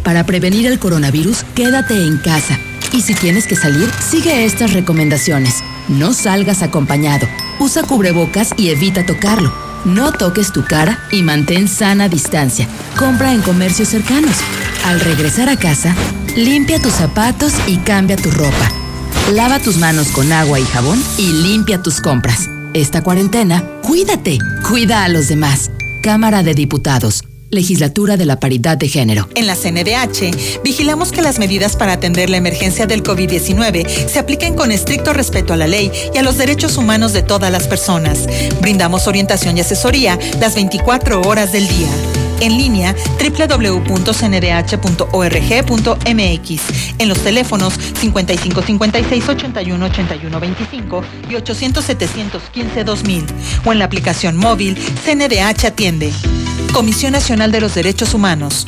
[SPEAKER 52] Para prevenir el coronavirus, quédate en casa. Y si tienes que salir, sigue estas recomendaciones. No salgas acompañado. Usa cubrebocas y evita tocarlo. No toques tu cara y mantén sana distancia. Compra en comercios cercanos. Al regresar a casa, limpia tus zapatos y cambia tu ropa. Lava tus manos con agua y jabón y limpia tus compras. Esta cuarentena, cuídate, cuida a los demás. Cámara de Diputados. Legislatura de la Paridad de Género.
[SPEAKER 17] En la CNDH, vigilamos que las medidas para atender la emergencia del COVID-19 se apliquen con estricto respeto a la ley y a los derechos humanos de todas las personas. Brindamos orientación y asesoría las 24 horas del día en línea www.cndh.org.mx, en los teléfonos 5556 81 81 25 y 800 715 2000 o en la aplicación móvil CNDH Atiende. Comisión Nacional de los Derechos Humanos.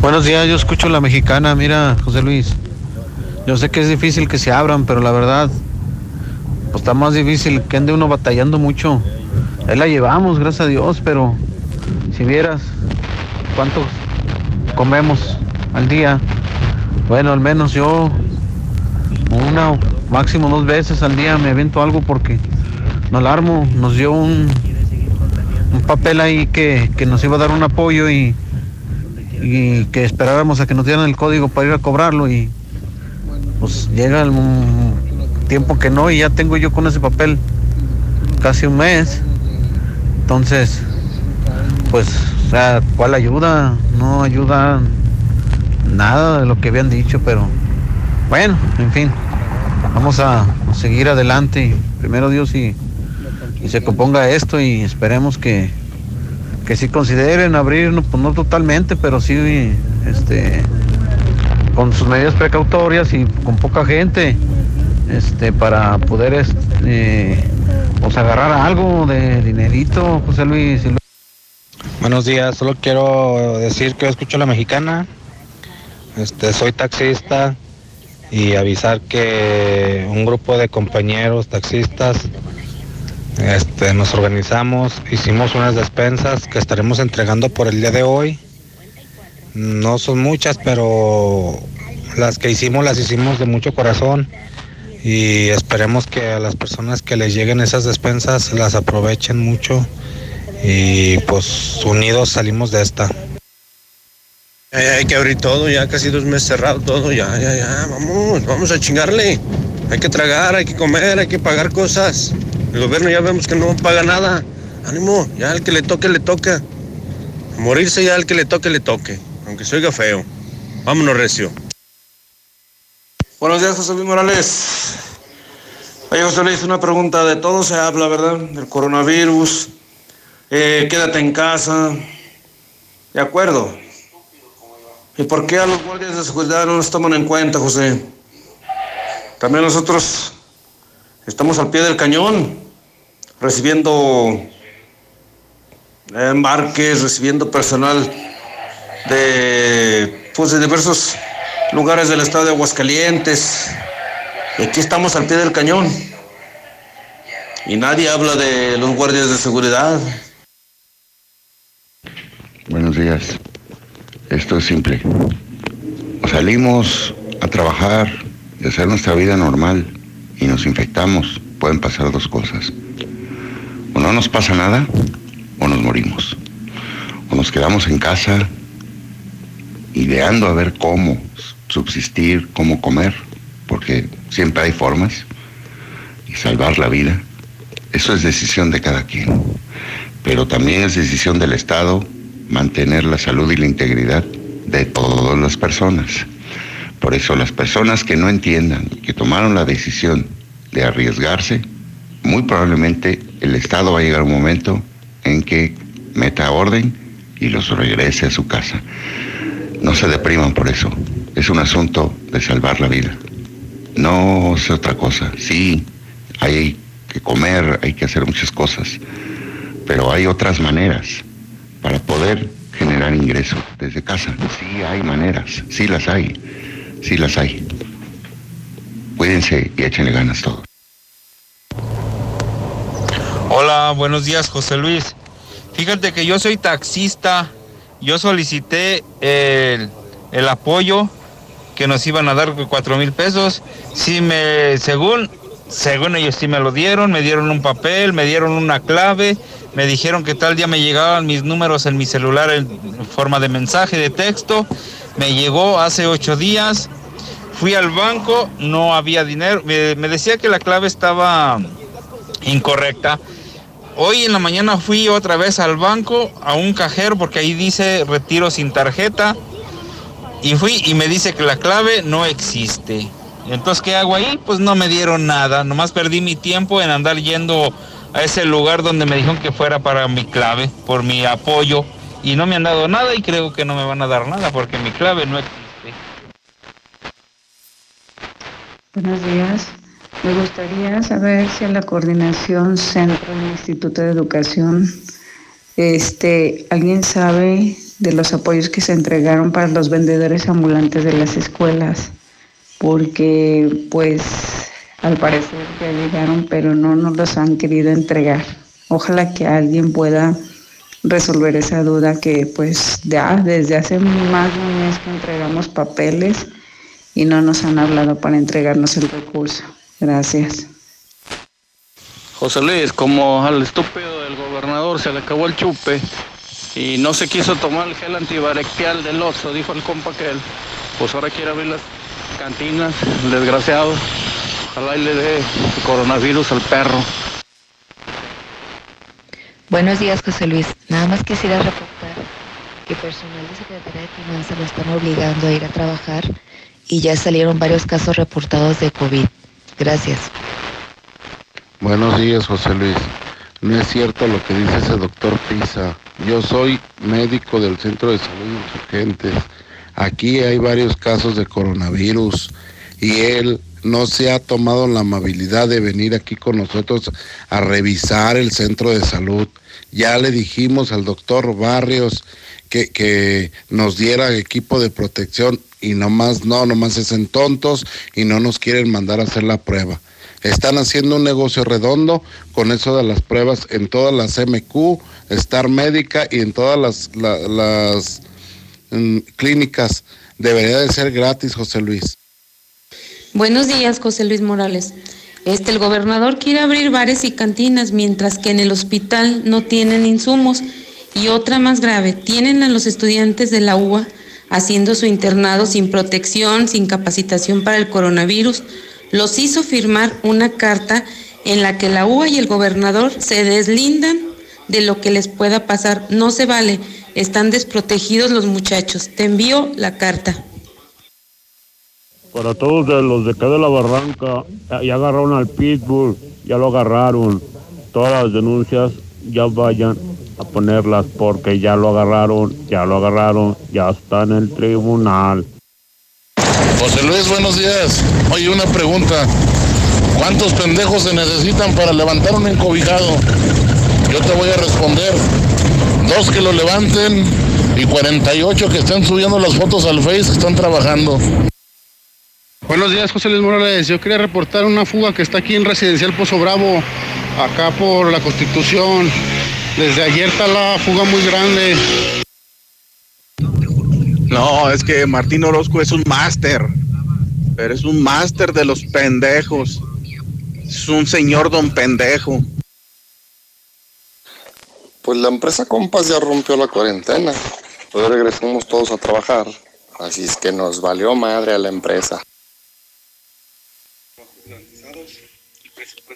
[SPEAKER 84] Buenos días, yo escucho la mexicana, mira, José Luis. Yo sé que es difícil que se abran, pero la verdad, pues está más difícil que ande uno batallando mucho. Ahí la llevamos, gracias a Dios, pero si vieras cuántos comemos al día, bueno, al menos yo una o máximo dos veces al día me avento algo porque no alarmo, nos dio un, un papel ahí que, que nos iba a dar un apoyo y y que esperáramos a que nos dieran el código para ir a cobrarlo y pues llega el tiempo que no y ya tengo yo con ese papel casi un mes. Entonces, pues, o sea, ¿cuál ayuda? No ayuda nada de lo que habían dicho, pero bueno, en fin, vamos a, seguir adelante primero Dios y, y se componga esto y esperemos que, que sí consideren abrir, no, pues no totalmente, pero sí este, con sus medidas precautorias y con poca gente, este, para poder este, pues agarrar algo de dinerito, José Luis.
[SPEAKER 85] Buenos días, solo quiero decir que escucho a la mexicana, este, soy taxista y avisar que un grupo de compañeros taxistas este, nos organizamos, hicimos unas despensas que estaremos entregando por el día de hoy. No son muchas, pero las que hicimos las hicimos de mucho corazón y esperemos que a las personas que les lleguen esas despensas las aprovechen mucho y pues unidos salimos de esta.
[SPEAKER 86] hay que abrir todo, ya casi dos meses cerrado todo, ya, ya, ya, vamos, vamos a chingarle. Hay que tragar, hay que comer, hay que pagar cosas. El gobierno ya vemos que no paga nada. Ánimo, ya al que le toque, le toca. Morirse ya al que le toque, le toque. Aunque se oiga feo. Vámonos, Recio.
[SPEAKER 87] Buenos días, José Luis Morales. Oye, José Luis, una pregunta. De todo se habla, ¿verdad? Del coronavirus. Eh, quédate en casa. De acuerdo. ¿Y por qué a los guardias de seguridad no nos toman en cuenta, José? También nosotros Estamos al pie del cañón, recibiendo embarques, recibiendo personal de, pues, diversos
[SPEAKER 88] lugares del estado de Aguascalientes. Y aquí estamos al pie del cañón. Y nadie habla de los guardias de seguridad.
[SPEAKER 89] Buenos días. Esto es simple. Salimos a trabajar y hacer nuestra vida normal y nos infectamos. Pueden pasar dos cosas. O no nos pasa nada o nos morimos. O nos quedamos en casa ideando a ver cómo subsistir, cómo comer, porque siempre hay formas, y salvar la vida. Eso es decisión de cada quien. Pero también es decisión del Estado mantener la salud y la integridad de todas las personas. Por eso las personas que no entiendan, que tomaron la decisión de arriesgarse, muy probablemente el Estado va a llegar un momento en que meta orden y los regrese a su casa. No se depriman por eso. Es un asunto de salvar la vida. No es otra cosa. Sí, hay que comer, hay que hacer muchas cosas, pero hay otras maneras para poder generar ingresos desde casa. Sí hay maneras, sí las hay, sí las hay. Cuídense y échenle ganas todos.
[SPEAKER 90] Hola, buenos días, José Luis. Fíjate que yo soy taxista. Yo solicité el, el apoyo que nos iban a dar cuatro mil pesos. Sí me, según, según ellos sí me lo dieron, me dieron un papel, me dieron una clave, me dijeron que tal día me llegaban mis números en mi celular en forma de mensaje, de texto. Me llegó hace ocho días. Fui al banco, no había dinero. Me, decía que la clave estaba incorrecta. Hoy en la mañana fui otra vez al banco, a un cajero, porque ahí dice retiro sin tarjeta. Y fui y me dice que la clave no existe. Entonces, ¿qué hago ahí? Pues no me dieron nada. Nomás perdí mi tiempo en andar yendo a ese lugar donde me dijeron que fuera para mi clave, por mi apoyo. Y no me han dado nada y creo que no me van a dar nada porque mi clave no existe.
[SPEAKER 91] Buenos días. Me gustaría saber si en la coordinación centro del Instituto de Educación, este, alguien sabe de los apoyos que se entregaron para los vendedores ambulantes de las escuelas, porque pues al parecer ya llegaron, pero no nos los han querido entregar. Ojalá que alguien pueda resolver esa duda que pues ya desde hace más de un mes que entregamos papeles y no nos han hablado para entregarnos el recurso. Gracias.
[SPEAKER 92] José Luis, como al estúpido del gobernador se le acabó el chupe y no se quiso tomar el gel antibacterial del oso, dijo el compa que él, pues ahora quiere abrir las cantinas, desgraciado. Ojalá y le dé coronavirus al perro.
[SPEAKER 93] Buenos días, José Luis. Nada más quisiera reportar que personal de Secretaría de Finanzas lo están obligando a ir a trabajar y ya salieron varios casos reportados de COVID. Gracias.
[SPEAKER 94] Buenos días, José Luis. No es cierto lo que dice ese doctor Pisa. Yo soy médico del Centro de Salud Insurgentes. Aquí hay varios casos de coronavirus y él no se ha tomado la amabilidad de venir aquí con nosotros a revisar el centro de salud. Ya le dijimos al doctor Barrios que, que nos diera equipo de protección y nomás no, nomás se hacen tontos y no nos quieren mandar a hacer la prueba. Están haciendo un negocio redondo con eso de las pruebas en todas las MQ, Star Médica y en todas las, la, las mm, clínicas. Debería de ser gratis, José Luis.
[SPEAKER 85] Buenos días, José Luis Morales. Este, el gobernador quiere abrir bares y cantinas, mientras que en el hospital no tienen insumos. Y otra más grave, tienen a los estudiantes de la UA haciendo su internado sin protección, sin capacitación para el coronavirus. Los hizo firmar una carta en la que la UA y el gobernador se deslindan de lo que les pueda pasar. No se vale, están desprotegidos los muchachos. Te envío la carta.
[SPEAKER 84] Para todos los de acá de la barranca, ya, agarraron al Pitbull, ya lo agarraron. Todas las denuncias ya vayan a ponerlas porque ya lo agarraron, ya lo agarraron, ya está en el tribunal.
[SPEAKER 95] José Luis, buenos días. Oye, una pregunta. ¿Cuántos pendejos se necesitan para levantar un encobijado? Yo te voy a responder. Dos que lo levanten y 48 que estén subiendo las fotos al Face que están trabajando.
[SPEAKER 96] Buenos días, José Luis Morales. Yo quería reportar una fuga que está aquí en Residencial Pozo Bravo, acá por la Constitución. Desde ayer está la fuga muy grande.
[SPEAKER 97] No, es que Martín Orozco es un máster, pero es un máster de los pendejos. Es un señor don pendejo.
[SPEAKER 98] Pues la empresa Compas ya rompió la cuarentena. Pues regresamos todos a trabajar. Así es que nos valió madre a la empresa.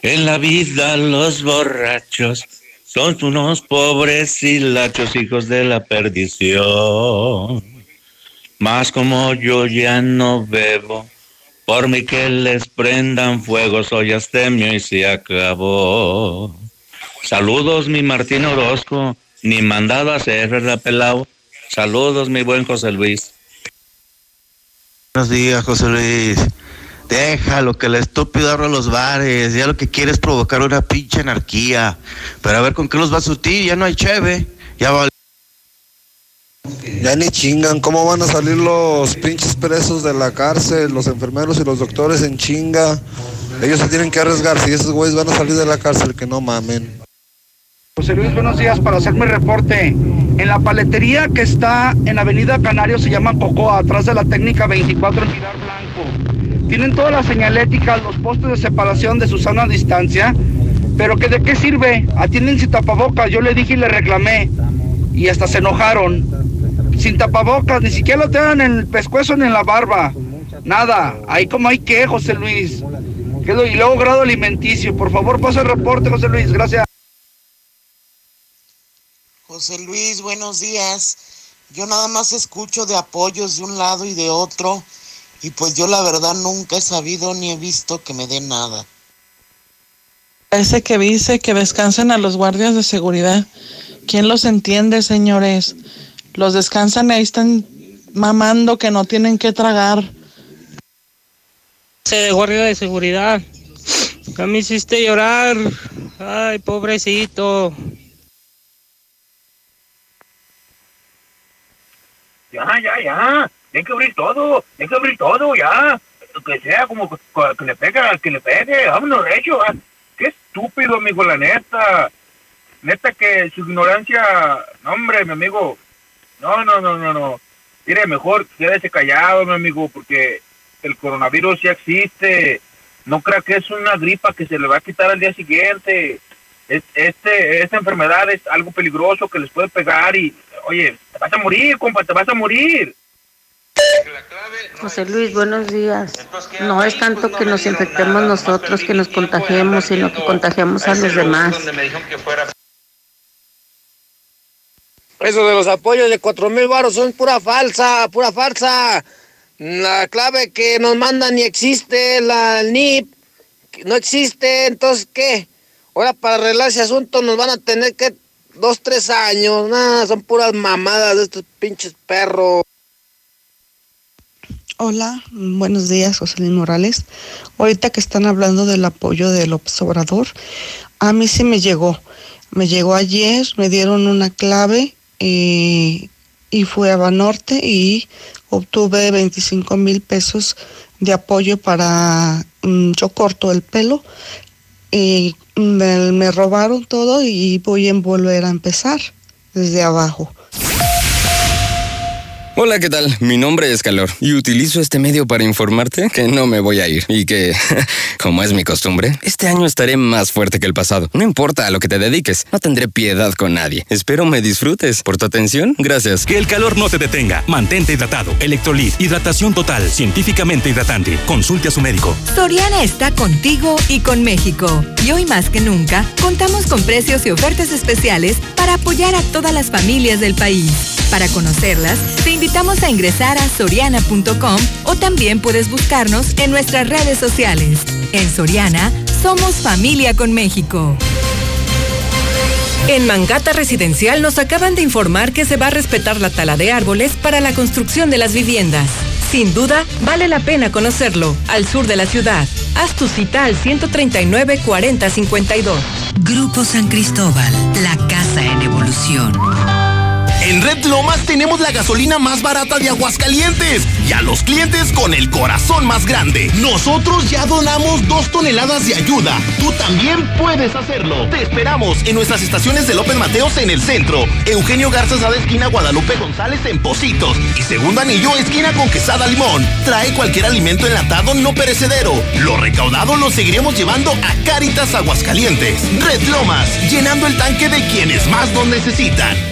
[SPEAKER 99] En la vida los borrachos son unos pobres y lachos hijos de la perdición. Más como yo ya no bebo, por mí que les prendan fuego, soy astemio y se acabó. Saludos, mi Martín Orozco, ni mandado a hacer, ¿verdad, pelado? Saludos, mi buen José Luis.
[SPEAKER 24] Buenos días, José Luis. Déjalo, que el estúpido abra los bares. Ya lo que quiere es provocar una pinche anarquía. Pero a ver con qué los va a surtir. Ya no hay cheve. Ya vale.
[SPEAKER 100] Ya ni chingan, ¿cómo van a salir los pinches presos de la cárcel, los enfermeros y los doctores en chinga? Ellos se tienen que arriesgar, si esos güeyes van a salir de la cárcel, que no mamen.
[SPEAKER 94] José Luis, buenos días para hacer mi reporte. En la paletería que está en Avenida Canario se llama Cocoa, atrás de la técnica 24 en Pilar Blanco. Tienen todas las señaléticas, los postes de separación de su sana distancia, pero que de qué sirve? Atienden sin tapabocas, yo le dije y le reclamé, y hasta se enojaron. Sin tapabocas, ni siquiera lo tengan en el pescuezo ni en la barba. Nada, ahí como hay que, José Luis. Y luego grado alimenticio. Por favor, pasa el reporte, José Luis, gracias.
[SPEAKER 91] José Luis, buenos días. Yo nada más escucho de apoyos de un lado y de otro y pues yo la verdad nunca he sabido ni he visto que me dé nada.
[SPEAKER 101] Ese que dice que descansen a los guardias de seguridad. ¿Quién los entiende, señores? Los descansan y ahí están mamando que no tienen que tragar.
[SPEAKER 102] Ese de guardia de seguridad. Ya me hiciste llorar. Ay, pobrecito.
[SPEAKER 84] Ya, ya, ya. Hay que abrir todo. Hay que abrir todo, ya. Que sea como que, le pega, que le pegue. Vámonos, hecho. ah. Qué estúpido, amigo, la neta. Neta que su ignorancia. No, hombre, mi amigo. No, no, no, no, no. Mire, mejor quédese callado, mi amigo, porque el coronavirus ya existe. No crea que es una gripa que se le va a quitar al día siguiente. Es- Este, esta enfermedad es algo peligroso que les puede pegar y, oye, te vas a morir, compa, te vas a morir.
[SPEAKER 85] José Luis, buenos días. No es tanto que nos infectemos nosotros, que nos contagiemos, sino que contagiamos a los demás.
[SPEAKER 103] Eso de los apoyos de cuatro mil baros son pura falsa, pura falsa. La clave que nos mandan ni existe, la el NIP no existe, entonces ¿qué? Ahora para arreglar ese asunto nos van a tener que dos, tres años. Nada, son puras mamadas de estos pinches perros.
[SPEAKER 104] Hola, buenos días, José Luis Morales. Ahorita que están hablando del apoyo de López Obrador, a mí sí me llegó. Me llegó ayer, me dieron una clave eh, y fui a Banorte y obtuve 25 mil pesos de apoyo para, mm, yo corto el pelo y me robaron todo y voy a volver a empezar desde abajo.
[SPEAKER 53] Hola, ¿qué tal? Mi nombre es Calor y utilizo este medio para informarte que no me voy a ir y que, [laughs] como es mi costumbre, este año estaré más fuerte que el pasado. No importa a lo que te dediques, no tendré piedad con nadie. Espero me disfrutes. Por tu atención, gracias.
[SPEAKER 51] Que el calor no te detenga. Mantente hidratado. Electrolit. Hidratación total. Científicamente hidratante. Consulte a su médico.
[SPEAKER 14] Soriana está contigo y con México. Y hoy más que nunca, contamos con precios y ofertas especiales para apoyar a todas las familias del país. Para conocerlas, te invitamos a ingresar a soriana.com o también puedes buscarnos en nuestras redes sociales. En Soriana, somos familia con México. En Mangata Residencial nos acaban de informar que se va a respetar la tala de árboles para la construcción de las viviendas. Sin duda, vale la pena conocerlo, al sur de la ciudad. Haz tu cita al 139-4052.
[SPEAKER 105] Grupo San Cristóbal, la casa en evolución.
[SPEAKER 48] En Red Lomas tenemos la gasolina más barata de Aguascalientes y a los clientes con el corazón más grande. Nosotros ya donamos dos toneladas de ayuda. Tú también puedes hacerlo. Te esperamos en nuestras estaciones de López Mateos en el centro, Eugenio Garza de esquina Guadalupe González en Positos y Segundo Anillo esquina con Quesada Limón. Trae cualquier alimento enlatado no perecedero. Lo recaudado lo seguiremos llevando a Cáritas Aguascalientes. Red Lomas, llenando el tanque de quienes más lo necesitan.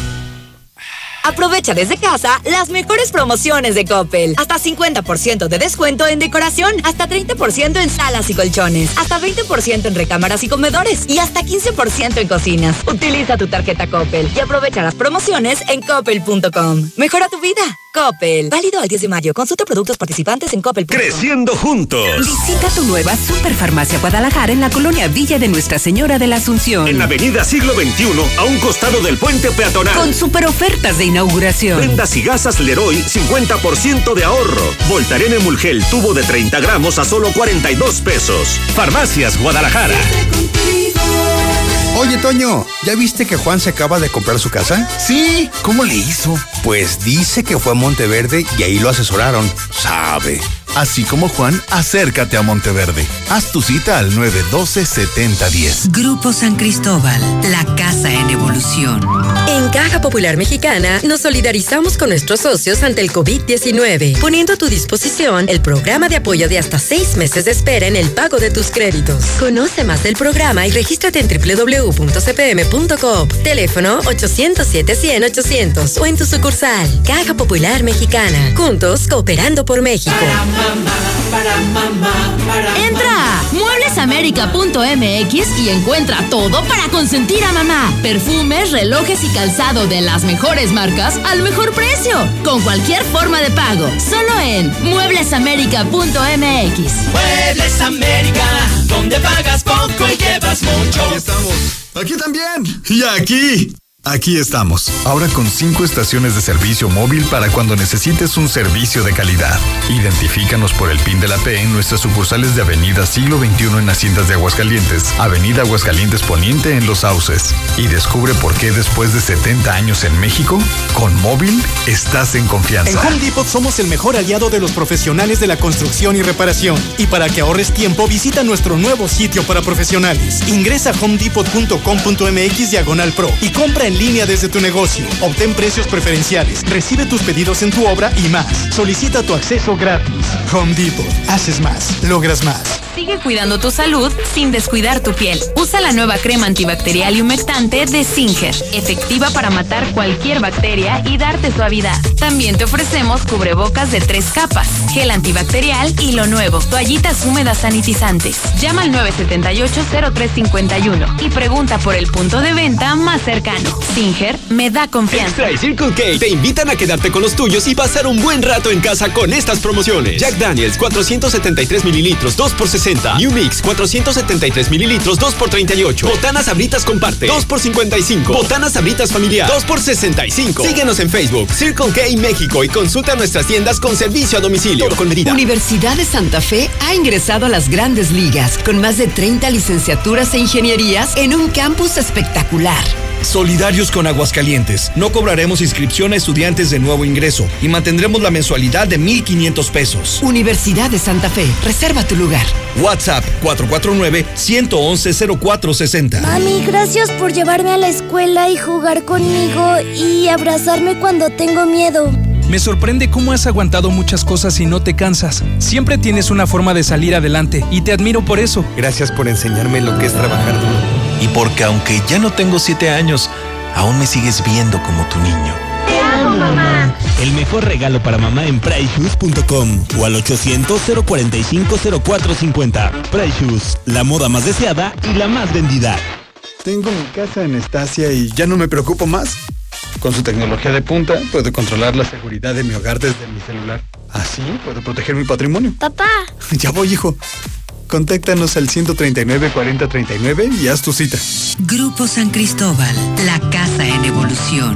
[SPEAKER 106] Aprovecha desde casa las mejores promociones de Coppel. Hasta 50% de descuento en decoración, hasta 30% en salas y colchones, hasta 20% en recámaras y comedores y hasta 15% en cocinas. Utiliza tu tarjeta Coppel y aprovecha las promociones en coppel.com. Mejora tu vida. Coppel. Válido al 10 de mayo. Consulta productos participantes en Coppel.
[SPEAKER 107] Creciendo juntos.
[SPEAKER 52] Visita tu nueva Superfarmacia Guadalajara en la colonia Villa de Nuestra Señora de la Asunción.
[SPEAKER 107] En la avenida Siglo XXI, a un costado del puente peatonal.
[SPEAKER 52] Con super ofertas de inauguración.
[SPEAKER 107] Vendas y gasas Leroy, 50% de ahorro. Voltaren Emulgel, tubo de 30 gramos a solo 42 pesos. Farmacias Guadalajara.
[SPEAKER 108] Oye, Toño, ¿ya viste que Juan se acaba de comprar su casa?
[SPEAKER 105] Sí, ¿cómo le hizo?
[SPEAKER 108] Pues dice que fue a Monteverde y ahí lo asesoraron. Sabe.
[SPEAKER 105] Así como Juan, acércate a Monteverde. Haz tu cita al 912-7010.
[SPEAKER 52] Grupo San Cristóbal, la casa en evolución.
[SPEAKER 16] En Caja Popular Mexicana nos solidarizamos con nuestros socios ante el COVID-19, poniendo a tu disposición el programa de apoyo de hasta seis meses de espera en el pago de tus créditos. Conoce más del programa y regístrate en www.cpm.com. Teléfono 807-100-800 o en tu sucursal. Caja Popular Mexicana. Juntos cooperando por México.
[SPEAKER 14] Entra a mueblesamerica.mx y encuentra todo para consentir a mamá. Perfumes, relojes y calzado de las mejores marcas al mejor precio. Con cualquier forma de pago. Solo en mueblesamerica.mx.
[SPEAKER 109] Muebles América, donde pagas poco y llevas mucho.
[SPEAKER 71] Aquí estamos. Aquí también. Y aquí. Aquí estamos, ahora con cinco estaciones de servicio móvil para cuando necesites un servicio de calidad. Identifícanos por el PIN de la P en nuestras sucursales de Avenida Siglo XXI en Haciendas de Aguascalientes, Avenida Aguascalientes Poniente en Los Sauces. Y descubre por qué después de 70 años en México, con móvil estás en confianza.
[SPEAKER 51] En Home Depot somos el mejor aliado de los profesionales de la construcción y reparación. Y para que ahorres tiempo, visita nuestro nuevo sitio para profesionales. Ingresa a homedepot.com.mx diagonal pro y compra en línea desde tu negocio. Obtén precios preferenciales, recibe tus pedidos en tu obra y más. Solicita tu acceso gratis. Home Depot. Haces más, logras más.
[SPEAKER 14] Sigue cuidando tu salud sin descuidar tu piel. Usa la nueva crema antibacterial y humectante de Singer, efectiva para matar cualquier bacteria y darte suavidad. También te ofrecemos cubrebocas de tres capas, gel antibacterial y lo nuevo, toallitas húmedas sanitizantes. Llama al 978-0351 y pregunta por el punto de venta más cercano. Singer me da confianza.
[SPEAKER 107] Extra y Circle K te invitan a quedarte con los tuyos y pasar un buen rato en casa con estas promociones. Jack Daniels 473 mililitros 2 por 60. New Mix 473 mililitros 2 por 38. Botanas abritas comparte 2 por 55. Botanas abritas familiar 2 por 65. Síguenos en Facebook Circle K México y consulta nuestras tiendas con servicio a domicilio. Todo con medida.
[SPEAKER 52] Universidad de Santa Fe ha ingresado a las grandes ligas con más de 30 licenciaturas e ingenierías en un campus espectacular.
[SPEAKER 110] Solidarios con Aguascalientes. No cobraremos inscripción a estudiantes de nuevo ingreso y mantendremos la mensualidad de 1,500 pesos.
[SPEAKER 52] Universidad de Santa Fe. Reserva tu lugar.
[SPEAKER 110] WhatsApp 449-111-0460.
[SPEAKER 111] Mami, gracias por llevarme a la escuela y jugar conmigo y abrazarme cuando tengo miedo.
[SPEAKER 112] Me sorprende cómo has aguantado muchas cosas y no te cansas. Siempre tienes una forma de salir adelante y te admiro por eso.
[SPEAKER 113] Gracias por enseñarme lo que es trabajar duro. Y porque aunque ya no tengo siete años, aún me sigues viendo como tu niño.
[SPEAKER 111] Amo, mamá.
[SPEAKER 114] El mejor regalo para mamá en PriceShoes.com o al 800-045-0450. Price Shoes, la moda más deseada y la más vendida.
[SPEAKER 113] Tengo mi casa en Estacia y ya no me preocupo más. Con su tecnología de punta, puedo controlar la seguridad de mi hogar desde mi celular. Así puedo proteger mi patrimonio.
[SPEAKER 111] Papá. [laughs]
[SPEAKER 113] Ya voy, hijo.
[SPEAKER 51] Contáctanos al 139 4039 y haz tu cita.
[SPEAKER 105] Grupo San Cristóbal, la casa en evolución.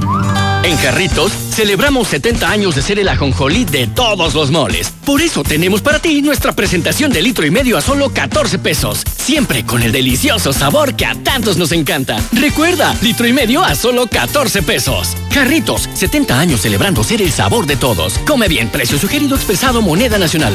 [SPEAKER 40] En Jarritos celebramos 70 años de ser el ajonjolí de todos los moles. Por eso tenemos para ti nuestra presentación de litro y medio a solo 14 pesos. Siempre con el delicioso sabor que a tantos nos encanta. Recuerda, litro y medio a solo 14 pesos. Jarritos, 70 años celebrando ser el sabor de todos. Come bien, precio sugerido expresado moneda nacional.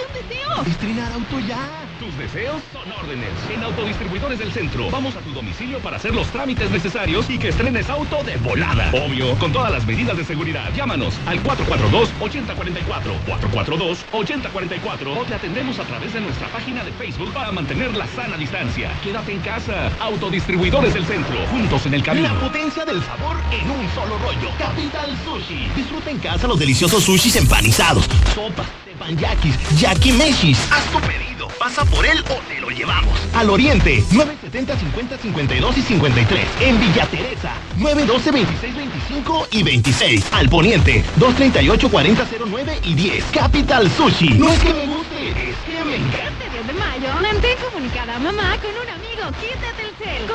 [SPEAKER 48] Estrenar auto ya. Tus deseos son órdenes. En Autodistribuidores del Centro. Vamos a tu domicilio para hacer los trámites necesarios y que estrenes auto de volada. Obvio, con todas las medidas de seguridad. Llámanos al 442-8044. 442-8044. O te atendemos a través de nuestra página de Facebook para mantener la sana distancia. Quédate en casa. Autodistribuidores del Centro. Juntos en el camino. La potencia del sabor en un solo rollo. Capital Sushi. Disfruta en casa los deliciosos sushis empanizados. Sopas Panyakis, Yakimeshis. Haz tu pedido, pasa por él o te lo llevamos. Al Oriente, 970 50 52 y 53. En Villa Teresa, 912 26 25 y 26. Al Poniente, 238 40 09 y 10. Capital Sushi. No es que me guste, es que me encanta.
[SPEAKER 16] de mayo, mantén comunicada mamá con un amigo. Quítate el cel.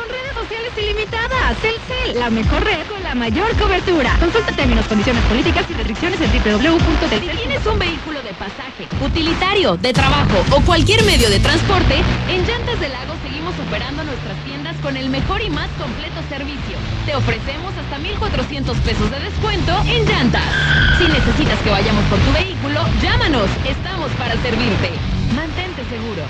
[SPEAKER 16] Ilimitadas. Telcel, la mejor red con la mayor cobertura. Consulta términos, condiciones políticas y restricciones en www.telcel.
[SPEAKER 115] Si tienes un vehículo de pasaje, utilitario, de trabajo o cualquier medio de transporte, en Llantas del Lago seguimos operando nuestras tiendas con el mejor y más completo servicio. Te ofrecemos hasta 1,400 pesos de descuento en llantas. Si necesitas que vayamos por tu vehículo, llámanos. Estamos para servirte. Mantente seguro.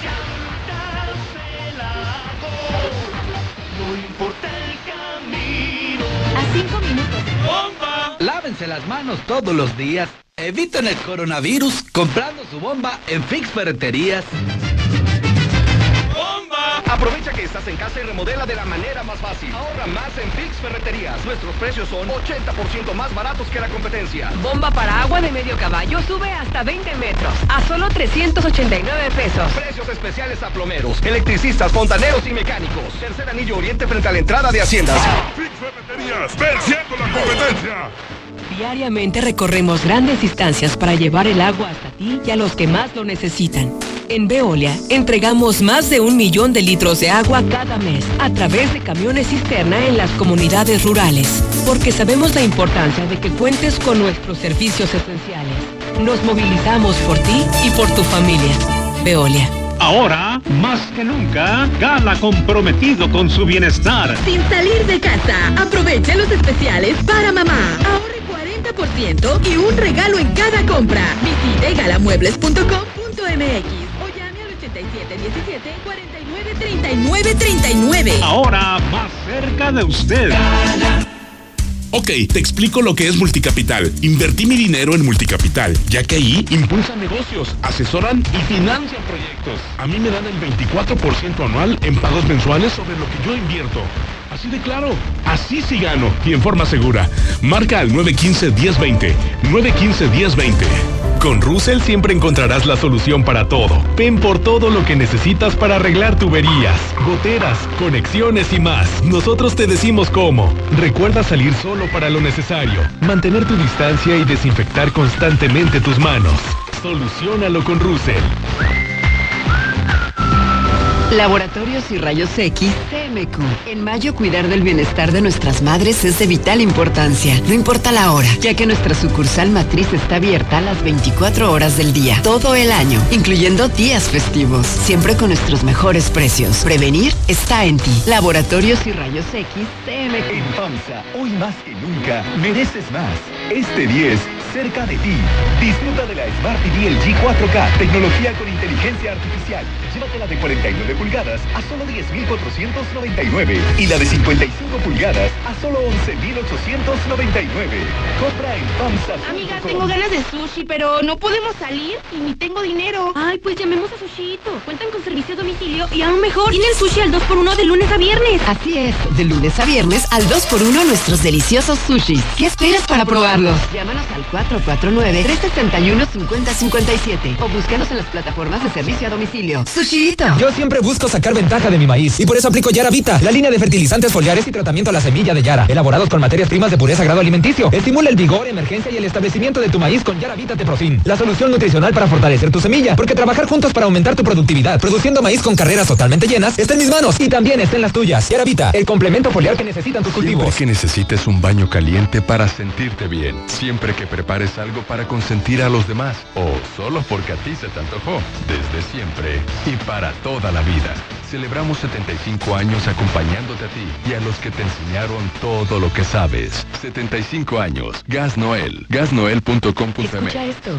[SPEAKER 48] No importa el camino.
[SPEAKER 115] A cinco minutos.
[SPEAKER 48] ¡Bomba!
[SPEAKER 116] Lávense las manos todos los días. Eviten el coronavirus comprando su bomba en Fix Ferreterías.
[SPEAKER 48] Aprovecha que estás en casa y remodela de la manera más fácil. Ahorra más en Fix Ferreterías. Nuestros precios son 80% más baratos que la competencia.
[SPEAKER 14] Bomba para agua de medio caballo sube hasta 20 metros. A solo 389 pesos.
[SPEAKER 48] Precios especiales a plomeros, electricistas, fontaneros y mecánicos. Tercer anillo oriente frente a la entrada de Haciendas.
[SPEAKER 117] Fix Ferreterías, venciendo la competencia.
[SPEAKER 14] Diariamente recorremos grandes distancias para llevar el agua hasta ti y a los que más lo necesitan. En Veolia entregamos más de un millón de litros de agua cada mes a través de camiones cisterna en las comunidades rurales, porque sabemos la importancia de que cuentes con nuestros servicios esenciales. Nos movilizamos por ti y por tu familia. Veolia.
[SPEAKER 118] Ahora, más que nunca, Gala comprometido con su bienestar.
[SPEAKER 16] Sin salir de casa, aprovecha los especiales para mamá. 40% y un regalo en cada compra. Visite galamuebles.com.mx o llame al 8717 49 39 39.
[SPEAKER 118] Ahora, más cerca de usted.
[SPEAKER 119] Ok, te explico lo que es Multicapital. Invertí mi dinero en Multicapital, ya que ahí impulsan negocios, asesoran y financian proyectos. A mí me dan el 24% anual en pagos mensuales sobre lo que yo invierto. Así de claro, así sí gano y en forma segura. Marca al 915-1020. 915-1020. Con Russell siempre encontrarás la solución para todo. Ven por todo lo que necesitas para arreglar tuberías, goteras, conexiones y más. Nosotros te decimos cómo. Recuerda salir solo para lo necesario, mantener tu distancia y desinfectar constantemente tus manos. Solucionalo con Russell.
[SPEAKER 52] Laboratorios y Rayos X, CMQ. En mayo cuidar del bienestar de nuestras madres es de vital importancia, no importa la hora, ya que nuestra sucursal matriz está abierta a las 24 horas del día, todo el año, incluyendo días festivos, siempre con nuestros mejores precios. Prevenir está en ti. Laboratorios y Rayos X, CMQ.
[SPEAKER 120] En FAMSA, hoy más que nunca, mereces más. Este 10,
[SPEAKER 48] cerca de ti. Disfruta de la Smart TV LG 4K, tecnología con inteligencia artificial. Llévatela de 49 pulgadas a solo 10.499 y la de 55 pulgadas a solo 11.899. Compra en FAMSA.
[SPEAKER 121] Amiga, tengo ganas de sushi, pero no podemos salir y ni tengo dinero.
[SPEAKER 16] Ay, pues llamemos a Sushito. Cuentan con servicio a domicilio y aún mejor, tienen sushi al 2x1 de lunes a viernes.
[SPEAKER 52] Así es, de lunes a viernes al 2x1 nuestros deliciosos sushis. ¿Qué esperas para probarlos? Llámanos al 449-371-5057 o búscanos en las plataformas de servicio a domicilio.
[SPEAKER 122] Yo siempre busco sacar ventaja de mi maíz y por eso aplico Yara Vita, la línea de fertilizantes foliares y tratamiento a la semilla de Yara, elaborados con materias primas de pureza grado alimenticio. Estimula el vigor, emergencia y el establecimiento de tu maíz con Yara Vita Teprofin, la solución nutricional para fortalecer tu semilla, porque trabajar juntos para aumentar tu productividad, produciendo maíz con carreras totalmente llenas, está en mis manos y también está en las tuyas. Yara Vita, el complemento foliar que necesitan tus cultivos.
[SPEAKER 71] Siempre que necesites un baño caliente para sentirte bien. Siempre que prepares algo para consentir a los demás. O solo porque a ti se te antojó. Desde siempre y para toda la vida. Celebramos 75 años acompañándote a ti y a los que te enseñaron todo lo que sabes. 75 años. Gas Noel. Gasnoel.com.mx.
[SPEAKER 123] Escucha esto.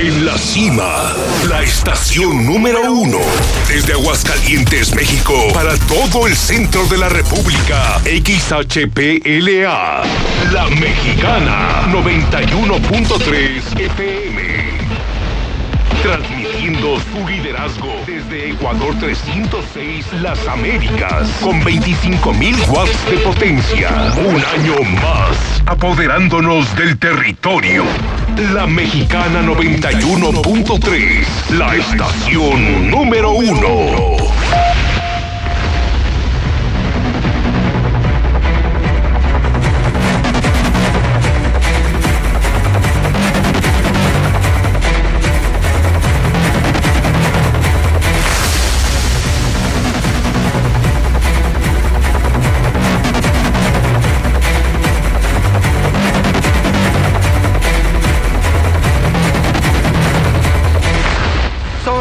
[SPEAKER 119] En la cima, la estación número uno. Desde Aguascalientes, México, para todo el centro de la República. XHPLA. La Mexicana. 91.3 FM. Transmitiendo su liderazgo desde Ecuador 306 Las Américas con 25.000 watts de potencia. Un año más, apoderándonos del territorio. La Mexicana 91.3, la estación número uno.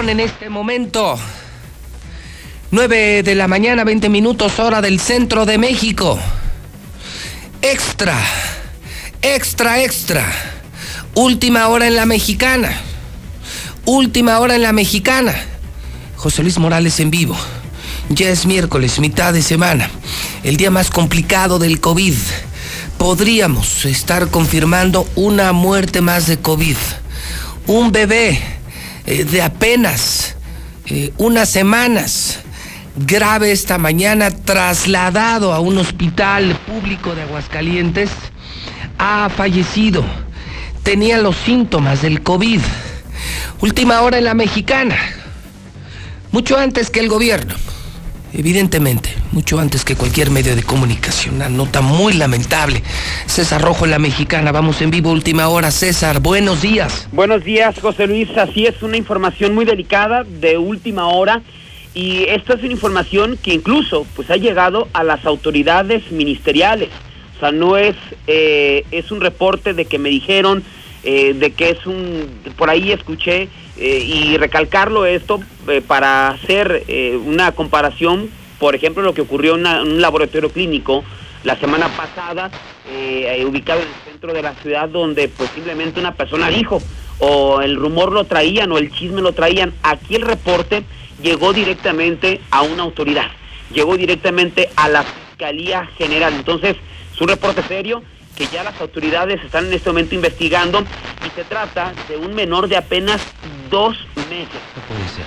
[SPEAKER 1] En este momento 9 de la mañana, 20 minutos hora del centro de México. Extra, extra, extra. Última hora en la mexicana. Última hora en la mexicana. José Luis Morales en vivo. Ya es miércoles, mitad de semana. El día más complicado del COVID. Podríamos estar confirmando una muerte más de COVID. Un bebé eh, de apenas eh, unas semanas, grave esta mañana, trasladado a un hospital público de Aguascalientes, ha fallecido. Tenía los síntomas del COVID. Última hora en la mexicana. Mucho antes que el gobierno. Evidentemente, mucho antes que cualquier medio de comunicación. Una nota muy lamentable. César Rojo la mexicana. Vamos en vivo, última hora. César, buenos días.
[SPEAKER 75] Buenos días, José Luis. Así es, una información muy delicada de última hora. Y esta es una información que incluso pues, ha llegado a las autoridades ministeriales. O sea, no es, eh, es un reporte de que me dijeron, eh, de que es un, por ahí escuché, eh, y recalcarlo esto para hacer una comparación, por ejemplo, lo que ocurrió en, un laboratorio clínico la semana pasada, eh, ubicado en el centro de la ciudad, donde pues simplemente una persona dijo, o el rumor lo traían, o el chisme lo traían. Aquí el reporte llegó directamente a una autoridad, llegó directamente a la Fiscalía General. Entonces, es un reporte serio que ya las autoridades están en este momento investigando y se trata de un menor de apenas dos meses.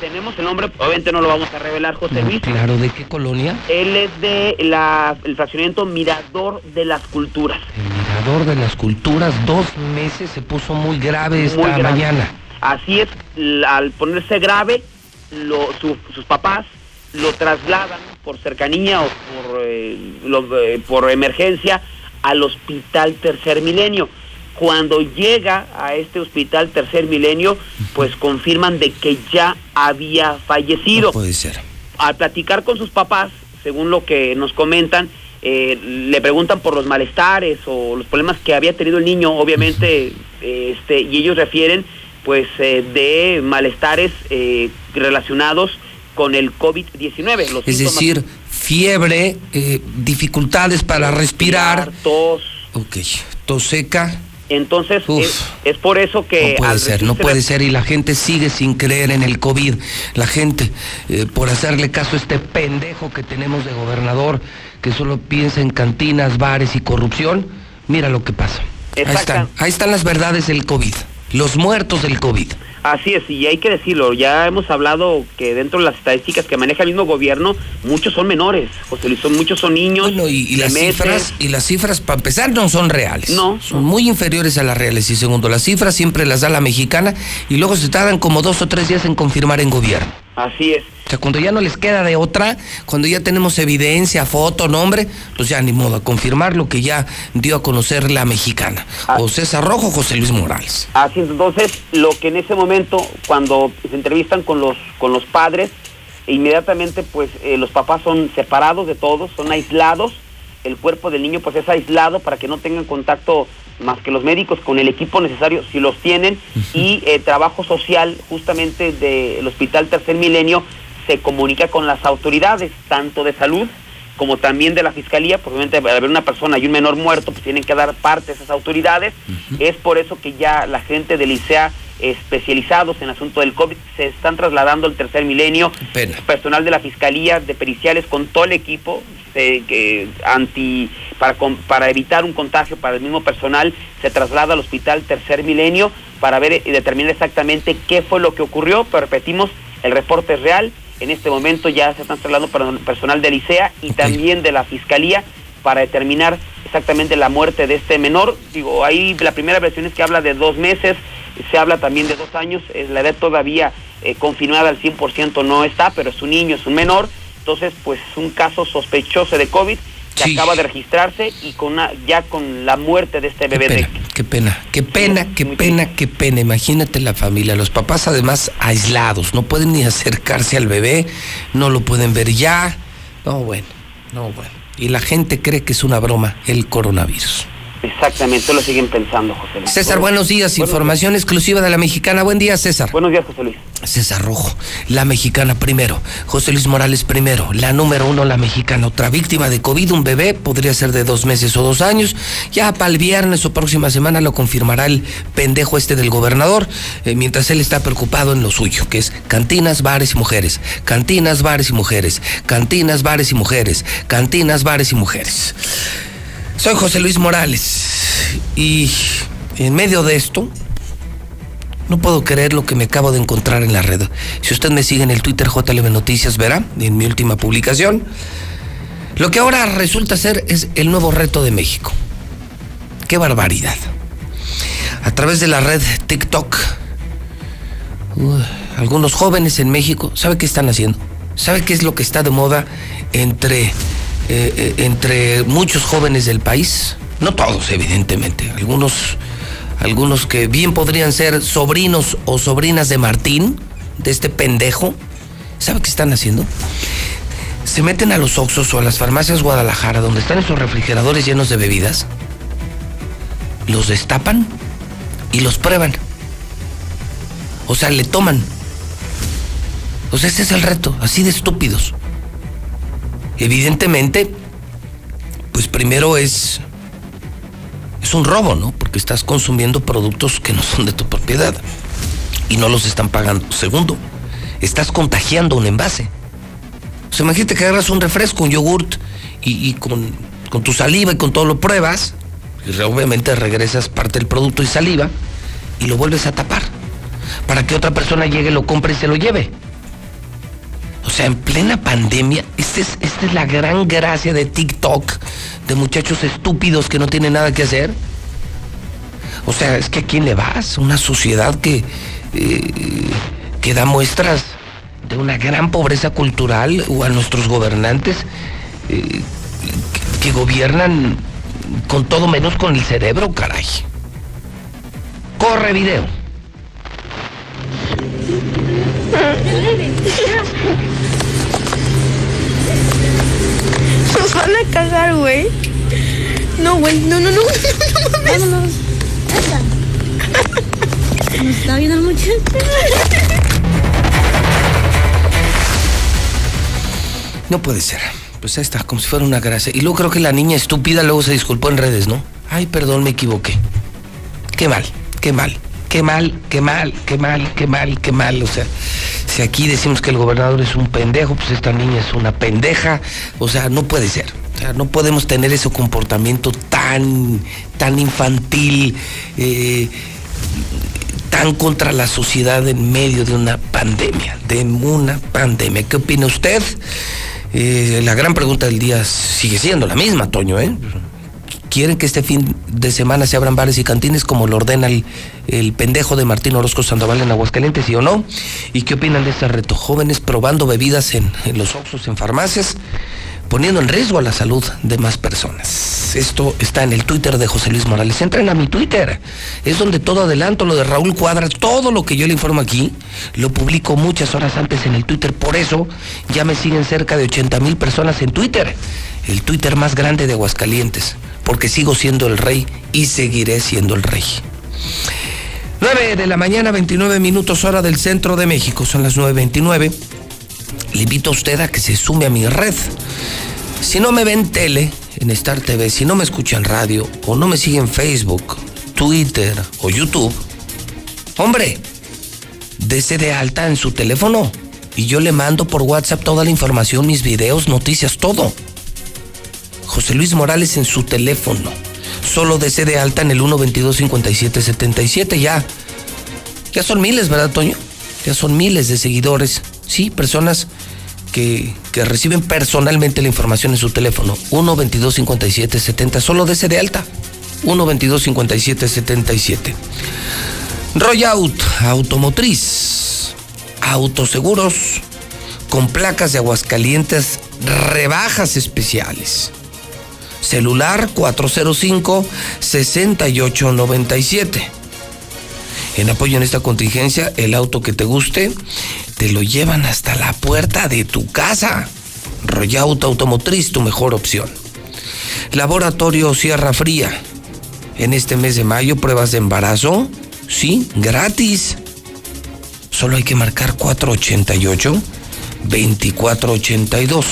[SPEAKER 75] Tenemos el nombre, obviamente no lo vamos a revelar, José Luis.
[SPEAKER 1] Claro, ¿de qué colonia?
[SPEAKER 75] Él es de la, el fraccionamiento Mirador de las Culturas.
[SPEAKER 1] Mirador de las Culturas, dos meses se puso muy grave esta
[SPEAKER 75] Muy grave.
[SPEAKER 1] mañana.
[SPEAKER 75] Así es, al ponerse grave, lo- su- sus papás lo trasladan por cercanía o por, eh, lo- eh, por emergencia al Hospital Tercer Milenio. Cuando llega a este Hospital Tercer Milenio, pues confirman de que ya había fallecido.
[SPEAKER 1] puede ser.
[SPEAKER 75] Al platicar con sus papás, según lo que nos comentan, eh, le preguntan por los malestares o los problemas que había tenido el niño, obviamente, eh, este, y ellos refieren pues eh, de malestares eh, relacionados con el COVID-19. Los
[SPEAKER 1] Es
[SPEAKER 75] síntomas-
[SPEAKER 1] decir, fiebre, eh, dificultades para respirar.
[SPEAKER 75] tos.
[SPEAKER 1] Ok, tos seca.
[SPEAKER 75] Entonces, es, es por eso que...
[SPEAKER 1] No puede ser, no puede
[SPEAKER 75] la-
[SPEAKER 1] ser. Y la gente sigue sin creer en el COVID. La gente, eh, por hacerle caso a este pendejo que tenemos de gobernador, que solo piensa en cantinas, bares y corrupción, mira lo que pasa. Ahí están, ahí están las verdades del COVID. Los muertos del COVID.
[SPEAKER 75] Así es, y hay que decirlo, ya hemos hablado que dentro de las estadísticas que maneja el mismo gobierno, muchos son menores, José Luis, son, muchos son niños.
[SPEAKER 1] Y
[SPEAKER 75] de
[SPEAKER 1] las
[SPEAKER 75] meses.
[SPEAKER 1] cifras, y las cifras, para empezar, no son reales.
[SPEAKER 75] No.
[SPEAKER 1] Son muy inferiores a las reales. Y segundo, las cifras siempre las da la mexicana y luego se tardan como dos o tres días en confirmar en gobierno.
[SPEAKER 75] Así es.
[SPEAKER 1] O sea, cuando ya no les queda de otra, cuando ya tenemos evidencia, foto, nombre, pues ya ni modo, a confirmar lo que ya dio a conocer la mexicana. O César Rojo o José Luis Morales.
[SPEAKER 75] Así es, entonces, lo que en ese momento, cuando se entrevistan con los, con los padres, inmediatamente pues eh, los papás son separados de todos, son aislados, el cuerpo del niño pues es aislado para que no tengan contacto más que los médicos con el equipo necesario, si los tienen, y eh, trabajo social justamente del Hospital Tercer Milenio se comunica con las autoridades, tanto de salud como también de la fiscalía, porque obviamente al haber una persona y un menor muerto, pues tienen que dar parte a esas autoridades. Es por eso que ya la gente del ICEA especializados en asunto del COVID se están trasladando al tercer milenio.
[SPEAKER 1] Pena.
[SPEAKER 75] Personal de la fiscalía, de periciales, con todo el equipo eh, que anti para, para evitar un contagio para el mismo personal, se traslada al hospital tercer milenio para ver y determinar exactamente qué fue lo que ocurrió. Pero repetimos, el reporte es real. En este momento ya se están trasladando per- personal del ICEA y también de la Fiscalía para determinar exactamente la muerte de este menor. Digo, ahí la primera versión es que habla de dos meses, se habla también de dos años, es la edad todavía eh, confirmada al 100% no está, pero es un niño, es un menor. Entonces, pues es un caso sospechoso de COVID que
[SPEAKER 1] Sí.
[SPEAKER 75] acaba de registrarse y con una, ya con la muerte de este bebé de
[SPEAKER 1] Qué pena, qué pena, qué pena, qué pena. Imagínate la familia, los papás además aislados, no pueden ni acercarse al bebé, no lo pueden ver ya. No, bueno, no, bueno. Y la gente cree que es una broma el coronavirus.
[SPEAKER 75] Exactamente, lo siguen pensando, José Luis.
[SPEAKER 1] César, buenos días. Información exclusiva de la mexicana. Buen día, César.
[SPEAKER 75] Buenos días, José Luis.
[SPEAKER 1] César Rojo, la mexicana primero. José Luis Morales primero. La número uno, la mexicana. Otra víctima de COVID, un bebé, podría ser de dos meses o dos años. Ya para el viernes o próxima semana lo confirmará el pendejo este del gobernador, eh, mientras él está preocupado en lo suyo, que es cantinas, bares y mujeres. Cantinas, bares y mujeres. Cantinas, bares y mujeres. Cantinas, bares y mujeres. Soy José Luis Morales y en medio de esto no puedo creer lo que me acabo de encontrar en la red. Si usted me sigue en el Twitter JLB Noticias verá en mi última publicación lo que ahora resulta ser es el nuevo reto de México. Qué barbaridad. A través de la red TikTok uh, algunos jóvenes en México, ¿sabe qué están haciendo? ¿Sabe qué es lo que está de moda entre, eh, eh, entre muchos jóvenes del país? No todos, evidentemente. Algunos, algunos que bien podrían ser sobrinos o sobrinas de Martín, de este pendejo. ¿Sabe qué están haciendo? Se meten a los Oxxos o a las farmacias Guadalajara, donde están esos refrigeradores llenos de bebidas, los destapan y los prueban. O sea, le toman. O sea, ese es el reto, así de estúpidos. Evidentemente, pues primero es. Es un robo, ¿no? Porque estás consumiendo productos que no son de tu propiedad y no los están pagando. Segundo, estás contagiando un envase. O sea, imagínate que agarras un refresco, un yogurt y, y con, con tu saliva y con todo lo pruebas. Y obviamente regresas parte del producto y saliva y lo vuelves a tapar para que otra persona llegue, lo compre y se lo lleve. O sea, en plena pandemia, esta es, esta es la gran gracia de TikTok, de muchachos estúpidos que no tienen nada que hacer. O sea, es que a quién le vas? Una sociedad que, eh, que da muestras de una gran pobreza cultural o a nuestros gobernantes eh, que, que gobiernan con todo menos con el cerebro, caray. Corre video.
[SPEAKER 124] Susana
[SPEAKER 125] a cagar, güey. No, güey, no, no, no. [laughs] Vámonos. Nos está viendo el muchacho.
[SPEAKER 1] No puede ser. Pues ahí está, como si fuera una gracia. Y luego creo que la niña estúpida luego se disculpó en redes, ¿no? Ay, perdón, me equivoqué. Qué mal, qué mal, qué mal, qué mal, qué mal, qué mal, qué mal. O sea, si aquí decimos que el gobernador es un pendejo, pues esta niña es una pendeja. O sea, no puede ser. O sea, no podemos tener ese comportamiento tan, tan infantil, eh, tan contra la sociedad en medio de una pandemia, de una pandemia. ¿Qué opina usted? Eh, la gran pregunta del día sigue siendo la misma, Toño, ¿eh? ¿Quieren que este fin de semana se abran bares y cantines como lo ordena el, pendejo de Martín Orozco Sandoval en Aguascalientes, sí o no? ¿Y qué opinan de este reto? Jóvenes probando bebidas en, en los Oxxos, en farmacias, poniendo en riesgo la salud de más personas. Esto está en el Twitter de José Luis Morales. Entren a mi Twitter. Es donde todo adelanto, lo de Raúl Cuadras, todo lo que yo le informo aquí, lo publico muchas horas antes en el Twitter. Por eso ya me siguen cerca de 80 mil personas en Twitter. El Twitter más grande de Aguascalientes. Porque sigo siendo el rey y seguiré siendo el rey. 9 de la mañana, 29 minutos hora del centro de México. Son las 9.29. Le invito a usted a que se sume a mi red. Si no me ven tele, en Star TV, si no me escucha en radio, o no me sigue en Facebook, Twitter o YouTube, hombre, dese de alta en su teléfono y yo le mando por WhatsApp toda la información, mis videos, noticias, todo. José Luis Morales en su teléfono. Solo dese de alta en el 122-5777. Ya, ya son miles, ¿verdad, Toño? Ya son miles de seguidores. Sí, personas que, que reciben personalmente la información en su teléfono. 122-5770. Solo dese de alta. 122-5777. Royaut Automotriz. Autoseguros con placas de Aguascalientes, rebajas especiales. Celular 405-6897. En apoyo en esta contingencia, el auto que te guste, te lo llevan hasta la puerta de tu casa. Royauto Automotriz, tu mejor opción. Laboratorio Sierra Fría. En este mes de mayo, pruebas de embarazo, sí, gratis. Solo hay que marcar 488-2482.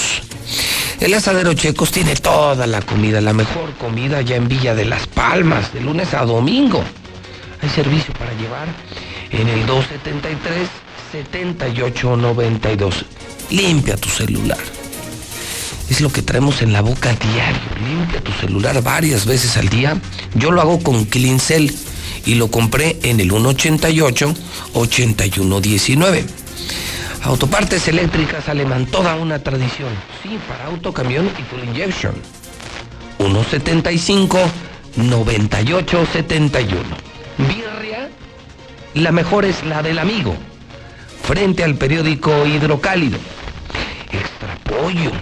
[SPEAKER 1] El asadero Checos tiene toda la comida, la mejor comida ya en Villa de las Palmas, de lunes a domingo. Hay servicio para llevar en el 273-7892. Limpia tu celular. Es lo que traemos en la boca diario. Limpia tu celular varias veces al día. Yo lo hago con Cleansel y lo compré en el 188-8119. Autopartes eléctricas Alemán, toda una tradición. Sí, para auto, camión y full injection. 175-9871. Birria, la mejor es la del amigo. Frente al periódico Hidrocálido. Extra pollo.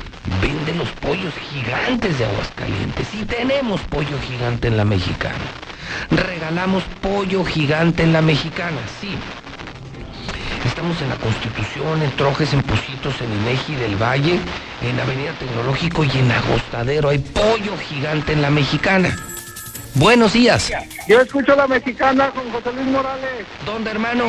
[SPEAKER 1] Vende los pollos gigantes de Aguascalientes. Y tenemos pollo gigante en la mexicana. Regalamos pollo gigante en la mexicana, sí. Estamos en la Constitución, en Trojes, en Positos, en Inegi del Valle, en Avenida Tecnológico y en Agostadero. Hay pollo gigante en la mexicana. Buenos días.
[SPEAKER 126] Yo escucho la mexicana con José Luis Morales.
[SPEAKER 1] ¿Dónde, hermano?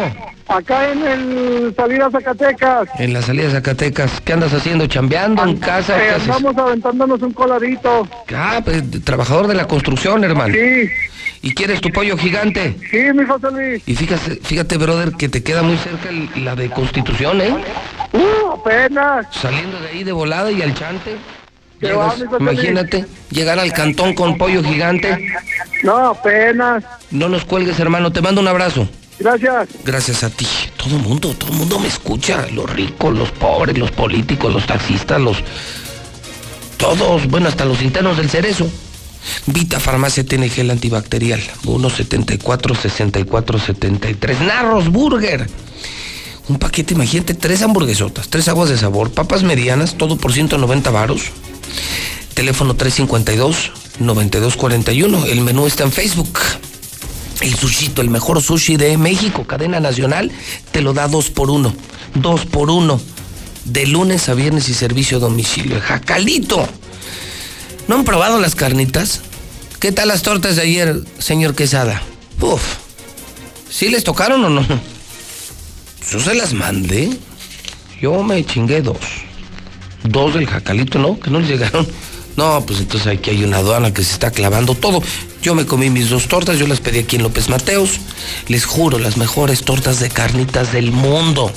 [SPEAKER 126] Acá en el Salida Zacatecas.
[SPEAKER 1] En la salida Zacatecas. ¿Qué andas haciendo? ¿Chambeando en casa?
[SPEAKER 126] Eh, andamos aventándonos un coladito.
[SPEAKER 1] Ah, pues, trabajador de la construcción, hermano.
[SPEAKER 126] Sí.
[SPEAKER 1] ¿Y quieres tu pollo gigante?
[SPEAKER 126] Sí, mi José Luis.
[SPEAKER 1] Y fíjate, fíjate, brother, que te queda muy cerca el- la de Constitución, ¿eh?
[SPEAKER 126] Uh, apenas.
[SPEAKER 1] Saliendo de ahí de volada y al chante. Imagínate, llegar al cantón con pollo gigante.
[SPEAKER 126] No, apenas.
[SPEAKER 1] No nos cuelgues, hermano. Te mando un abrazo.
[SPEAKER 126] Gracias.
[SPEAKER 1] Gracias a ti. Todo el mundo, todo el mundo me escucha. Los ricos, los pobres, los políticos, los taxistas, los... Todos, bueno, hasta los internos del cerezo. Vita Farmacia tiene gel antibacterial. 174-6473. Narros Burger. Un paquete, imagínate, tres hamburguesotas, tres aguas de sabor, papas medianas, todo por 190 varos. Teléfono 352-9241. El menú está en Facebook. El sushito, el mejor sushi de México, cadena nacional, te lo da dos por uno. Dos por uno. De lunes a viernes y servicio a domicilio. Jacalito. ¿No han probado las carnitas? ¿Qué tal las tortas de ayer, señor Quesada? Uf. ¿Sí les tocaron o no? Yo se las mandé. Yo me chingué dos. Dos del jacalito, ¿no? Que no les llegaron. No, pues entonces aquí hay una aduana que se está clavando todo. Yo me comí mis dos tortas, yo las pedí aquí en López Mateos. Les juro, las mejores tortas de carnitas del mundo.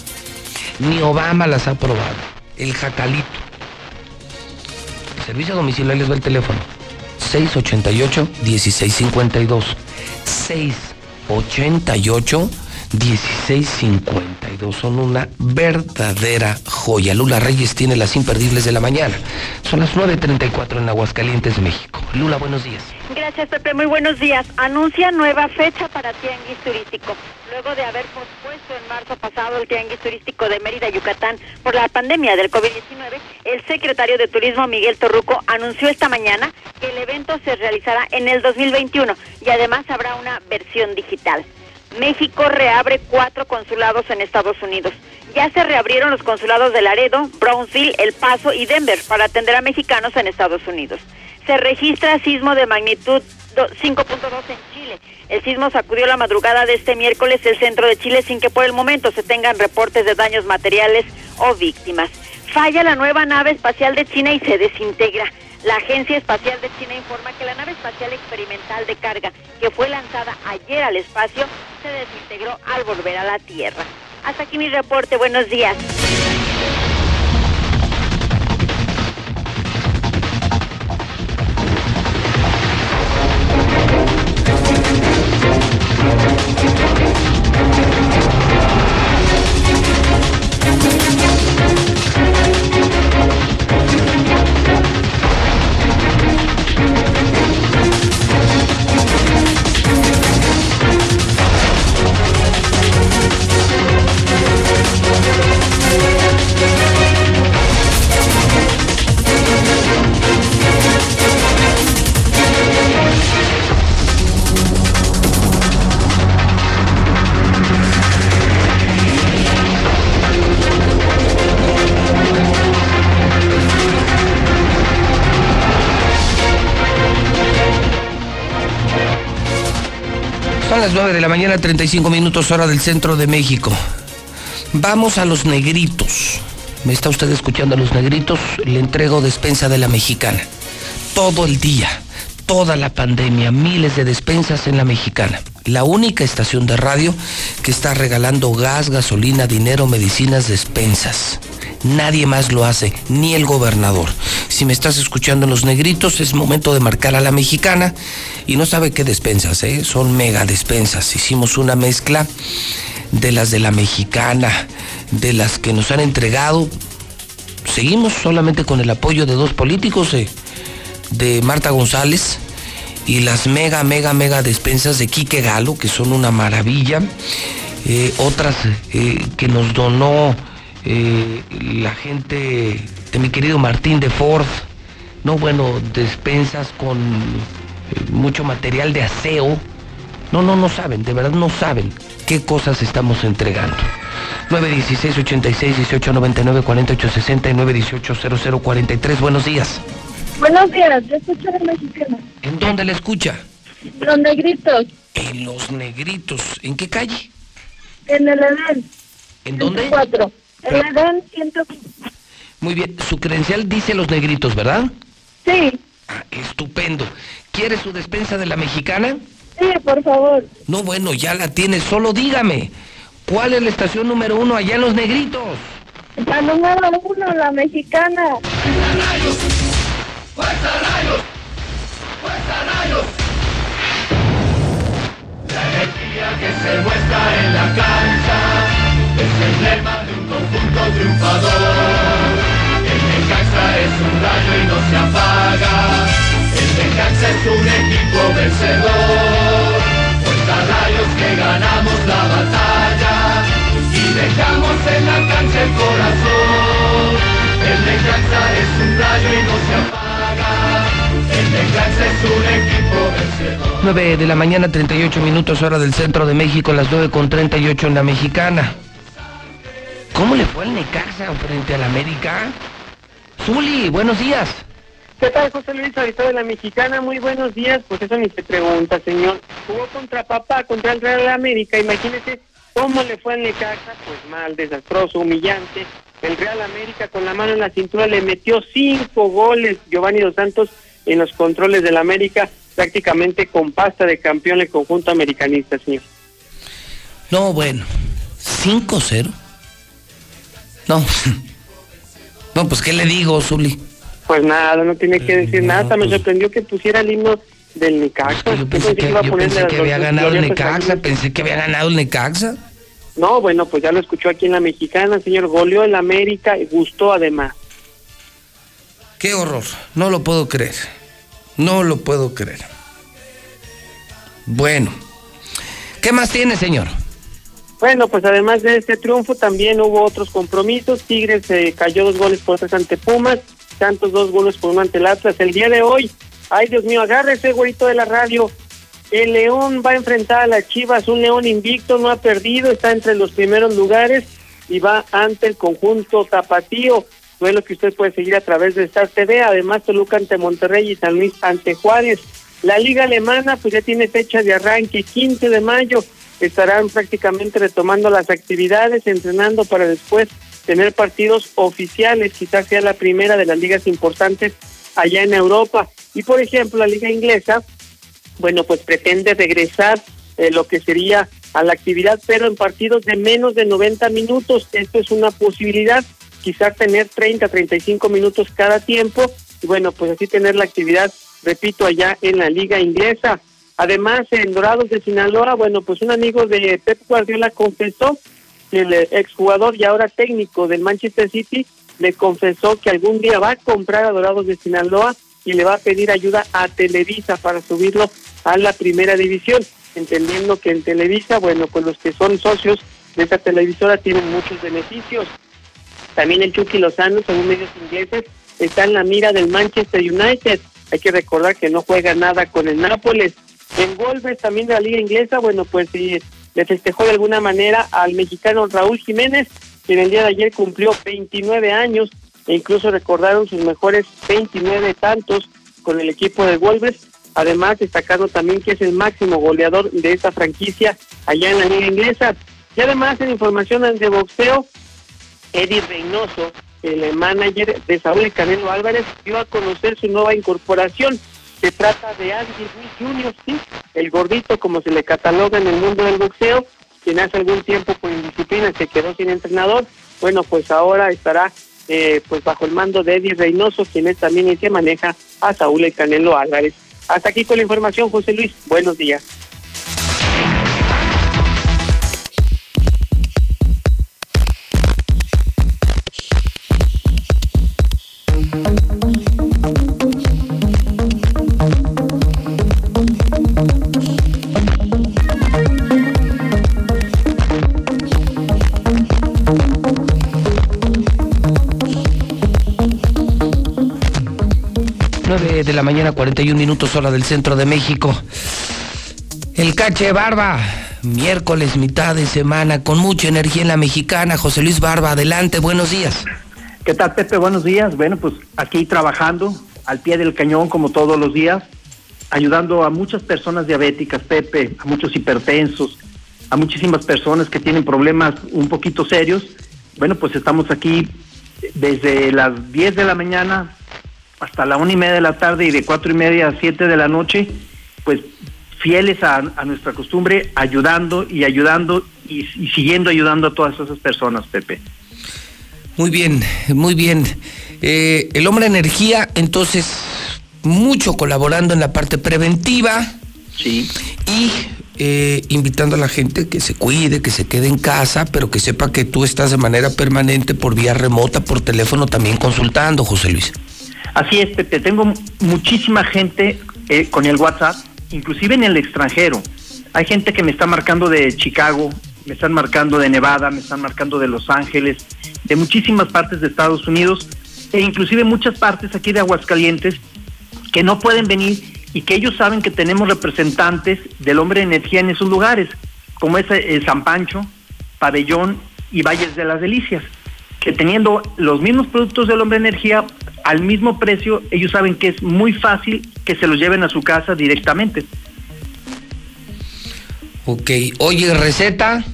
[SPEAKER 1] Ni Obama las ha probado. El jacalito. El servicio a domicilio, ahí les va el teléfono. 688-1652. 688 1652. Son una verdadera joya. Lula Reyes tiene las imperdibles de la mañana. Son las 9.34 en Aguascalientes, México. Lula, buenos días.
[SPEAKER 12] Gracias, Pepe. Muy buenos días. Anuncia nueva fecha para Tianguis Turístico. Luego de haber pospuesto en marzo pasado el Tianguis Turístico de Mérida, Yucatán, por la pandemia del COVID-19, el secretario de Turismo, Miguel Torruco, anunció esta mañana que el evento se realizará en el 2021 y además habrá una versión digital. México reabre cuatro consulados en Estados Unidos. Ya se reabrieron los consulados de Laredo, Brownsville, El Paso y Denver para atender a mexicanos en Estados Unidos. Se registra sismo de magnitud 5.2 en Chile. El sismo sacudió la madrugada de este miércoles el centro de Chile sin que por el momento se tengan reportes de daños materiales o víctimas. Falla la nueva nave espacial de China y se desintegra. La Agencia Espacial de China informa que la nave espacial experimental de carga que fue lanzada ayer al espacio se desintegró al volver a la Tierra. Hasta aquí mi reporte. Buenos días.
[SPEAKER 1] Las 9 de la mañana, 35 minutos hora del centro de México. Vamos a los negritos. ¿Me está usted escuchando a los negritos? Le entrego despensa de la mexicana. Todo el día, toda la pandemia, miles de despensas en la mexicana. La única estación de radio que está regalando gas, gasolina, dinero, medicinas, despensas. Nadie más lo hace, ni el gobernador. Si me estás escuchando en los negritos, es momento de marcar a la mexicana. Y no sabe qué despensas, ¿eh? son mega despensas. Hicimos una mezcla de las de la mexicana, de las que nos han entregado. Seguimos solamente con el apoyo de dos políticos, eh, de Marta González y las mega, mega, mega despensas de Quique Galo, que son una maravilla. Eh, otras eh, que nos donó eh, la gente de mi querido Martín de Ford. No, bueno, despensas con mucho material de aseo. No, no, no saben, de verdad no saben qué cosas estamos entregando. 916 86 18 99 48 60 y 918 00 43. Buenos días.
[SPEAKER 12] Buenos días, yo escucho a la mexicana.
[SPEAKER 1] ¿En dónde la escucha?
[SPEAKER 12] Los negritos,
[SPEAKER 1] En Los Negritos. ¿En qué calle?
[SPEAKER 12] en el Edén.
[SPEAKER 1] ¿En dónde?
[SPEAKER 12] 104. El Edén 105.
[SPEAKER 1] Muy bien, su credencial dice Los Negritos, ¿verdad?
[SPEAKER 12] Sí,
[SPEAKER 1] Ah, estupendo. ¿Quiere su despensa de la mexicana?
[SPEAKER 12] sí, por favor.
[SPEAKER 1] No, bueno, ya la tiene. Solo dígame. ¿Cuál es la estación número uno allá en Los Negritos?
[SPEAKER 12] La número uno, la mexicana.
[SPEAKER 127] La energía que se muestra en la cancha es emblema de un conjunto triunfador. El Necaxa es un rayo y no se apaga. El Necaxa es un equipo vencedor. Fuerza rayos que ganamos la batalla y dejamos en la cancha el corazón.
[SPEAKER 1] 9 de la mañana, 38 minutos hora del centro de México, las 9 con 38 en la mexicana. ¿Cómo le fue al Necaxa frente al América? Zuli, buenos días.
[SPEAKER 126] ¿Qué tal, José Luis, ahorita de la mexicana? Muy buenos días. Pues eso ni se pregunta, señor. Jugó contra papá, contra el Real América. Imagínese cómo le fue al Necaxa. Pues mal, desastroso, humillante. El Real América con la mano en la cintura le metió cinco goles. Giovanni Dos Santos en los controles del América, prácticamente con pasta de campeón el conjunto americanista, señor.
[SPEAKER 128] No, bueno. 5-0. No. [laughs] No, pues ¿qué le digo, Zuli?
[SPEAKER 126] Pues nada, no tiene que decir nada. Me sorprendió que pusiera el himno del Necaxa.
[SPEAKER 128] Yo pensé que,
[SPEAKER 126] iba a
[SPEAKER 128] yo pensé que había ganado el Necaxa, pensé que había ganado el Necaxa.
[SPEAKER 126] No, bueno, pues ya lo escuchó aquí en la mexicana, señor. Goleó el América y gustó además.
[SPEAKER 128] Qué horror, no lo puedo creer. No lo puedo creer. Bueno, ¿qué más tiene, señor?
[SPEAKER 126] Bueno, pues además de este triunfo también hubo otros compromisos. Tigres eh, cayó dos goles por tres ante Pumas, Santos dos goles por uno ante el Atlas. El día de hoy, ay Dios mío, agárrese, güerito de la radio. El León va a enfrentar a las Chivas, un León invicto, no ha perdido, está entre los primeros lugares y va ante el conjunto Tapatío. Duelo que usted puede seguir a través de Star TV. Además, Toluca ante Monterrey y San Luis ante Juárez. La Liga Alemana, pues ya tiene fecha de arranque, 15 de mayo. Estarán prácticamente retomando las actividades, entrenando para después tener partidos oficiales. Quizás sea la primera de las ligas importantes allá en Europa. Y por ejemplo, la Liga Inglesa, bueno, pues pretende regresar eh, lo que sería a la actividad, pero en partidos de menos de 90 minutos. Esto es una posibilidad, quizás tener 30, 35 minutos cada tiempo y bueno, pues así tener la actividad, repito, allá en la liga inglesa. Además, en Dorados de Sinaloa, bueno, pues un amigo de Pep Guardiola confesó que el exjugador y ahora técnico del Manchester City le confesó que algún día va a comprar a Dorados de Sinaloa y le va a pedir ayuda a Televisa para subirlo a la primera división, entendiendo que en Televisa, bueno, pues los que son socios de esta televisora tienen muchos beneficios. También el Chucky Lozano, según medios ingleses, está en la mira del Manchester United. Hay que recordar que no juega nada con el Nápoles. En Wolves, también de la liga inglesa, bueno, pues sí, le festejó de alguna manera al mexicano Raúl Jiménez, quien el día de ayer cumplió 29 años e incluso recordaron sus mejores 29 tantos con el equipo de Wolves. Además, destacando también que es el máximo goleador de esta franquicia allá en la liga inglesa. Y además, en información de boxeo, Eddie Reynoso, el manager de Saúl El Canelo Álvarez, dio a conocer su nueva incorporación. Se trata de Andy Ruiz Jr., ¿sí? el gordito, como se le cataloga en el mundo del boxeo, quien hace algún tiempo por indisciplina se quedó sin entrenador. Bueno, pues ahora estará eh, pues bajo el mando de Eddie Reynoso, quien es también el que maneja a Saúl El Canelo Álvarez. Hasta aquí con la información, José Luis. Buenos días.
[SPEAKER 128] De la mañana, 41 minutos hora del centro de México. El cache Barba, miércoles, mitad de semana, con mucha energía en la mexicana. José Luis Barba, adelante, buenos días.
[SPEAKER 129] ¿Qué tal, Pepe? Buenos días. Bueno, pues aquí trabajando al pie del cañón como todos los días, ayudando a muchas personas diabéticas, Pepe, a muchos hipertensos, a muchísimas personas que tienen problemas un poquito serios. Bueno, pues estamos aquí desde las 10 de la mañana hasta la una y media de la tarde y de cuatro y media a siete de la noche, pues fieles a, a nuestra costumbre, ayudando y ayudando y, y siguiendo ayudando a todas esas personas, Pepe.
[SPEAKER 128] Muy bien, muy bien. Eh, el hombre energía, entonces, mucho colaborando en la parte preventiva.
[SPEAKER 129] Sí.
[SPEAKER 128] Y eh, invitando a la gente que se cuide, que se quede en casa, pero que sepa que tú estás de manera permanente por vía remota, por teléfono, también consultando, José Luis.
[SPEAKER 129] Así es, Pepe. Tengo muchísima gente eh, con el WhatsApp, inclusive en el extranjero. Hay gente que me está marcando de Chicago, me están marcando de Nevada, me están marcando de Los Ángeles, de muchísimas partes de Estados Unidos e inclusive muchas partes aquí de Aguascalientes que no pueden venir y que ellos saben que tenemos representantes del hombre de energía en esos lugares, como es eh, San Pancho, Pabellón y Valles de las Delicias, que teniendo los mismos productos del hombre energía al mismo precio, ellos saben que es muy fácil que se los lleven a su casa directamente.
[SPEAKER 1] Ok, oye, receta.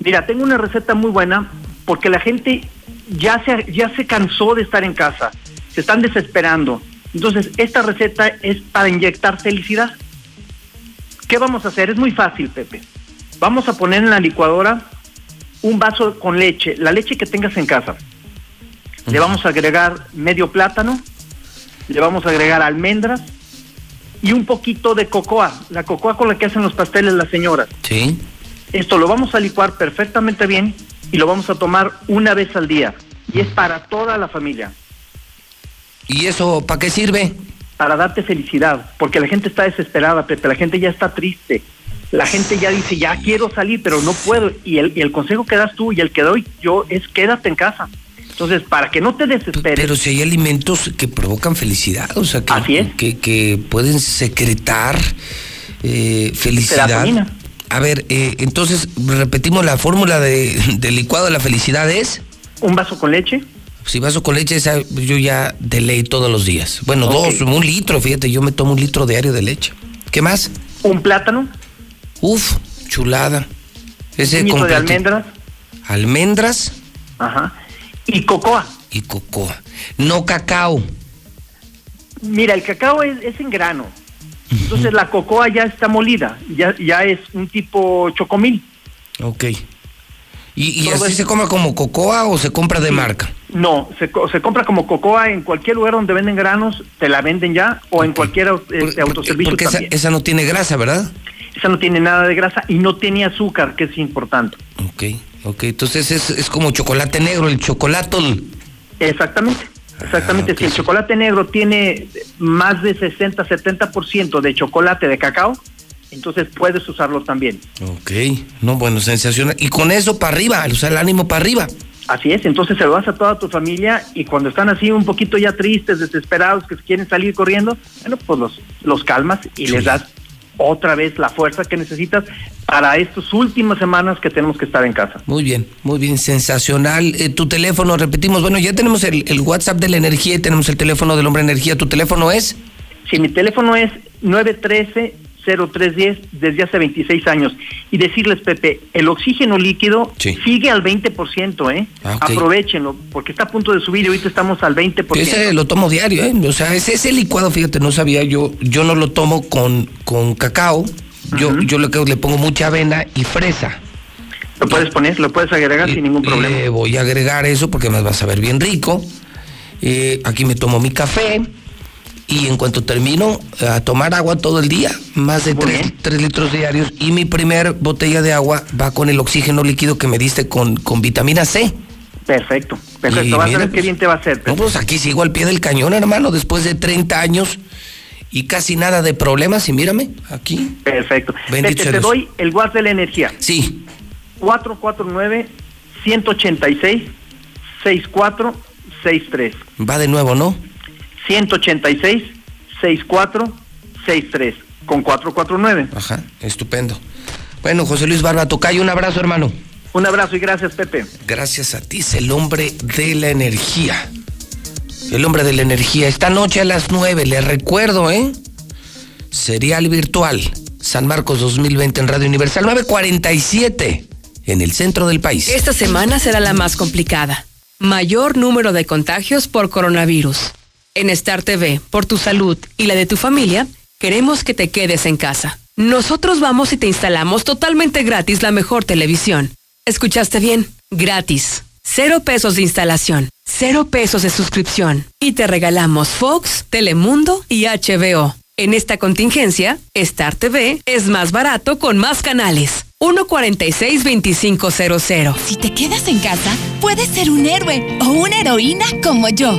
[SPEAKER 129] Mira, tengo una receta muy buena porque la gente ya se, ya se cansó de estar en casa, se están desesperando. Entonces, esta receta es para inyectar felicidad. ¿Qué vamos a hacer? Es muy fácil, Pepe. Vamos a poner en la licuadora un vaso con leche, la leche que tengas en casa. Le vamos a agregar medio plátano, le vamos a agregar almendras y un poquito de cocoa, la cocoa con la que hacen los pasteles las señoras.
[SPEAKER 1] Sí.
[SPEAKER 129] Esto lo vamos a licuar perfectamente bien y lo vamos a tomar una vez al día. Y es para toda la familia.
[SPEAKER 1] ¿Y eso para qué sirve?
[SPEAKER 129] Para darte felicidad, porque la gente está desesperada, Pepe, la gente ya está triste. La gente ya dice, ya quiero salir, pero no puedo. Y el, y el consejo que das tú y el que doy yo es quédate en casa. Entonces, para que no te desesperes.
[SPEAKER 1] Pero si hay alimentos que provocan felicidad, o sea, que, que, que pueden secretar eh, felicidad. A ver, eh, entonces, repetimos la fórmula de, del licuado de la felicidad es...
[SPEAKER 129] Un vaso con leche.
[SPEAKER 1] Si vaso con leche, esa yo ya de ley todos los días. Bueno, dos, un litro, fíjate, yo me tomo un litro diario de leche. ¿Qué más?
[SPEAKER 129] Un plátano.
[SPEAKER 1] Uf, chulada. Ese
[SPEAKER 129] poquito de almendras.
[SPEAKER 1] Almendras
[SPEAKER 129] Ajá. Y cocoa.
[SPEAKER 1] y cocoa. No cacao.
[SPEAKER 129] Mira, el cacao es, es en grano. Entonces la cocoa ya está molida, ya, ya es un tipo chocomil.
[SPEAKER 1] Ok. ¿Y, y así se come como cocoa o se compra de marca?
[SPEAKER 129] No, se, se compra como cocoa en cualquier lugar donde venden granos, te la venden ya, o en cualquier este, autoservicio
[SPEAKER 1] Porque esa,
[SPEAKER 129] también.
[SPEAKER 1] esa no tiene grasa, ¿verdad?
[SPEAKER 129] Esa no tiene nada de grasa y no tiene azúcar, que es importante.
[SPEAKER 1] Ok, ok. Entonces es, es como chocolate negro, el chocolatol.
[SPEAKER 129] Exactamente. Exactamente, si el chocolate negro tiene más de 60-70% de chocolate de cacao, entonces puedes usarlo también.
[SPEAKER 1] Ok. No, bueno, sensacional. Y con eso para arriba, o sea, el ánimo para arriba.
[SPEAKER 129] Así es, entonces se lo das a toda tu familia y cuando están así un poquito ya tristes, desesperados, que quieren salir corriendo, bueno, pues los, los calmas y les das otra vez la fuerza que necesitas para estas últimas semanas que tenemos que estar en casa.
[SPEAKER 1] Muy bien, muy bien, sensacional. Eh, tu teléfono, repetimos, bueno, ya tenemos el, el WhatsApp de la energía y tenemos el teléfono del hombre energía. ¿Tu teléfono es?
[SPEAKER 129] Si mi teléfono es 913-0310 desde hace 26 años. Y decirles, Pepe, el oxígeno líquido sigue al 20%, ¿eh?
[SPEAKER 1] Ah.
[SPEAKER 129] Aprovechenlo, porque está a punto de subir y ahorita estamos al 20%.
[SPEAKER 1] Ese lo tomo diario, ¿eh? O sea, ese, ese licuado, fíjate, no sabía yo. Yo no lo tomo con, con cacao. Yo, yo lo que le pongo mucha avena y fresa.
[SPEAKER 129] Lo puedes poner, lo puedes agregar sin ningún problema.
[SPEAKER 1] Le voy a agregar eso porque me va a saber bien rico. Eh, aquí me tomo mi café y en cuanto termino eh, a tomar agua todo el día, más de 3, litros diarios y mi primer botella de agua va con el oxígeno líquido que me diste con, con vitamina C.
[SPEAKER 129] Perfecto, perfecto.
[SPEAKER 1] Y
[SPEAKER 129] Vas a ver qué bien te va a hacer.
[SPEAKER 1] No, pues aquí sigo al pie del cañón, hermano, después de 30 años y casi nada de problemas y mírame, aquí.
[SPEAKER 129] Perfecto.
[SPEAKER 1] Bendito
[SPEAKER 129] te
[SPEAKER 1] Dios.
[SPEAKER 129] doy el WhatsApp de la energía.
[SPEAKER 1] Sí.
[SPEAKER 129] 449-186-6463.
[SPEAKER 1] Va de nuevo, ¿no?
[SPEAKER 129] 186-6463 con 449.
[SPEAKER 1] Ajá, estupendo. Bueno, José Luis Barba, Tocayo, un abrazo, hermano.
[SPEAKER 129] Un abrazo y gracias, Pepe.
[SPEAKER 1] Gracias a ti, es el hombre de la energía. El hombre de la energía. Esta noche a las 9, le recuerdo, ¿eh? Serial virtual. San Marcos 2020 en Radio Universal 947 en el centro del país.
[SPEAKER 14] Esta semana será la más complicada. Mayor número de contagios por coronavirus. En Star TV, por tu salud y la de tu familia, queremos que te quedes en casa. Nosotros vamos y te instalamos totalmente gratis la mejor televisión. ¿Escuchaste bien? Gratis. Cero pesos de instalación, cero pesos de suscripción. Y te regalamos Fox, Telemundo y HBO. En esta contingencia, Star TV es más barato con más canales. 146-2500.
[SPEAKER 16] Si te quedas en casa, puedes ser un héroe o una heroína como yo.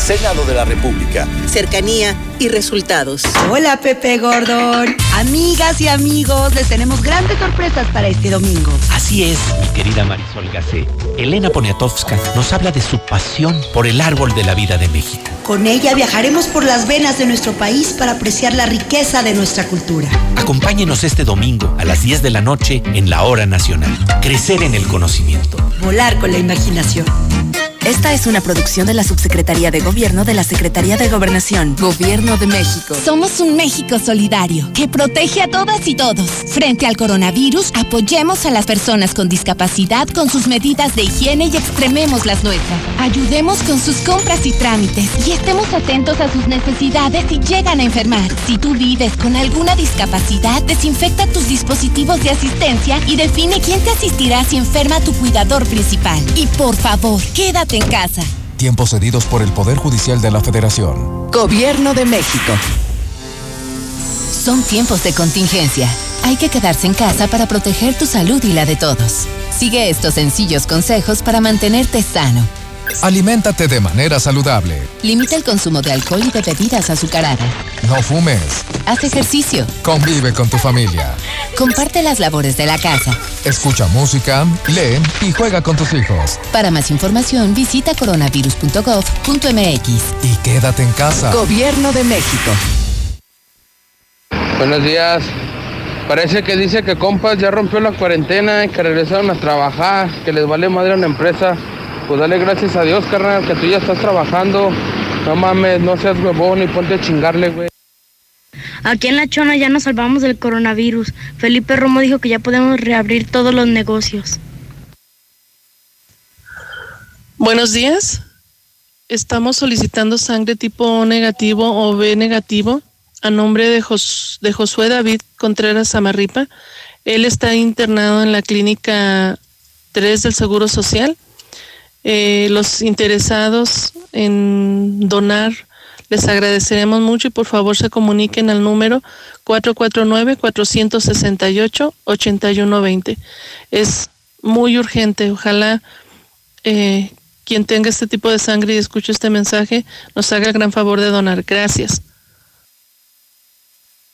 [SPEAKER 130] Senado de la República.
[SPEAKER 131] Cercanía y resultados.
[SPEAKER 132] Hola Pepe Gordon. Amigas y amigos, les tenemos grandes sorpresas para este domingo.
[SPEAKER 133] Así es, mi querida Marisol Gacé. Elena Poniatowska nos habla de su pasión por el árbol de la vida de México.
[SPEAKER 132] Con ella viajaremos por las venas de nuestro país para apreciar la riqueza de nuestra cultura.
[SPEAKER 133] Acompáñenos este domingo a las 10 de la noche en la Hora Nacional. Crecer en el conocimiento.
[SPEAKER 132] Volar con la imaginación.
[SPEAKER 134] Esta es una producción de la Subsecretaría de Gobierno de la Secretaría de Gobernación, Gobierno de México.
[SPEAKER 16] Somos un México solidario que protege a todas y todos. Frente al coronavirus, apoyemos a las personas con discapacidad con sus medidas de higiene y extrememos las nuestras. Ayudemos con sus compras y trámites y estemos atentos a sus necesidades si llegan a enfermar. Si tú vives con alguna discapacidad, desinfecta tus dispositivos de asistencia y define quién te asistirá si enferma tu cuidador principal. Y por favor, quédate en casa.
[SPEAKER 71] Tiempos cedidos por el Poder Judicial de la Federación.
[SPEAKER 135] Gobierno de México.
[SPEAKER 134] Son tiempos de contingencia. Hay que quedarse en casa para proteger tu salud y la de todos. Sigue estos sencillos consejos para mantenerte sano.
[SPEAKER 71] Aliméntate de manera saludable.
[SPEAKER 134] Limita el consumo de alcohol y de bebidas azucaradas.
[SPEAKER 71] No fumes.
[SPEAKER 134] Haz ejercicio.
[SPEAKER 71] Convive con tu familia.
[SPEAKER 134] Comparte las labores de la casa.
[SPEAKER 71] Escucha música, lee y juega con tus hijos.
[SPEAKER 134] Para más información visita coronavirus.gov.mx.
[SPEAKER 71] Y quédate en casa.
[SPEAKER 135] Gobierno de México.
[SPEAKER 136] Buenos días. Parece que dice que compas ya rompió la cuarentena y que regresaron a trabajar, que les vale madre a una empresa. Pues dale gracias a Dios, carnal, que tú ya estás trabajando. No mames, no seas huevón y ponte a chingarle, güey.
[SPEAKER 137] Aquí en La Chona ya nos salvamos del coronavirus. Felipe Romo dijo que ya podemos reabrir todos los negocios.
[SPEAKER 138] Buenos días. Estamos solicitando sangre tipo O negativo o B negativo a nombre de, Jos- de Josué David Contreras Amarripa. Él está internado en la clínica 3 del Seguro Social. Eh, los interesados en donar les agradeceremos mucho y por favor se comuniquen al número 449-468-8120. Es muy urgente. Ojalá eh, quien tenga este tipo de sangre y escuche este mensaje nos haga el gran favor de donar. Gracias.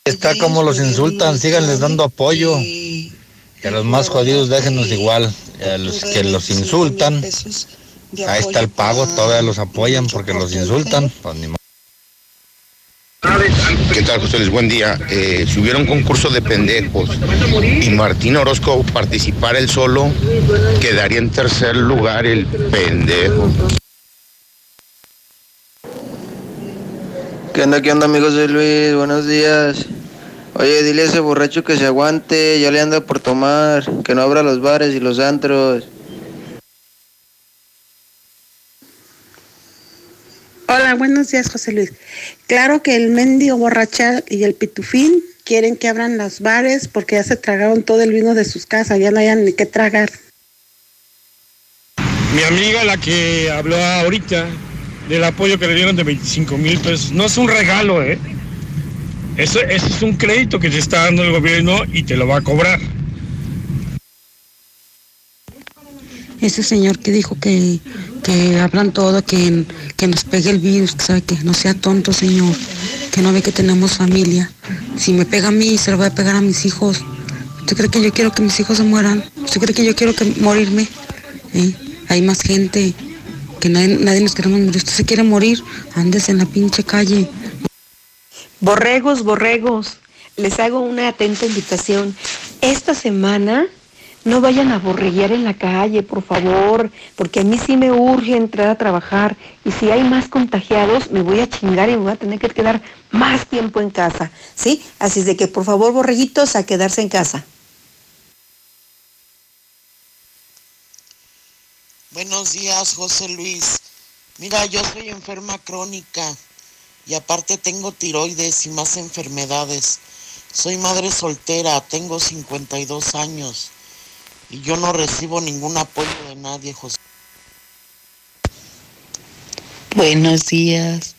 [SPEAKER 85] Está como los insultan, síganles dando apoyo. Y a los más jodidos déjenos igual. A los que los insultan, ahí está el pago, todavía los apoyan porque los insultan. Pues.
[SPEAKER 24] ¿Qué tal, José Luis? Buen día. Eh, si hubiera un concurso de pendejos y Martín Orozco participara él solo, quedaría en tercer lugar el pendejo.
[SPEAKER 139] ¿Qué onda, qué onda, amigos de Luis? Buenos días. Oye, dile a ese borracho que se aguante, ya le anda por tomar, que no abra los bares y los antros.
[SPEAKER 140] Hola, buenos días, José Luis. Claro que el mendigo borracha y el pitufín quieren que abran los bares porque ya se tragaron todo el vino de sus casas, ya no hayan ni qué tragar.
[SPEAKER 141] Mi amiga, la que habló ahorita del apoyo que le dieron de 25 mil pesos, no es un regalo, ¿eh? Eso, es un crédito que te está dando el gobierno y te lo va a cobrar.
[SPEAKER 142] Ese señor que dijo que, que hablan todo, que, que nos pegue el virus, que sabe que no sea tonto, señor, que no ve que tenemos familia. Si me pega a mí, se lo voy a pegar a mis hijos. ¿Usted cree que yo quiero que mis hijos se mueran? ¿Usted cree que yo quiero morirme? ¿Eh? Hay más gente, que nadie, nadie nos queremos morir. ¿Usted se quiere morir? Andes en la pinche calle.
[SPEAKER 143] Borregos, borregos, les hago una atenta invitación. Esta semana no vayan a borreguear en la calle, por favor, porque a mí sí me urge entrar a trabajar y si hay más contagiados me voy a chingar y voy a tener que quedar más tiempo en casa, ¿sí? Así es de que por favor, borreguitos, a quedarse en casa.
[SPEAKER 144] Buenos días, José Luis. Mira, yo soy enferma crónica y aparte tengo tiroides y más enfermedades. Soy madre soltera, tengo 52 años y yo no recibo ningún apoyo de nadie, José.
[SPEAKER 145] Buenos días.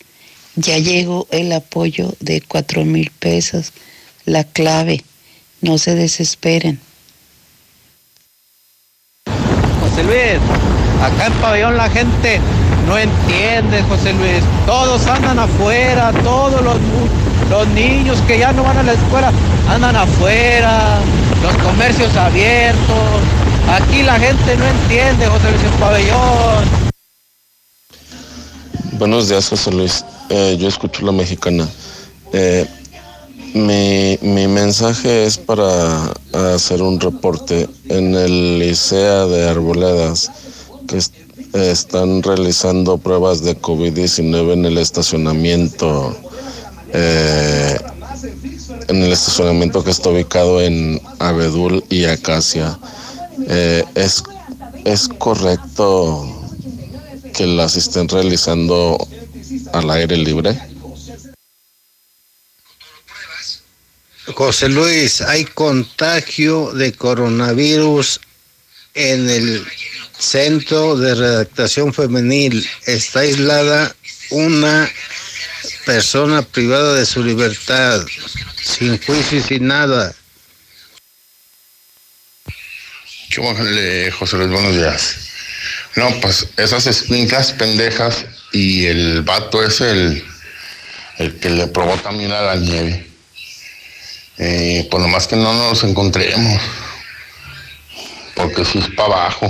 [SPEAKER 145] Ya llegó el apoyo de cuatro mil pesos. La clave, no se desesperen.
[SPEAKER 146] José Luis, acá en Pabellón la gente no entiende, José Luis. Todos andan afuera, todos los, los niños que ya no van a la escuela andan afuera, los comercios abiertos. Aquí la gente no entiende, José Luis, en Pabellón.
[SPEAKER 147] Buenos días, José Luis. Eh, yo escucho la mexicana. Eh, mi, mi, mensaje es para hacer un reporte en el Licea de Arboledas, están realizando pruebas de COVID-19 en el estacionamiento, eh, en el estacionamiento que está ubicado en Abedul y Acacia. Eh, es, ¿Es correcto que las estén realizando al aire libre?
[SPEAKER 85] José Luis, hay contagio de coronavirus en el centro de redactación femenil. Está aislada una persona privada de su libertad, sin juicio y sin nada.
[SPEAKER 142] ¿Qué José Luis? Buenos días. No, pues esas escuinclas pendejas y el vato es el, el que le probó también a la nieve. Eh, por lo más que no nos encontremos. Porque si es para abajo,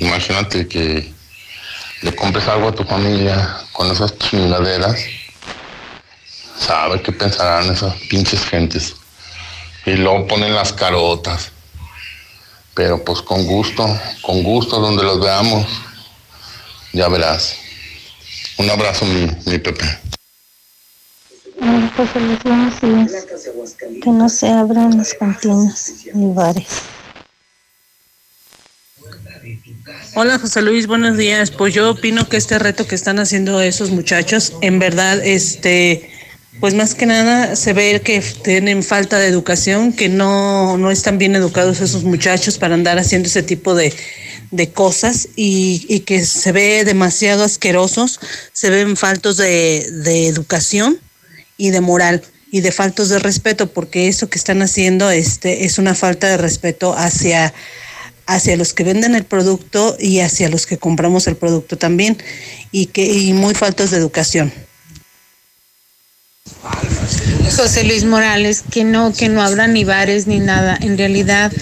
[SPEAKER 142] imagínate que le compres algo a tu familia con esas chingaderas. Sabe qué pensarán esas pinches gentes. Y luego ponen las carotas. Pero pues con gusto, con gusto donde los veamos, ya verás. Un abrazo, mi, mi Pepe.
[SPEAKER 143] Luis, buenos días. Que no se abran las cantinas ni bares.
[SPEAKER 148] Hola José Luis, buenos días. Pues yo opino que este reto que están haciendo esos muchachos, en verdad, este, pues más que nada se ve que tienen falta de educación, que no, no están bien educados esos muchachos para andar haciendo ese tipo de, de cosas y, y, que se ve demasiado asquerosos, se ven faltos de, de educación y de moral y de faltos de respeto, porque eso que están haciendo este, es una falta de respeto hacia, hacia los que venden el producto y hacia los que compramos el producto también, y, que, y muy faltos de educación.
[SPEAKER 143] José Luis Morales, que no, que no habrá ni bares ni nada. En realidad,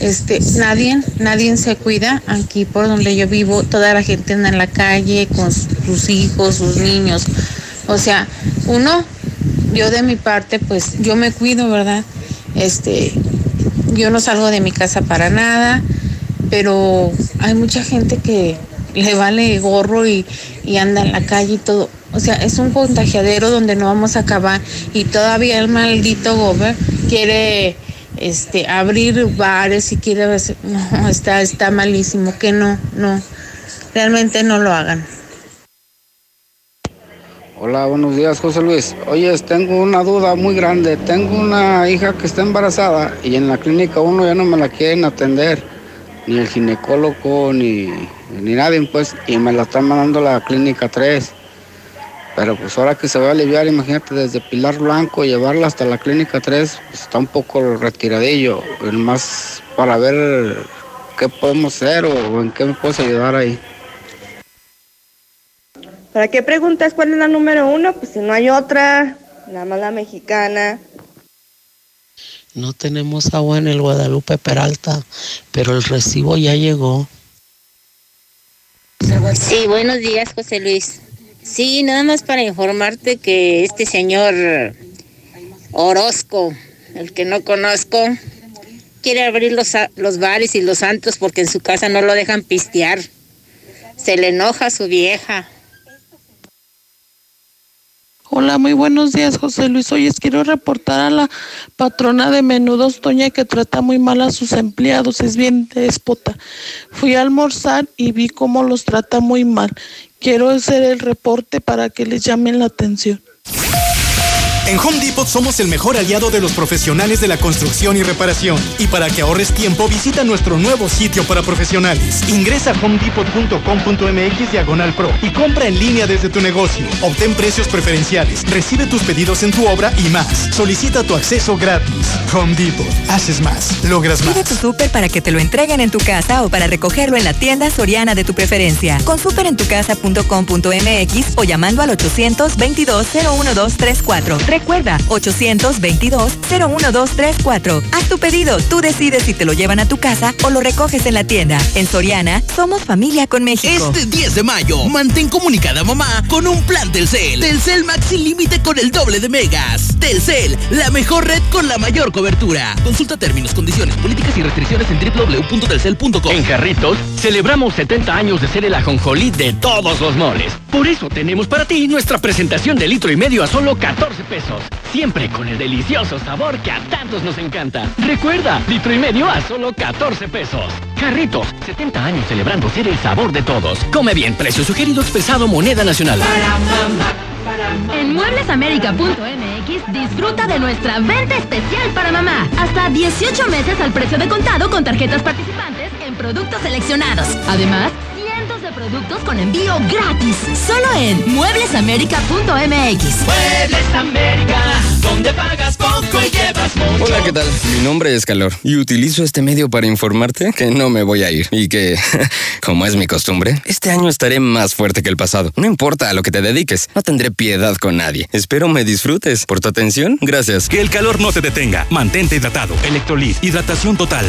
[SPEAKER 143] este, nadie, nadie se cuida. Aquí por donde yo vivo, toda la gente anda en la calle con sus hijos, sus niños. O sea, uno yo de mi parte, pues yo me cuido, ¿verdad? Este, yo no salgo de mi casa para nada, pero hay mucha gente que le vale gorro y, y anda en la calle y todo. O sea, es un contagiadero donde no vamos a acabar y todavía el maldito gober quiere este abrir bares y quiere no, está está malísimo, que no, no. Realmente no lo hagan.
[SPEAKER 91] Hola, buenos días, José Luis. Oye, tengo una duda muy grande. Tengo una hija que está embarazada y en la clínica uno ya no me la quieren atender, ni el ginecólogo, ni, ni nadie, pues, y me la están mandando la clínica 3. Pero pues ahora que se va a aliviar, imagínate, desde Pilar Blanco llevarla hasta la clínica 3, pues, está un poco retiradillo, más para ver qué podemos hacer o en qué me puedes ayudar ahí.
[SPEAKER 149] ¿Para qué preguntas cuál es la número uno? Pues si no hay otra, nada más la mexicana.
[SPEAKER 150] No tenemos agua en el Guadalupe Peralta, pero el recibo ya llegó.
[SPEAKER 151] Sí, buenos días, José Luis. Sí, nada más para informarte que este señor
[SPEAKER 152] Orozco, el que no conozco, quiere abrir los, los bares y los santos porque en su casa no lo dejan pistear. Se le enoja a su vieja.
[SPEAKER 137] Hola, muy buenos días, José Luis. Oye, quiero reportar a la patrona de menudos, Toña, que trata muy mal a sus empleados, es bien déspota. Fui a almorzar y vi cómo los trata muy mal. Quiero hacer el reporte para que les llamen la atención.
[SPEAKER 51] En Home Depot somos el mejor aliado de los profesionales de la construcción y reparación. Y para que ahorres tiempo, visita nuestro nuevo sitio para profesionales. Ingresa a homedepot.com.mx diagonal pro y compra en línea desde tu negocio. Obtén precios preferenciales, recibe tus pedidos en tu obra y más. Solicita tu acceso gratis. Home Depot. Haces más, logras más.
[SPEAKER 143] Pide tu súper para que te lo entreguen en tu casa o para recogerlo en la tienda soriana de tu preferencia. Con superentucasa.com.mx o llamando al 822 01234. Recuerda, 822-01234. Haz tu pedido, tú decides si te lo llevan a tu casa o lo recoges en la tienda. En Soriana, somos familia con México.
[SPEAKER 48] Este 10 de mayo, mantén comunicada mamá con un plan Telcel. Telcel Max sin límite con el doble de megas. Telcel, la mejor red con la mayor cobertura. Consulta términos, condiciones, políticas y restricciones en www.telcel.com.
[SPEAKER 40] En Jarritos, celebramos 70 años de ser el ajonjolí de todos los moles. Por eso tenemos para ti nuestra presentación de litro y medio a solo 14 pesos. Siempre con el delicioso sabor que a tantos nos encanta. Recuerda, litro y medio a solo 14 pesos. Jarritos, 70 años celebrando ser el sabor de todos. Come bien, precio sugerido expresado moneda nacional.
[SPEAKER 16] En mueblesamerica.mx disfruta de nuestra venta especial para mamá. Hasta 18 meses al precio de contado con tarjetas participantes en productos seleccionados. Además, cientos de productos con envío gratis. Solo en mueblesamerica.mx.
[SPEAKER 153] Muebles América, donde pagas poco y llevas mucho.
[SPEAKER 53] Hola, ¿qué tal? Mi nombre es Calor y utilizo este medio para informarte que no me voy a ir y que, [laughs] como es mi costumbre, este año estaré más fuerte que el pasado. No importa a lo que te dediques, no tendré piedad con nadie. Espero me disfrutes. Por tu atención, gracias.
[SPEAKER 154] Que el calor no te detenga. Mantente hidratado. Electrolit, hidratación total.